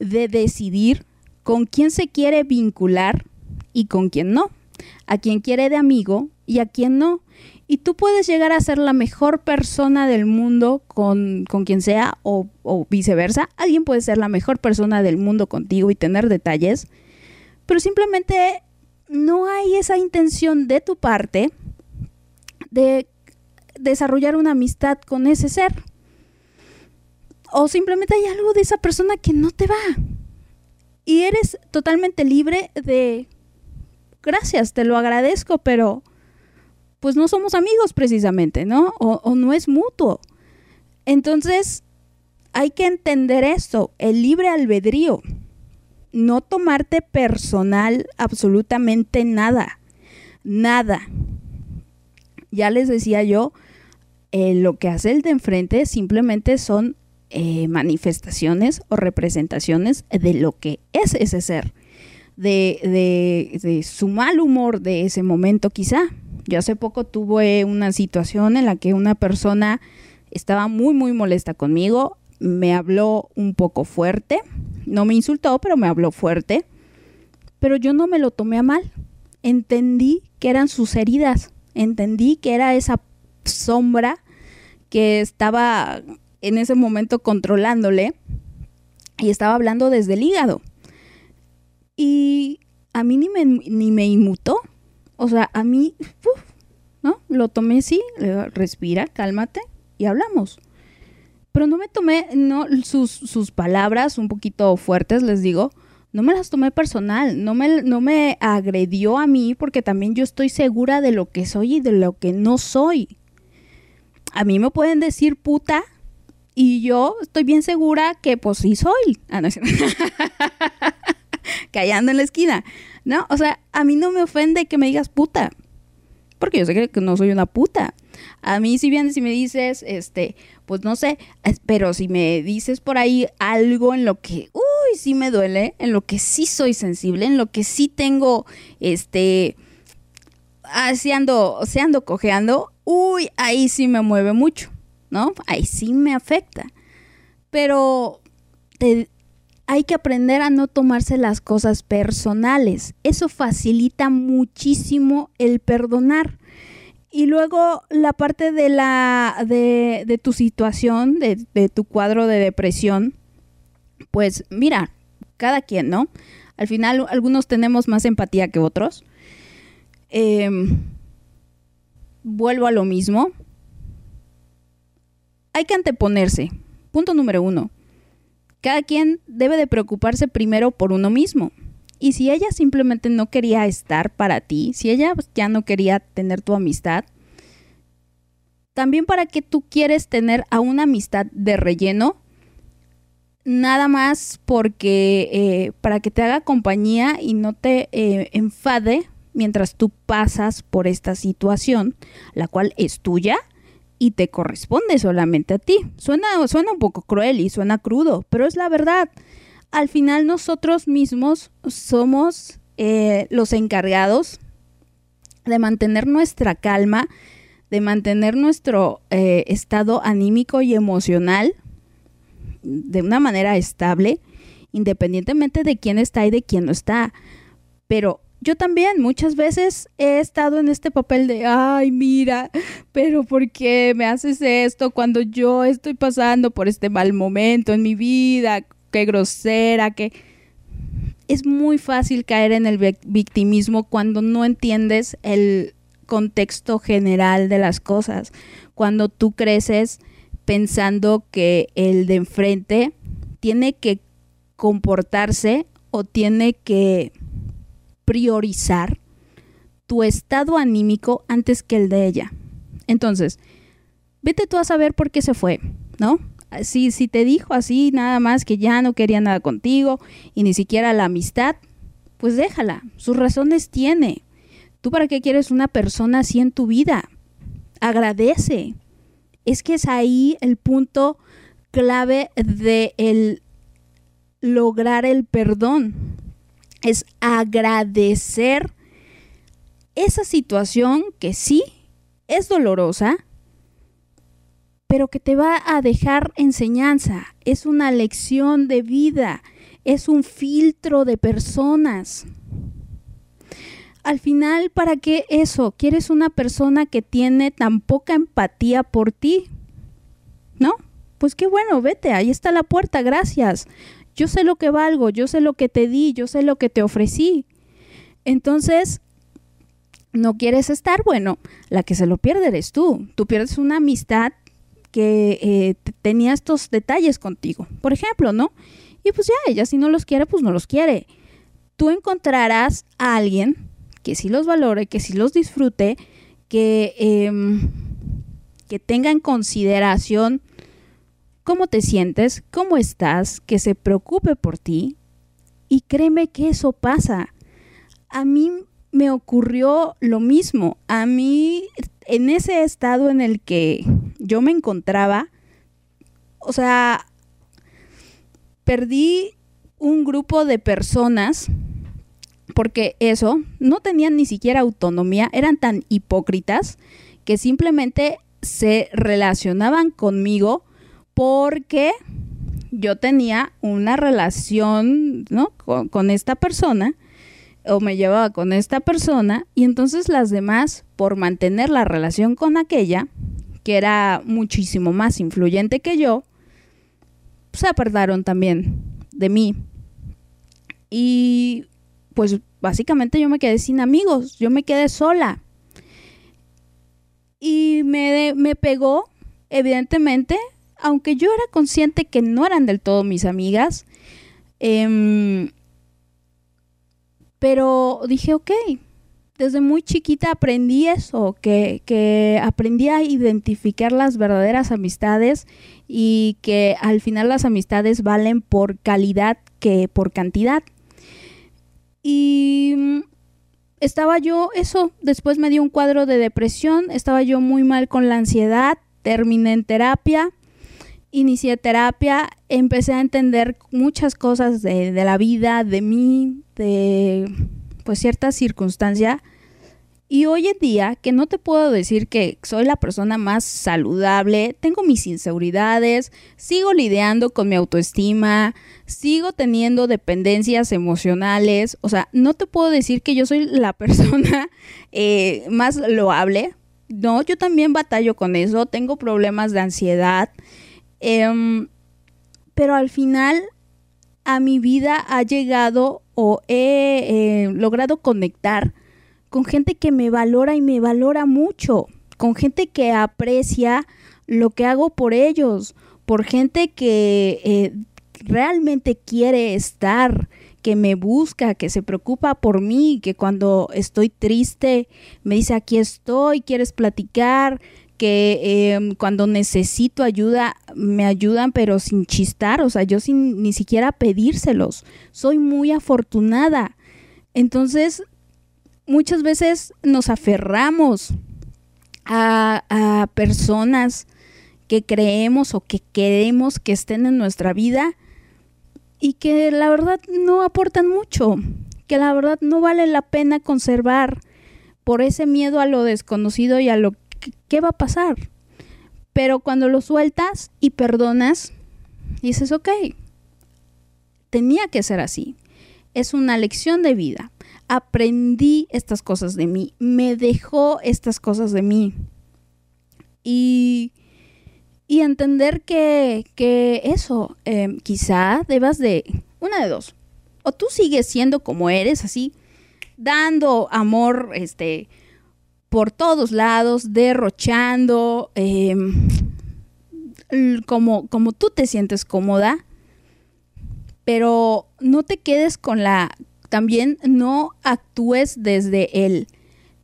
de decidir con quién se quiere vincular y con quién no, a quien quiere de amigo y a quien no. Y tú puedes llegar a ser la mejor persona del mundo con, quien sea o, o, viceversa. Alguien puede ser la mejor persona del mundo contigo y tener detalles, pero simplemente no hay esa intención de tu parte de desarrollar una amistad con ese ser. O simplemente hay algo de esa persona que no te va. Y eres totalmente libre de, gracias, te lo agradezco, pero pues no somos amigos precisamente, ¿no? O, no es mutuo. Entonces, hay que entender esto, el libre albedrío. No tomarte personal absolutamente nada. Nada. Ya les decía yo, eh, lo que hace el de enfrente simplemente son eh, manifestaciones o representaciones de lo que es ese ser, de, de su mal humor de ese momento quizá, yo hace poco tuve una situación en la que una persona estaba muy, muy molesta conmigo, me habló un poco fuerte, no me insultó, pero me habló fuerte, pero yo no me lo tomé a mal, entendí que eran sus heridas, entendí que era esa sombra que estaba en ese momento controlándole y estaba hablando desde el hígado. Y a mí ni me, ni me inmutó. O sea, a mí, ¿no? Lo tomé digo, respira, cálmate y hablamos. Pero no me tomé, no, sus, sus palabras un poquito fuertes, les digo, no me las tomé personal, no me, no me agredió a mí porque también yo estoy segura de lo que soy y de lo que no soy. A mí me pueden decir puta y yo estoy bien segura que pues sí soy. Ah, no, es cierto. <laughs> Callando en la esquina. No, o sea, a mí no me ofende que me digas puta. Porque yo sé que- no soy una puta. A mí si vienes y me dices, este, pues no sé, pero si me dices por ahí algo en lo que, uy, sí me duele, en lo que sí soy sensible, en lo que sí tengo, este, así ando, se ando cojeando, uy, ahí sí me mueve mucho, ¿no? Ahí sí me afecta. Pero hay que aprender a no tomarse las cosas personales. Eso facilita muchísimo el perdonar. Y luego la parte de la de, de tu situación, de, de tu cuadro de depresión, pues mira, cada quien, ¿no? Al final algunos tenemos más empatía que otros. Em, vuelvo a lo mismo. Hay que anteponerse. Punto número uno. Cada quien debe de preocuparse primero por uno mismo. Y si ella simplemente no quería estar para ti, si ella ya no quería tener tu amistad, también para qué tú quieres tener a una amistad de relleno, nada más porque eh, para que te haga compañía y no te eh, enfade mientras tú pasas por esta situación, la cual es tuya y te corresponde solamente a ti. Suena, suena un poco cruel y suena crudo, pero es la verdad. Al final nosotros mismos somos eh, los encargados de mantener nuestra calma, de mantener nuestro eh, estado anímico y emocional de una manera estable, independientemente de quién está y de quién no está. Pero yo también muchas veces he estado en este papel de, ay, mira, pero ¿por qué me haces esto cuando yo estoy pasando por este mal momento en mi vida? Qué grosera, que es muy fácil caer en el vic- victimismo cuando no entiendes el contexto general de las cosas, cuando tú creces pensando que el de enfrente tiene que comportarse o tiene que priorizar tu estado anímico antes que el de ella. Entonces, vete tú a saber por qué se fue, ¿no? Si, si te dijo así nada más que ya no quería nada contigo y ni siquiera la amistad, pues déjala, sus razones tiene. ¿Tú para qué quieres una persona así en tu vida? Agradece. Es que es ahí el punto clave de el lograr el perdón. Es agradecer esa situación que sí es dolorosa, pero que te va a dejar enseñanza. Es una lección de vida, es un filtro de personas. Al final, ¿para qué eso? ¿Quieres una persona que tiene tan poca empatía por ti? ¿No? Pues qué bueno, vete, ahí está la puerta, gracias. Yo sé lo que valgo, yo sé lo que te di, yo sé lo que te ofrecí. Entonces, no quieres estar, bueno, la que se lo pierde eres tú. Tú pierdes una amistad que eh, tenía estos detalles contigo, por ejemplo, ¿no? Y pues ya, ella si no los quiere, pues no los quiere. Tú encontrarás a alguien que sí los valore, que sí los disfrute, que, em, que tenga en consideración cómo te sientes, cómo estás, que se preocupe por ti. Y créeme que eso pasa. A mí me ocurrió lo mismo. A mí, en ese estado en el que yo me encontraba, o sea, perdí un grupo de personas porque eso, no tenían ni siquiera autonomía, eran tan hipócritas que simplemente se relacionaban conmigo porque yo tenía una relación ¿no? con, esta persona o me llevaba con esta persona y entonces las demás, por mantener la relación con aquella, que era muchísimo más influyente que yo, se apartaron también de mí. Y pues básicamente yo me quedé sin amigos, yo me quedé sola. Y me, me pegó, evidentemente, aunque yo era consciente que no eran del todo mis amigas, em, pero dije, ok, desde muy chiquita aprendí eso, que, que, aprendí a identificar las verdaderas amistades y que al final las amistades valen por calidad que por cantidad. Y estaba yo, eso, después me dio un cuadro de depresión, estaba yo muy mal con la ansiedad, terminé en terapia, inicié terapia, empecé a entender muchas cosas de, de la vida, de mí, de pues cierta circunstancia. Y hoy en día, que no te puedo decir que soy la persona más saludable, tengo mis inseguridades, sigo lidiando con mi autoestima, sigo teniendo dependencias emocionales, o sea, no te puedo decir que yo soy la <laughs> persona eh, más loable, no, yo también batallo con eso, tengo problemas de ansiedad, em, pero al final a mi vida ha llegado o he eh, logrado conectar con gente que me valora y me valora mucho, con gente que aprecia lo que hago por ellos, por gente que eh, realmente quiere estar, que me busca, que se preocupa por mí, que cuando estoy triste me dice aquí estoy, quieres platicar, que em, cuando necesito ayuda me ayudan pero sin chistar, o sea, yo sin ni siquiera pedírselos. Soy muy afortunada. Entonces, muchas veces nos aferramos a, a personas que creemos o que queremos que estén en nuestra vida y que la verdad no aportan mucho, que la verdad no vale la pena conservar por ese miedo a lo desconocido y a lo ¿qué va a pasar? Pero cuando lo sueltas y perdonas, dices, ok, tenía que ser así. Es una lección de vida. Aprendí estas cosas de mí. Me dejó estas cosas de mí. Y, y entender que, que eso, eh, quizá debas de, una de dos, o tú sigues siendo como eres, así, dando amor, este, por todos lados, derrochando, em, como, como tú te sientes cómoda, pero no te quedes con la, también no actúes desde el,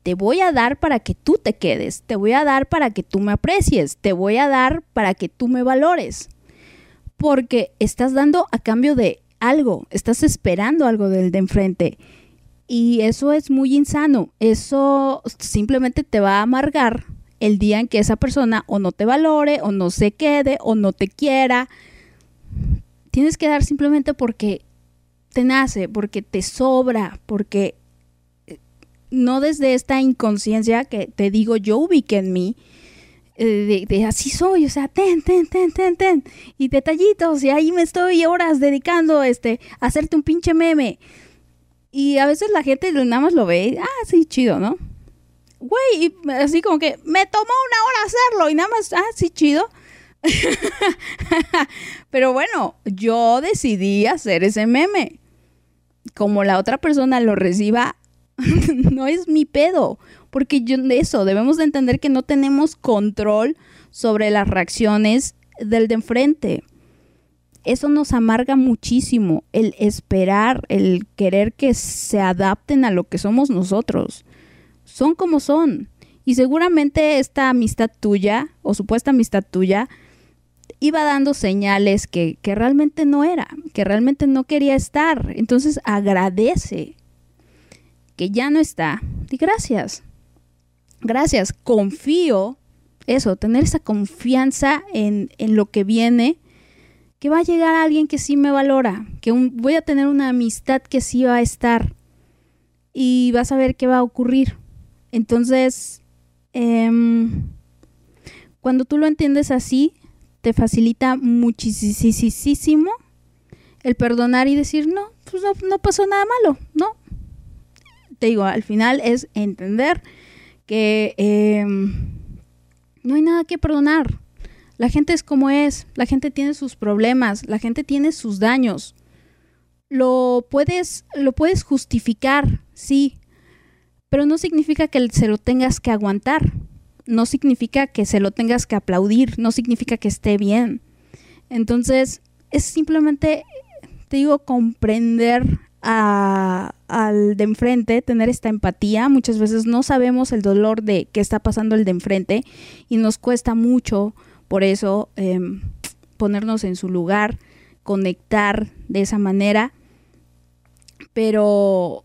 te voy a dar para que tú te quedes, te voy a dar para que tú me aprecies, te voy a dar para que tú me valores, porque estás dando a cambio de algo, estás esperando algo del de enfrente y eso es muy insano. Eso simplemente te va a amargar el día en que esa persona o no te valore, o no se quede, o no te quiera. Tienes que dar simplemente porque te nace, porque te sobra, porque eh, no desde esta inconsciencia que te digo yo ubiqué en mí, eh, de, así soy, o sea, ten, ten, ten, ten, ten, y detallitos, y ahí me estoy horas dedicando este, a hacerte un pinche meme. Y a veces la gente nada más lo ve, ah, sí, chido, ¿no? Güey, así como que me tomó una hora hacerlo y nada más, ah, sí, chido. <laughs> Pero bueno, yo decidí hacer ese meme. Como la otra persona lo reciba, <laughs> no es mi pedo. Porque yo, eso, debemos de entender que no tenemos control sobre las reacciones del de enfrente eso nos amarga muchísimo, el esperar, el querer que se adapten a lo que somos nosotros. Son como son. Y seguramente esta amistad tuya, o supuesta amistad tuya, iba dando señales que, que realmente no era, que realmente no quería estar. Entonces agradece que ya no está. Y gracias. Gracias. Confío, eso, tener esa confianza en, en lo que viene que va a llegar alguien que sí me valora, que voy a tener una amistad que sí va a estar y vas a ver qué va a ocurrir. Entonces, em, Cuando tú lo entiendes así, te facilita muchísimo el perdonar y decir, no, pues no, pasó nada malo, ¿no? Te digo, al final es entender que em, no hay nada que perdonar. La gente es como es, la gente tiene sus problemas, la gente tiene sus daños. Lo puedes, lo puedes justificar, sí, pero no significa que se lo tengas que aguantar, no significa que se lo tengas que aplaudir, no significa que esté bien. Entonces, es simplemente, te digo, comprender al de enfrente, tener esta empatía. Muchas veces no sabemos el dolor de que está pasando el de enfrente y nos cuesta mucho por eso em, ponernos en su lugar, conectar de esa manera. Pero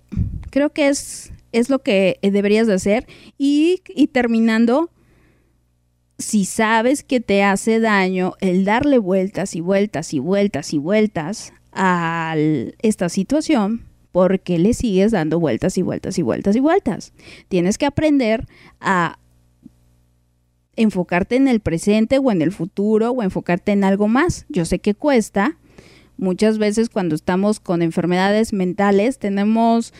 creo que es, es lo que deberías de hacer. Y, y terminando, si sabes que te hace daño el darle vueltas y vueltas y vueltas y vueltas a esta situación porque le sigues dando vueltas y vueltas y vueltas y vueltas. Tienes que aprender a enfocarte en el presente o en el futuro o enfocarte en algo más. Yo sé que cuesta. Muchas veces cuando estamos con enfermedades mentales tenemos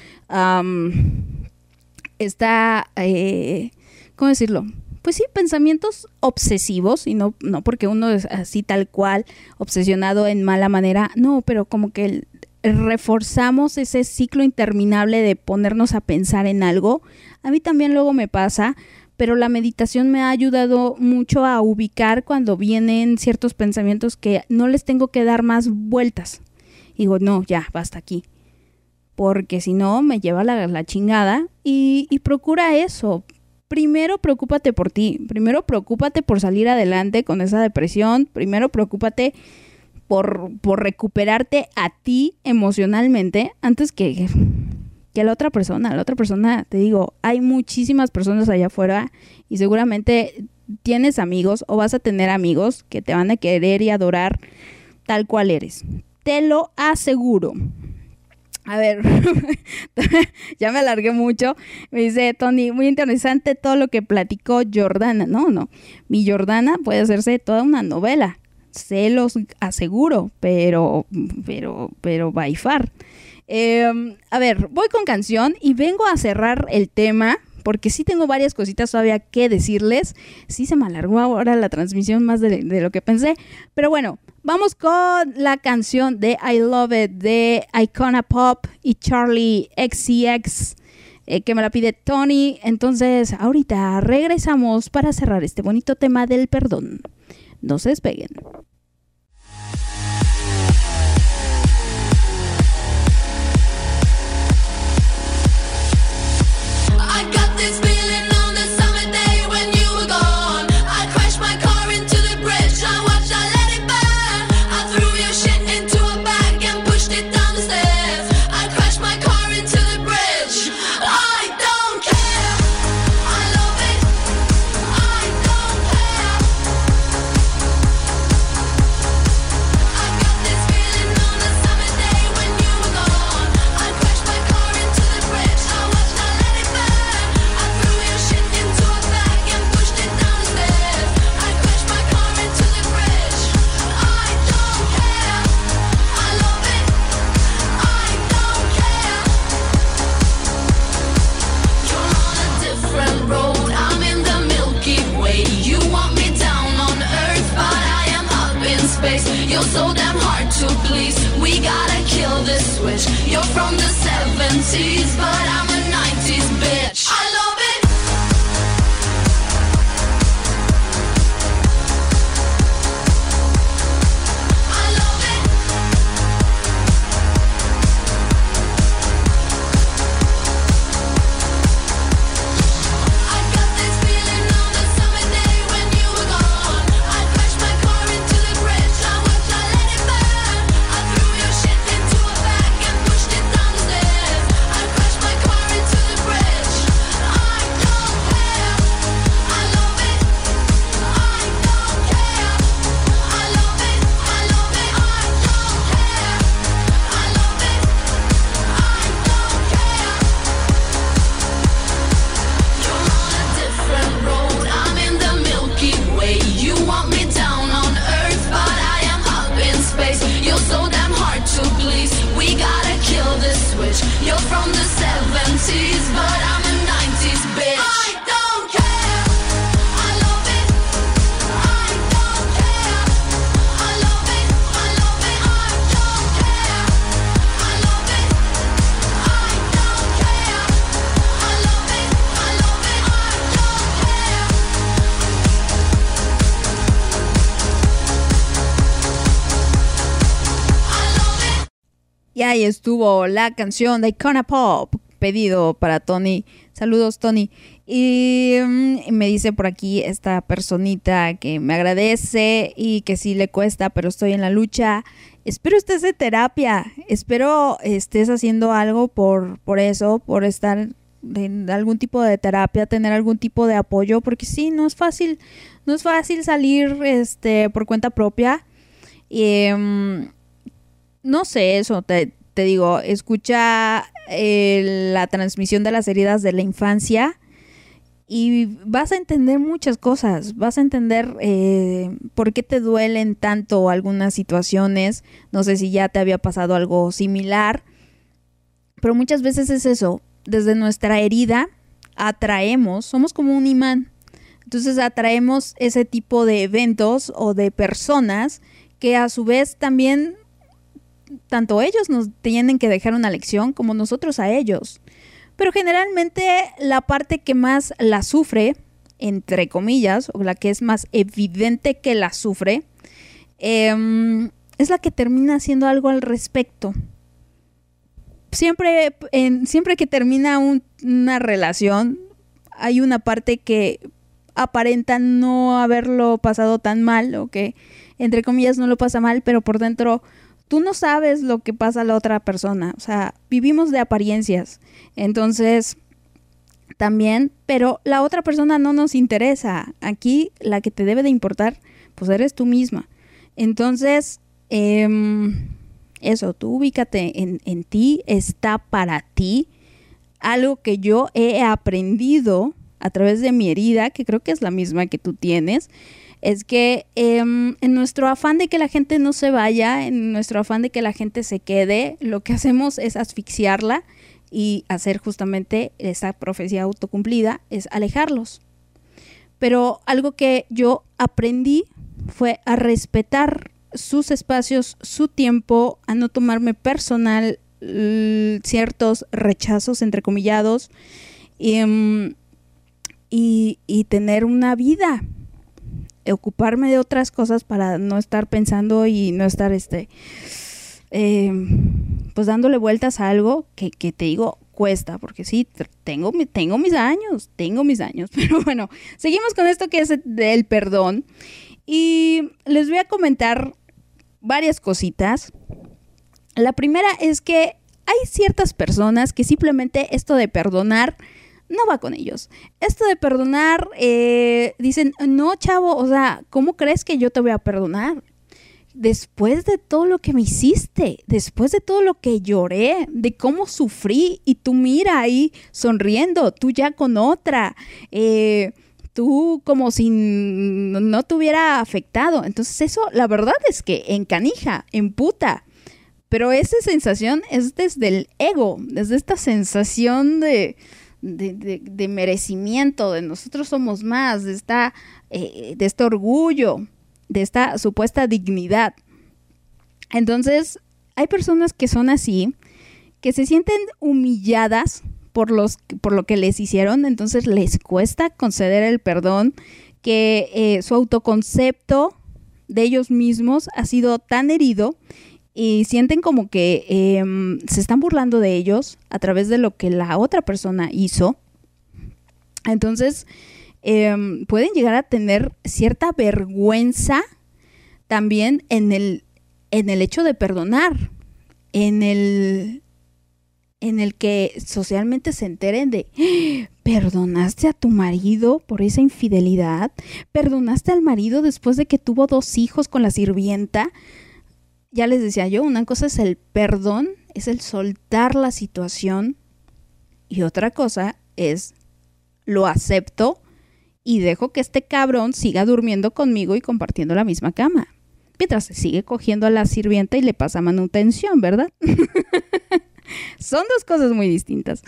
esta, eh, ¿cómo decirlo? pues sí, pensamientos obsesivos, y no, no porque uno es así tal cual, obsesionado en mala manera, no, pero como que reforzamos ese ciclo interminable de ponernos a pensar en algo. A mí también luego me pasa, pero la meditación me ha ayudado mucho a ubicar cuando vienen ciertos pensamientos que no les tengo que dar más vueltas. digo, no, ya, basta aquí. Porque si no, me lleva la, la chingada y, y procura eso, primero preocúpate por ti, primero preocúpate por salir adelante con esa depresión, primero preocúpate por, por recuperarte a ti emocionalmente antes que, que la otra persona. La otra persona, te digo, hay muchísimas personas allá afuera y seguramente tienes amigos o vas a tener amigos que te van a querer y adorar tal cual eres. Te lo aseguro. A ver, <laughs> ya me alargué mucho. Me dice Tony, muy interesante todo lo que platicó Jordana. No, no, mi Jordana puede hacerse toda una novela. Se los aseguro, pero, pero, pero by far. Em, a ver, voy con canción y vengo a cerrar el tema porque sí tengo varias cositas todavía que decirles. Sí se me alargó ahora la transmisión más de, lo que pensé. Pero bueno, vamos con la canción de I Love It de Icona Pop y Charlie XCX. Eh, que me la pide Tony. Entonces, ahorita regresamos para cerrar este bonito tema del perdón. No se despeguen. this switch. You're from the 70s, but I'm a You're from Y ahí estuvo la canción de Icona Pop, pedido para Tony. Saludos, Tony. Y mm, me dice por aquí esta personita que me agradece y que sí le cuesta, pero estoy en la lucha. Espero estés de terapia. Espero estés haciendo algo por, por eso, por estar en algún tipo de terapia, tener algún tipo de apoyo, porque sí, no es fácil, no es fácil salir este por cuenta propia. Y, mm, no sé, eso te, te digo, escucha eh, la transmisión de las heridas de la infancia y vas a entender muchas cosas, vas a entender eh, por qué te duelen tanto algunas situaciones, no sé si ya te había pasado algo similar, pero muchas veces es eso, desde nuestra herida atraemos, somos como un imán, entonces atraemos ese tipo de eventos o de personas que a su vez también tanto ellos nos tienen que dejar una lección como nosotros a ellos. Pero generalmente la parte que más la sufre, entre comillas, o la que es más evidente que la sufre, em, es la que termina haciendo algo al respecto. Siempre, siempre que termina un- una relación, hay una parte que aparenta no haberlo pasado tan mal, o que entre comillas no lo pasa mal, pero por dentro tú no sabes lo que pasa a la otra persona. O sea, vivimos de apariencias. Entonces, también, pero la otra persona no nos interesa. Aquí la que te debe de importar, pues eres tú misma. Entonces, em, eso, tú ubícate en, en ti, está para ti. Algo que yo he aprendido a través de mi herida, que creo que es la misma que tú tienes, es que em, en nuestro afán de que la gente no se vaya, en nuestro afán de que la gente se quede, lo que hacemos es asfixiarla y hacer justamente esa profecía autocumplida, es alejarlos. Pero algo que yo aprendí fue a respetar sus espacios, su tiempo, a no tomarme personal ciertos rechazos entrecomillados y, em, y, y tener una vida, ocuparme de otras cosas para no estar pensando y no estar este eh, pues dándole vueltas a algo que, que te digo cuesta, porque sí, tengo, tengo mis años, tengo mis años, <laughs> pero bueno, seguimos con esto que es del perdón y les voy a comentar varias cositas. La primera es que hay ciertas personas que simplemente esto de perdonar no va con ellos. Esto de perdonar, eh, dicen, no, chavo, o sea, ¿cómo crees que yo te voy a perdonar? Después de todo lo que me hiciste, después de todo lo que lloré, de cómo sufrí, y tú mira ahí sonriendo, tú ya con otra, eh, tú como si no te hubiera afectado. Entonces eso, la verdad es que encanija, emputa. Pero esa sensación es desde el ego, desde esta sensación de, de, de- merecimiento, de nosotros somos más, de, esta, eh, de este orgullo, de esta supuesta dignidad. Entonces, hay personas que son así, que se sienten humilladas por, los, por lo que les hicieron, entonces les cuesta conceder el perdón, que eh, su autoconcepto de ellos mismos ha sido tan herido y sienten como que em, se están burlando de ellos a través de lo que la otra persona hizo. Entonces, em, pueden llegar a tener cierta vergüenza también en el, en el hecho de perdonar, en el, en el que socialmente se enteren de, "Ah, perdonaste a tu marido por esa infidelidad, perdonaste al marido después de que tuvo dos hijos con la sirvienta. Ya les decía yo, una cosa es el perdón, es el soltar la situación y otra cosa es lo acepto y dejo que este cabrón siga durmiendo conmigo y compartiendo la misma cama. Mientras se sigue cogiendo a la sirvienta y le pasa manutención, ¿verdad? <laughs> son dos cosas muy distintas.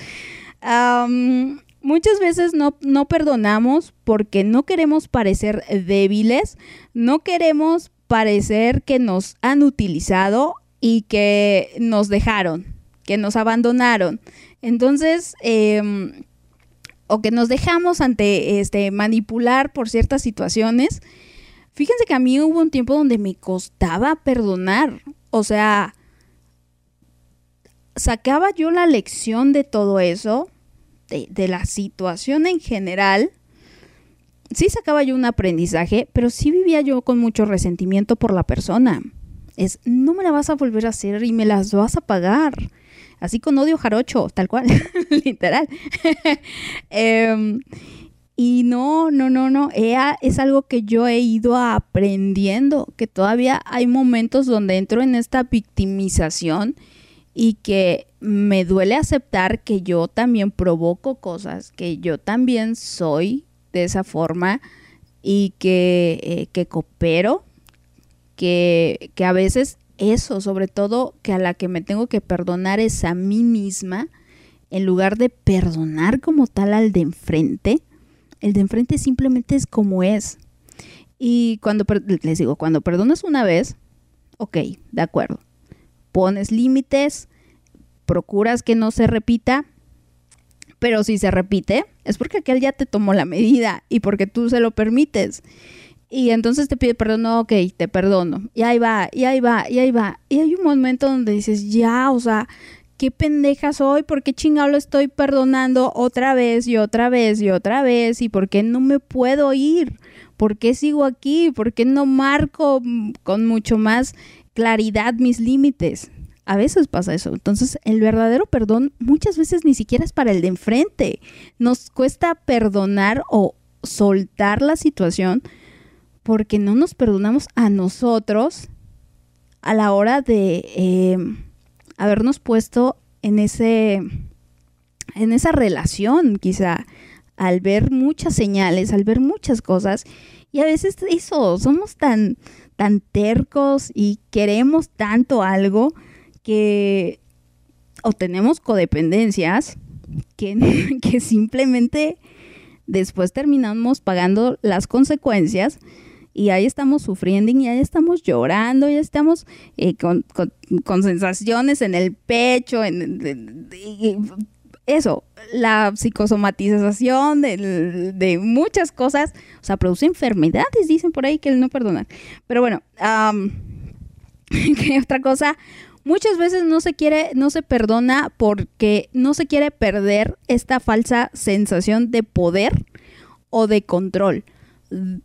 Muchas veces no, no perdonamos porque no queremos parecer débiles, no queremos parecer que nos han utilizado y que nos dejaron, que nos abandonaron. Entonces, em, o que nos dejamos ante este manipular por ciertas situaciones. Fíjense que a mí hubo un tiempo donde me costaba perdonar. O sea, sacaba yo la lección de todo eso, de, de la situación en general. Sí sacaba yo un aprendizaje, pero sí vivía yo con mucho resentimiento por la persona. Es, no me la vas a volver a hacer y me las vas a pagar. Así con odio jarocho, tal cual, <laughs> literal. <laughs> Em, y no, no, no, no, ea- es algo que yo he ido aprendiendo, que todavía hay momentos donde entro en esta victimización y que me duele aceptar que yo también provoco cosas, que yo también soy de esa forma y que, eh, que coopero, que, que a veces eso, sobre todo que a la que me tengo que perdonar es a mí misma, en lugar de perdonar como tal al de enfrente, el de enfrente simplemente es como es. Y cuando, les digo, cuando perdonas una vez, ok, de acuerdo. Pones límites, procuras que no se repita, pero si se repite, es porque aquel ya te tomó la medida y porque tú se lo permites. Y entonces te pide perdón, no, ok, te perdono. Y ahí va, y ahí va, y ahí va. Y hay un momento donde dices, ya, o sea, qué pendeja soy, ¿por qué chingado lo estoy perdonando otra vez y otra vez y otra vez? ¿Y por qué no me puedo ir? ¿Por qué sigo aquí? ¿Por qué no marco mm, con mucho más claridad mis límites? A veces pasa eso. Entonces, el verdadero perdón muchas veces ni siquiera es para el de enfrente. Nos cuesta perdonar o soltar la situación porque no nos perdonamos a nosotros a la hora de eh, habernos puesto en ese en esa relación quizá al ver muchas señales al ver muchas cosas y a veces eso somos tan tan tercos y queremos tanto algo que o tenemos codependencias que, <laughs> que simplemente después terminamos pagando las consecuencias y ahí estamos sufriendo y ahí estamos llorando, ya estamos eh, con, con- con sensaciones en el pecho, en, eso, la psicosomatización de, de muchas cosas, o sea, produce enfermedades, dicen por ahí que el no perdonar. Pero bueno, am, <laughs> ¿qué otra cosa? Muchas veces no se quiere, no se perdona porque no se quiere perder esta falsa sensación de poder o de control.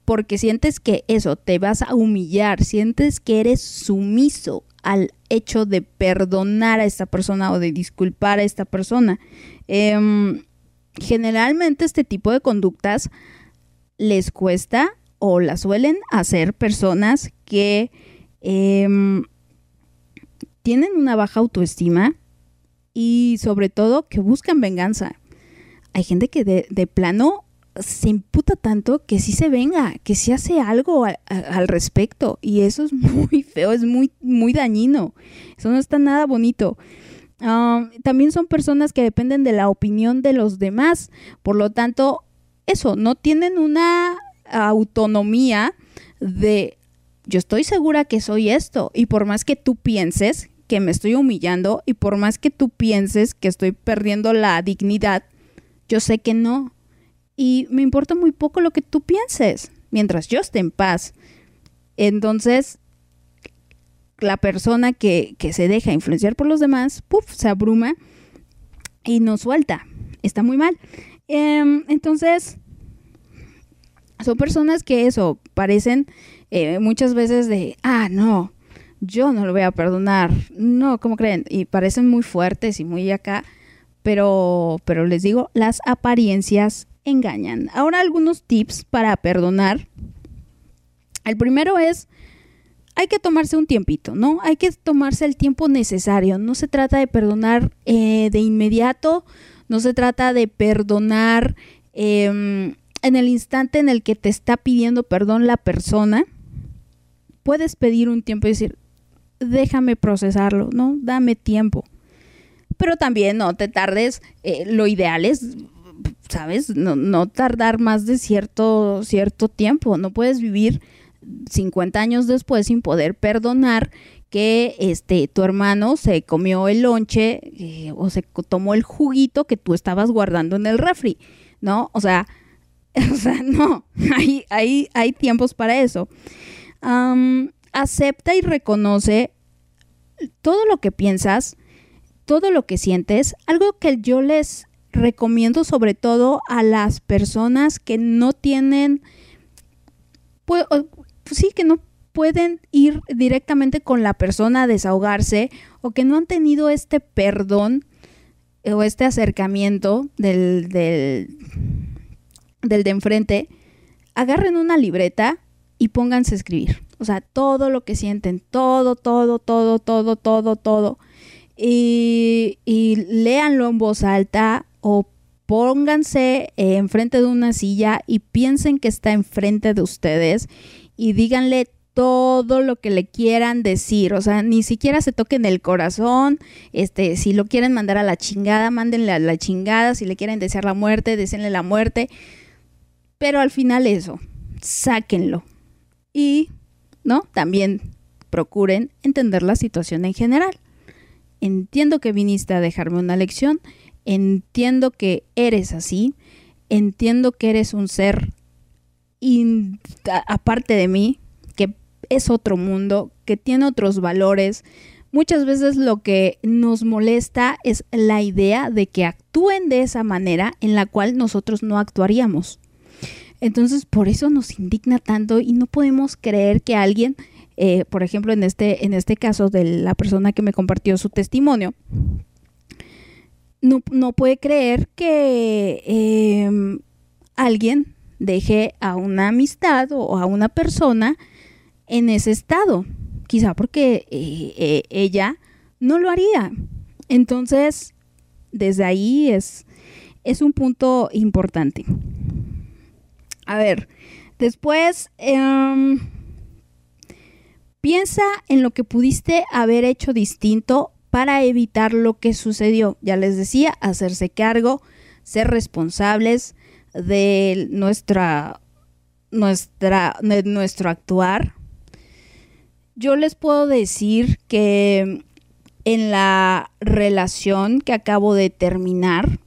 Porque sientes que eso, te vas a humillar, sientes que eres sumiso al hecho de perdonar a esta persona o de disculpar a esta persona. Em, generalmente este tipo de conductas les cuesta o las suelen hacer personas que em, tienen una baja autoestima y sobre todo que buscan venganza. Hay gente que de, plano se imputa tanto que sí se venga, que sí hace algo al respecto y eso es <laughs> muy feo, es muy, muy dañino. Eso no está nada bonito. Ah, también son personas que dependen de la opinión de los demás, por lo tanto, eso, no tienen una autonomía de yo estoy segura que soy esto y por más que tú pienses que me estoy humillando y por más que tú pienses que estoy perdiendo la dignidad, yo sé que no. Y me importa muy poco lo que tú pienses, mientras yo esté en paz. Entonces, la persona que, que se deja influenciar por los demás, puff, se abruma y no suelta. Está muy mal. Em, entonces, son personas que eso, parecen eh, muchas veces de, ah, no, yo no lo voy a perdonar. No, ¿cómo creen? Y parecen muy fuertes y muy acá, pero, pero les digo, las apariencias engañan. Ahora algunos tips para perdonar. El primero es, hay que tomarse un tiempito, ¿no? Hay que tomarse el tiempo necesario. No se trata de perdonar eh, de inmediato, no se trata de perdonar em, en el instante en el que te está pidiendo perdón la persona. Puedes pedir un tiempo y decir, déjame procesarlo, ¿no? Dame tiempo. pero también no te tardes, eh, lo ideal es, ¿sabes? No, no tardar más de cierto, cierto tiempo, no puedes vivir 50 años después sin poder perdonar que este tu hermano se comió el lonche eh, o se tomó el juguito que tú estabas guardando en el refri, ¿no? O sea, <laughs> o sea, no, hay, hay, hay tiempos para eso. Acepta y reconoce todo lo que piensas, todo lo que sientes, algo que yo les recomiendo sobre todo a las personas que no tienen, pues, sí, que no pueden ir directamente con la persona a desahogarse o que no han tenido este perdón o este acercamiento del, del, del de enfrente, agarren una libreta y pónganse a escribir. O sea, todo lo que sienten, todo, todo, todo, todo, todo, todo. Y, y léanlo en voz alta o pónganse eh, enfrente de una silla y piensen que está enfrente de ustedes y díganle todo lo que le quieran decir, o sea, ni siquiera se toquen el corazón, este, si lo quieren mandar a la chingada, mándenle a la chingada, si le quieren desear la muerte, deseenle la muerte, pero al final eso, sáquenlo. Y, ¿no? También procuren entender la situación en general. Entiendo que viniste a dejarme una lección, entiendo que eres así, entiendo que eres un ser aparte de mí, que es otro mundo, que tiene otros valores. Muchas veces lo que nos molesta es la idea de que actúen de esa manera en la cual nosotros no actuaríamos. Entonces, por eso nos indigna tanto y no podemos creer que alguien, eh, por ejemplo, en este, en este caso de la persona que me compartió su testimonio, no, no puede creer que eh, alguien deje a una amistad o a una persona en ese estado. Quizá porque eh, eh, ella no lo haría. Entonces, desde ahí es, es un punto importante. A ver, después em, piensa en lo que pudiste haber hecho distinto para evitar lo que sucedió. Ya les decía, hacerse cargo, ser responsables de nuestra, nuestra, de nuestro actuar. Yo les puedo decir que en la relación que acabo de terminar,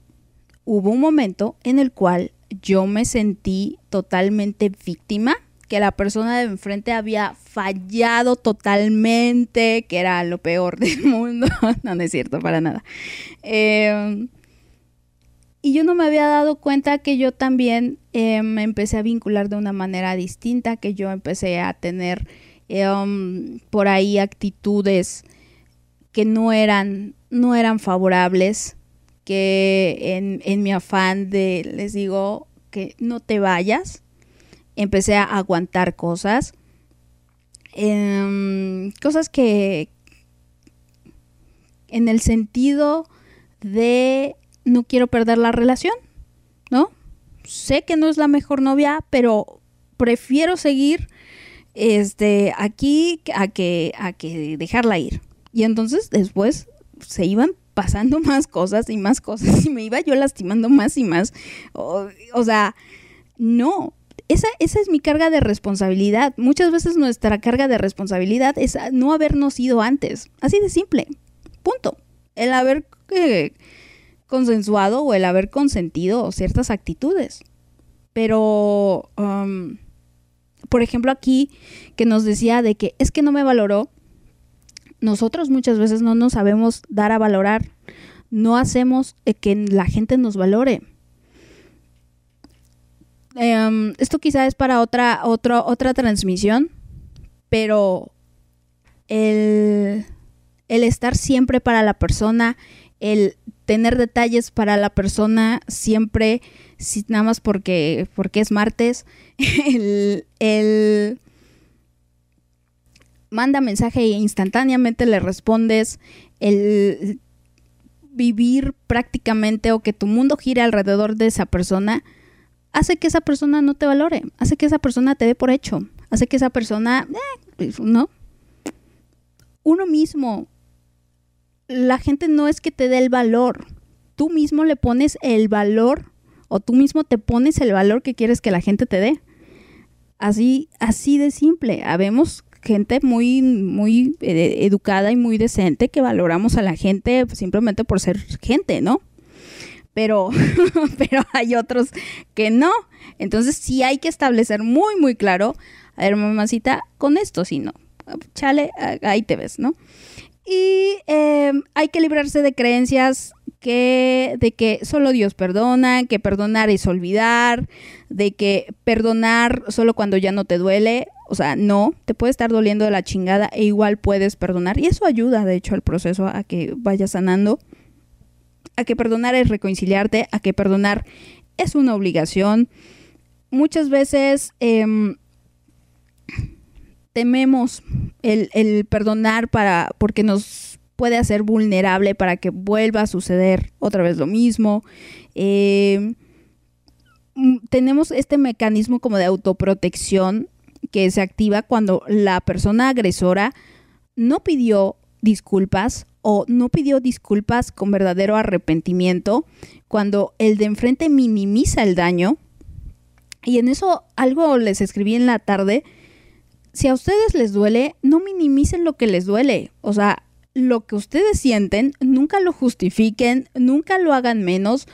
hubo un momento en el cual yo me sentí totalmente víctima, que la persona de enfrente había fallado totalmente, que era lo peor del <laughs> mundo. no, es cierto, para nada. Eh, y yo no me había dado cuenta que yo también eh, me empecé a vincular de una manera distinta, que yo empecé a tener um, por ahí actitudes que no eran, no eran favorables, que en, en mi afán de, les digo, que no te vayas, empecé a aguantar cosas, em, cosas que en el sentido de no quiero perder la relación, ¿no? Sé que no es la mejor novia, pero prefiero seguir este aquí a que a que dejarla ir. Y entonces después se iban pasando <laughs> más cosas y más cosas y me iba yo lastimando más y más. O, sea, no, esa, esa es mi carga de responsabilidad. Muchas veces nuestra carga de responsabilidad es no habernos ido antes. Así de simple. Punto. El haber eh, consensuado o el haber consentido ciertas actitudes. Pero, um, por ejemplo, aquí que nos decía de que es que no me valoró, nosotros muchas veces no nos sabemos dar a valorar, no hacemos eh, que la gente nos valore. Em, esto quizá es para otra, otra, otra transmisión, pero el, el estar siempre para la persona, el tener detalles para la persona siempre, si, nada más porque, porque es martes, <laughs> el manda mensaje e instantáneamente le respondes, el vivir prácticamente o que tu mundo gire alrededor de esa persona, hace que esa persona no te valore, hace que esa persona te dé por hecho, hace que esa persona, eh, ¿no? Uno mismo la gente no es que te dé el valor. Tú mismo le pones el valor o tú mismo te pones el valor que quieres que la gente te dé. Así, así de simple. Habemos gente muy, muy eh, educada y muy decente que valoramos a la gente simplemente por ser gente, ¿no? Pero, <laughs> pero hay otros que no. Entonces sí hay que establecer muy, muy claro, a ver, mamacita, con esto sí no. Chale, ahí te ves, ¿no? Y eh, hay que librarse de creencias de que solo Dios perdona, que perdonar es olvidar, de que perdonar solo cuando ya no te duele. O sea, no, te puede estar doliendo de la chingada e igual puedes perdonar. Y eso ayuda, de hecho, al proceso a que vayas sanando. A que perdonar es reconciliarte, a que perdonar es una obligación. Muchas veces em, tememos el, el perdonar para porque nos puede hacer vulnerable para que vuelva a suceder otra vez lo mismo. Eh, mm, tenemos este mecanismo como de autoprotección que se activa cuando la persona agresora no pidió disculpas o no pidió disculpas con verdadero arrepentimiento, cuando el de enfrente minimiza el daño. Y en eso algo les escribí en la tarde. Si a ustedes les duele, no minimicen lo que les duele. O sea, lo que ustedes sienten, nunca lo justifiquen, nunca lo hagan menos,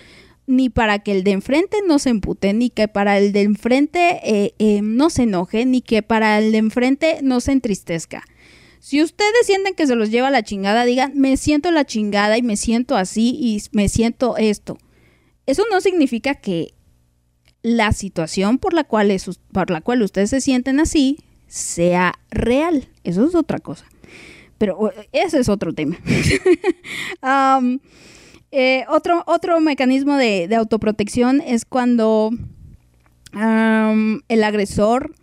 ni para que el de enfrente no se empute, ni que para el de enfrente eh, eh, no se enoje, ni que para el de enfrente no se entristezca. Si ustedes sienten que se los lleva la chingada, digan, me siento la chingada y me siento así y me siento esto. Eso no significa que la situación por la por la cual ustedes se sienten así sea real. Eso es otra cosa. Pero ese es otro tema. <laughs> Eh, otro, otro mecanismo de, autoprotección es cuando el agresor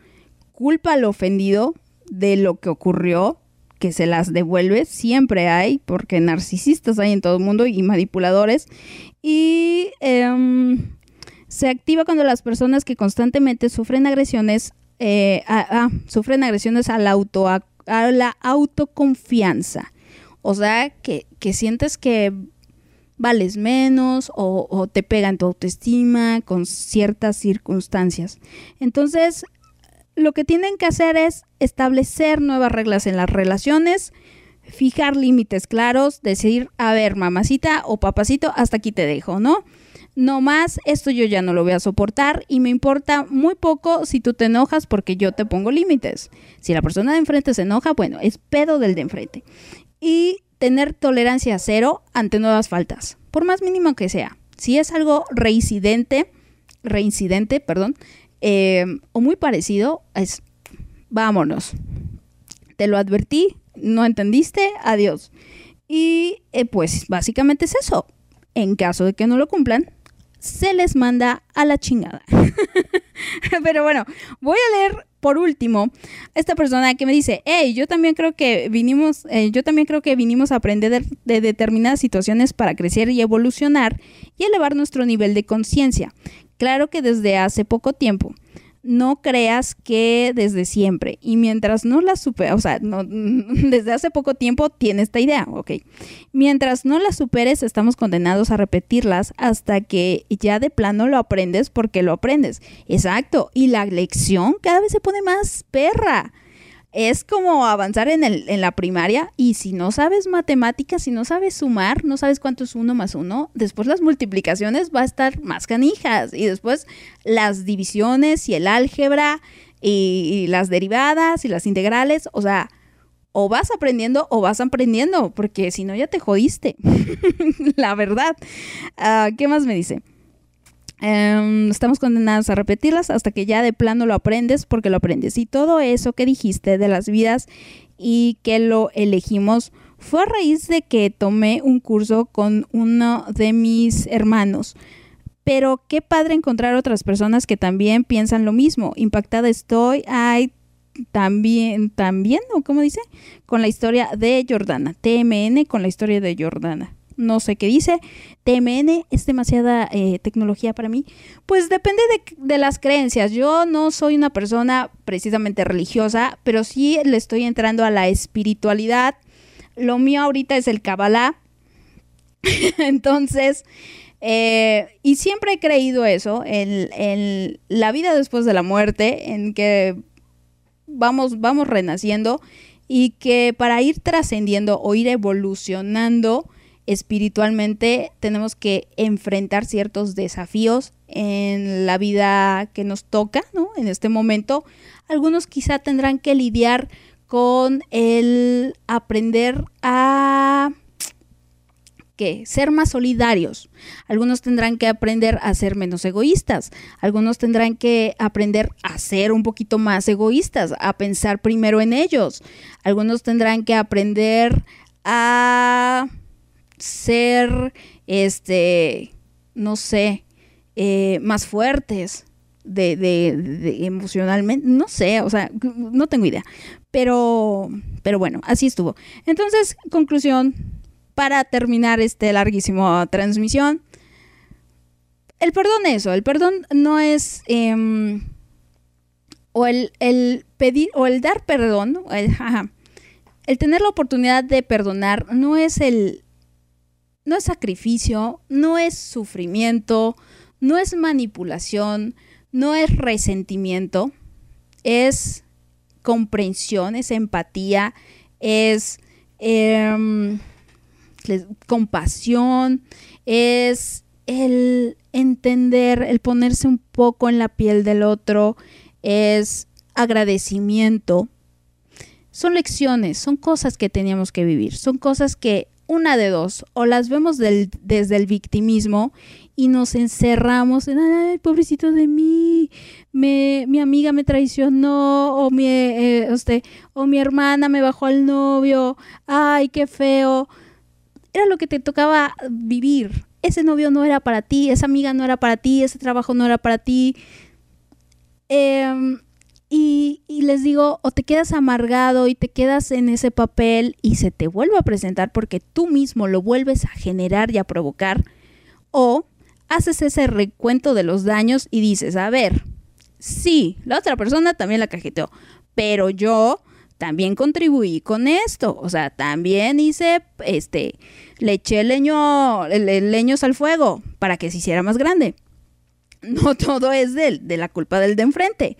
culpa al ofendido de lo que ocurrió, que se las devuelve, siempre hay, porque narcisistas hay en todo el mundo y manipuladores. Y em, se activa cuando las personas que constantemente sufren agresiones, eh, sufren agresiones a la, auto, la autoconfianza. O sea, que, que sientes que vales menos o, o te pegan tu autoestima con ciertas circunstancias. Entonces, lo que tienen que hacer es establecer nuevas reglas en las relaciones, fijar límites claros, decir, a ver, mamacita o papacito, hasta aquí te dejo, ¿no? No más, esto yo ya no lo voy a soportar y me importa muy poco si tú te enojas porque yo te pongo límites. Si la persona de enfrente se enoja, bueno, es pedo del de enfrente. Y tener tolerancia cero ante nuevas faltas, por más mínimo que sea. Si es algo reincidente, reincidente, perdón, eh, o muy parecido, es vámonos. Te lo advertí, no entendiste, adiós. Y eh, pues básicamente es eso. En caso de que no lo cumplan, se les manda a la chingada. <laughs> Pero bueno, voy a leer por último esta persona que me dice, hey, yo también creo que vinimos, eh, yo también creo que vinimos a aprender de, de determinadas situaciones para crecer y evolucionar y elevar nuestro nivel de conciencia. Claro que desde hace poco tiempo. No creas que desde siempre. Y mientras no la supere, o sea, no, <laughs> desde hace poco tiempo tiene esta idea, ok. Mientras no la superes, estamos condenados a repetirlas hasta que ya de plano lo aprendes porque lo aprendes. Exacto. Y la lección cada vez se pone más perra. Es como avanzar en, el, en la primaria y si no sabes matemáticas, si no sabes sumar, no sabes cuánto es uno más uno, después las multiplicaciones va a estar más canijas y después las divisiones y el álgebra y, las derivadas y las integrales, o sea, o vas aprendiendo o vas aprendiendo, porque si no ya te jodiste, <laughs> la verdad. Ah, ¿Qué más me dice? Em, estamos condenados a repetirlas hasta que ya de plano lo aprendes porque lo aprendes. Y todo eso que dijiste de las vidas y que lo elegimos fue a raíz de que tomé un curso con uno de mis hermanos. Pero qué padre encontrar otras personas que también piensan lo mismo. Impactada estoy. Ay, también, también, ¿o cómo dice? Con la historia de Jordana. TMN con la historia de Jordana no sé qué dice. TMN es demasiada eh, tecnología para mí. Pues depende de, las creencias. Yo no soy una persona precisamente religiosa, pero sí le estoy entrando a la espiritualidad. Lo mío ahorita es el Kabbalah. <laughs> Entonces, eh, y siempre he creído eso, en, en la vida después de la muerte, en que vamos, vamos renaciendo y que para ir trascendiendo o ir evolucionando espiritualmente tenemos que enfrentar ciertos desafíos en la vida que nos toca, ¿no? En este momento, algunos quizá tendrán que lidiar con el aprender a ¿qué? ser más solidarios. Algunos tendrán que aprender a ser menos egoístas. Algunos tendrán que aprender a ser un poquito más egoístas, a pensar primero en ellos. Algunos tendrán que aprender a ser, este, no sé, eh, más fuertes de, de- emocionalmente, no sé, o sea, no tengo idea. Pero, pero bueno, así estuvo. Entonces, conclusión, para terminar este larguísimo transmisión, el perdón eso, el perdón no es em, o el, el pedir o el dar perdón, el, ajá, el tener la oportunidad de perdonar no es el no es sacrificio, no es sufrimiento, no es manipulación, no es resentimiento, es comprensión, es empatía, es em, compasión, es el entender, el ponerse un poco en la piel del otro, es agradecimiento. Son lecciones, son cosas que teníamos que vivir, son cosas que una de dos, o las vemos desde el victimismo y nos encerramos en, ay, pobrecito de mí, me, mi amiga me traicionó, o mi, eh, este, o mi hermana me bajó al novio, ay, qué feo. Era lo que te tocaba vivir. Ese novio no era para ti, esa amiga no era para ti, ese trabajo no era para ti. Em, y, les digo, o te quedas amargado y te quedas en ese papel y se te vuelve a presentar porque tú mismo lo vuelves a generar y a provocar, o haces ese recuento de los daños y dices, a ver, sí, la otra persona también la cajeteó, pero yo también contribuí con esto, o sea, también hice, este, le eché leño, le- leños al fuego para que se hiciera más grande. <laughs> No todo es del- de la culpa del de enfrente.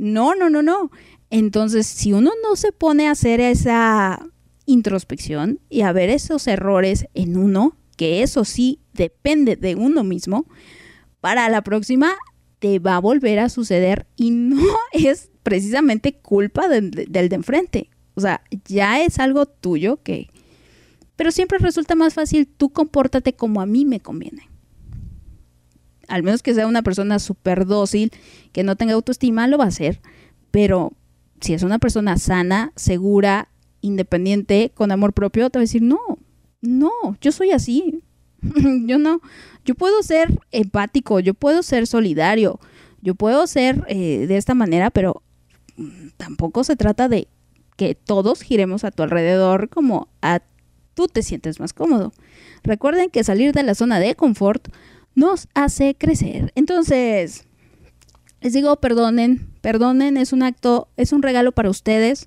No, no, no, no. Entonces, si uno no se pone a hacer esa introspección y a ver esos errores en uno, que eso sí depende de uno mismo, para la próxima te va a volver a suceder y no <laughs> es precisamente culpa de- de- del de enfrente. O sea, ya es algo tuyo que... Pero siempre resulta más fácil tú compórtate como a mí me conviene. Al menos que sea una persona súper dócil, que no tenga autoestima, lo va a hacer. Pero si es una persona sana, segura, independiente, con amor propio, te va a decir, no, no, yo soy así. <laughs> yo no, yo puedo ser empático, yo puedo ser solidario, yo puedo ser eh, de esta manera, pero tampoco se trata de que todos giremos a tu alrededor como a tú te sientes más cómodo. Recuerden que salir de la zona de confort nos hace crecer. Entonces, les digo, perdonen, perdonen, es un acto, es un regalo para ustedes.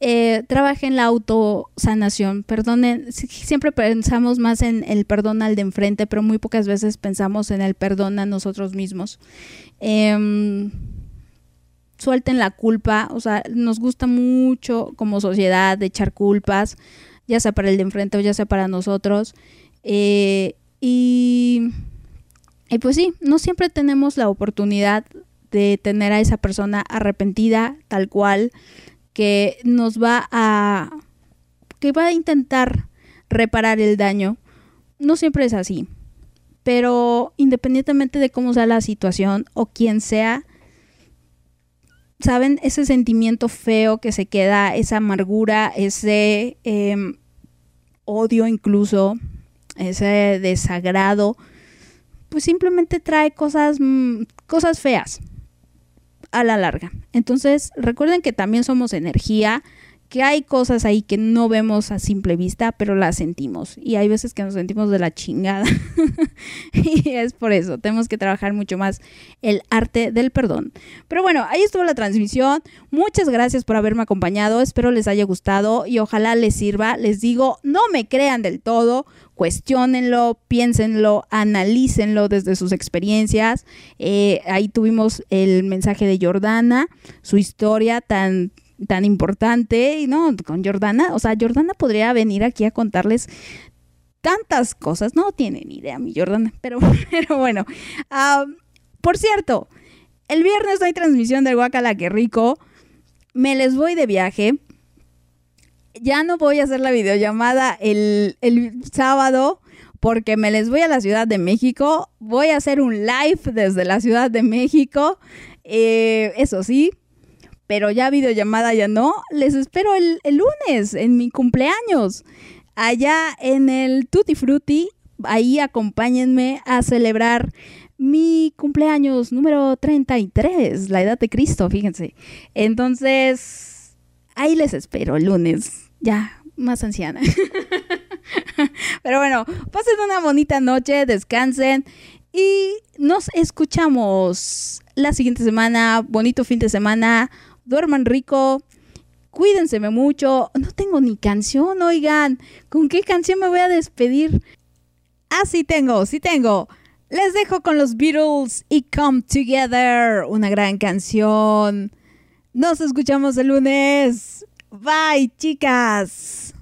Eh, trabajen la autosanación, perdonen, si- siempre pensamos más en el perdón al de enfrente, pero muy pocas veces pensamos en el perdón a nosotros mismos. Em, suelten la culpa, o sea, nos gusta mucho como sociedad echar culpas, ya sea para el de enfrente o ya sea para nosotros. Eh, y, y pues sí, no siempre tenemos la oportunidad de tener a esa persona arrepentida tal cual que nos va a que va a intentar reparar el daño. No siempre es así. Pero independientemente de cómo sea la situación o quién sea, ¿saben? Ese sentimiento feo que se queda, esa amargura, ese em, odio incluso, ese desagrado, pues simplemente trae cosas, mm, cosas feas a la larga. Entonces, recuerden que también somos energía, que hay cosas ahí que no vemos a simple vista, pero las sentimos. Y hay veces que nos sentimos de la chingada. <laughs> y es por eso, tenemos que trabajar mucho más el arte del perdón. Pero bueno, ahí estuvo la transmisión. Muchas gracias por haberme acompañado. Espero les haya gustado y ojalá les sirva. Les digo, no me crean del todo. Cuestiónenlo, piénsenlo, analícenlo desde sus experiencias. Eh, ahí tuvimos el mensaje de Jordana, su historia tan tan importante, y no, con Jordana, o sea, Jordana podría venir aquí a contarles tantas cosas, no tiene ni idea mi Jordana, pero, <laughs> pero bueno, ah, por cierto, el viernes no hay transmisión del Guacala que rico, me les voy de viaje, ya no voy a hacer la videollamada el, el sábado porque me les voy a la Ciudad de México, voy a hacer un live desde la Ciudad de México, eh, eso sí, pero ya videollamada ya no. Les espero el, el, lunes en mi cumpleaños. Allá en el Tutti Frutti. Ahí acompáñenme a celebrar mi cumpleaños número 33, la edad de Cristo, fíjense. Entonces, ahí les espero el lunes. Ya, más anciana. <laughs> Pero bueno, pasen una bonita noche, descansen y nos escuchamos la siguiente semana. Bonito fin de semana duerman rico, cuídense mucho. No tengo ni canción, oigan. ¿Con qué canción me voy a despedir? Ah, sí tengo, sí tengo. Les dejo con los Beatles y Come Together, una gran canción. Nos escuchamos el lunes. Bye, chicas.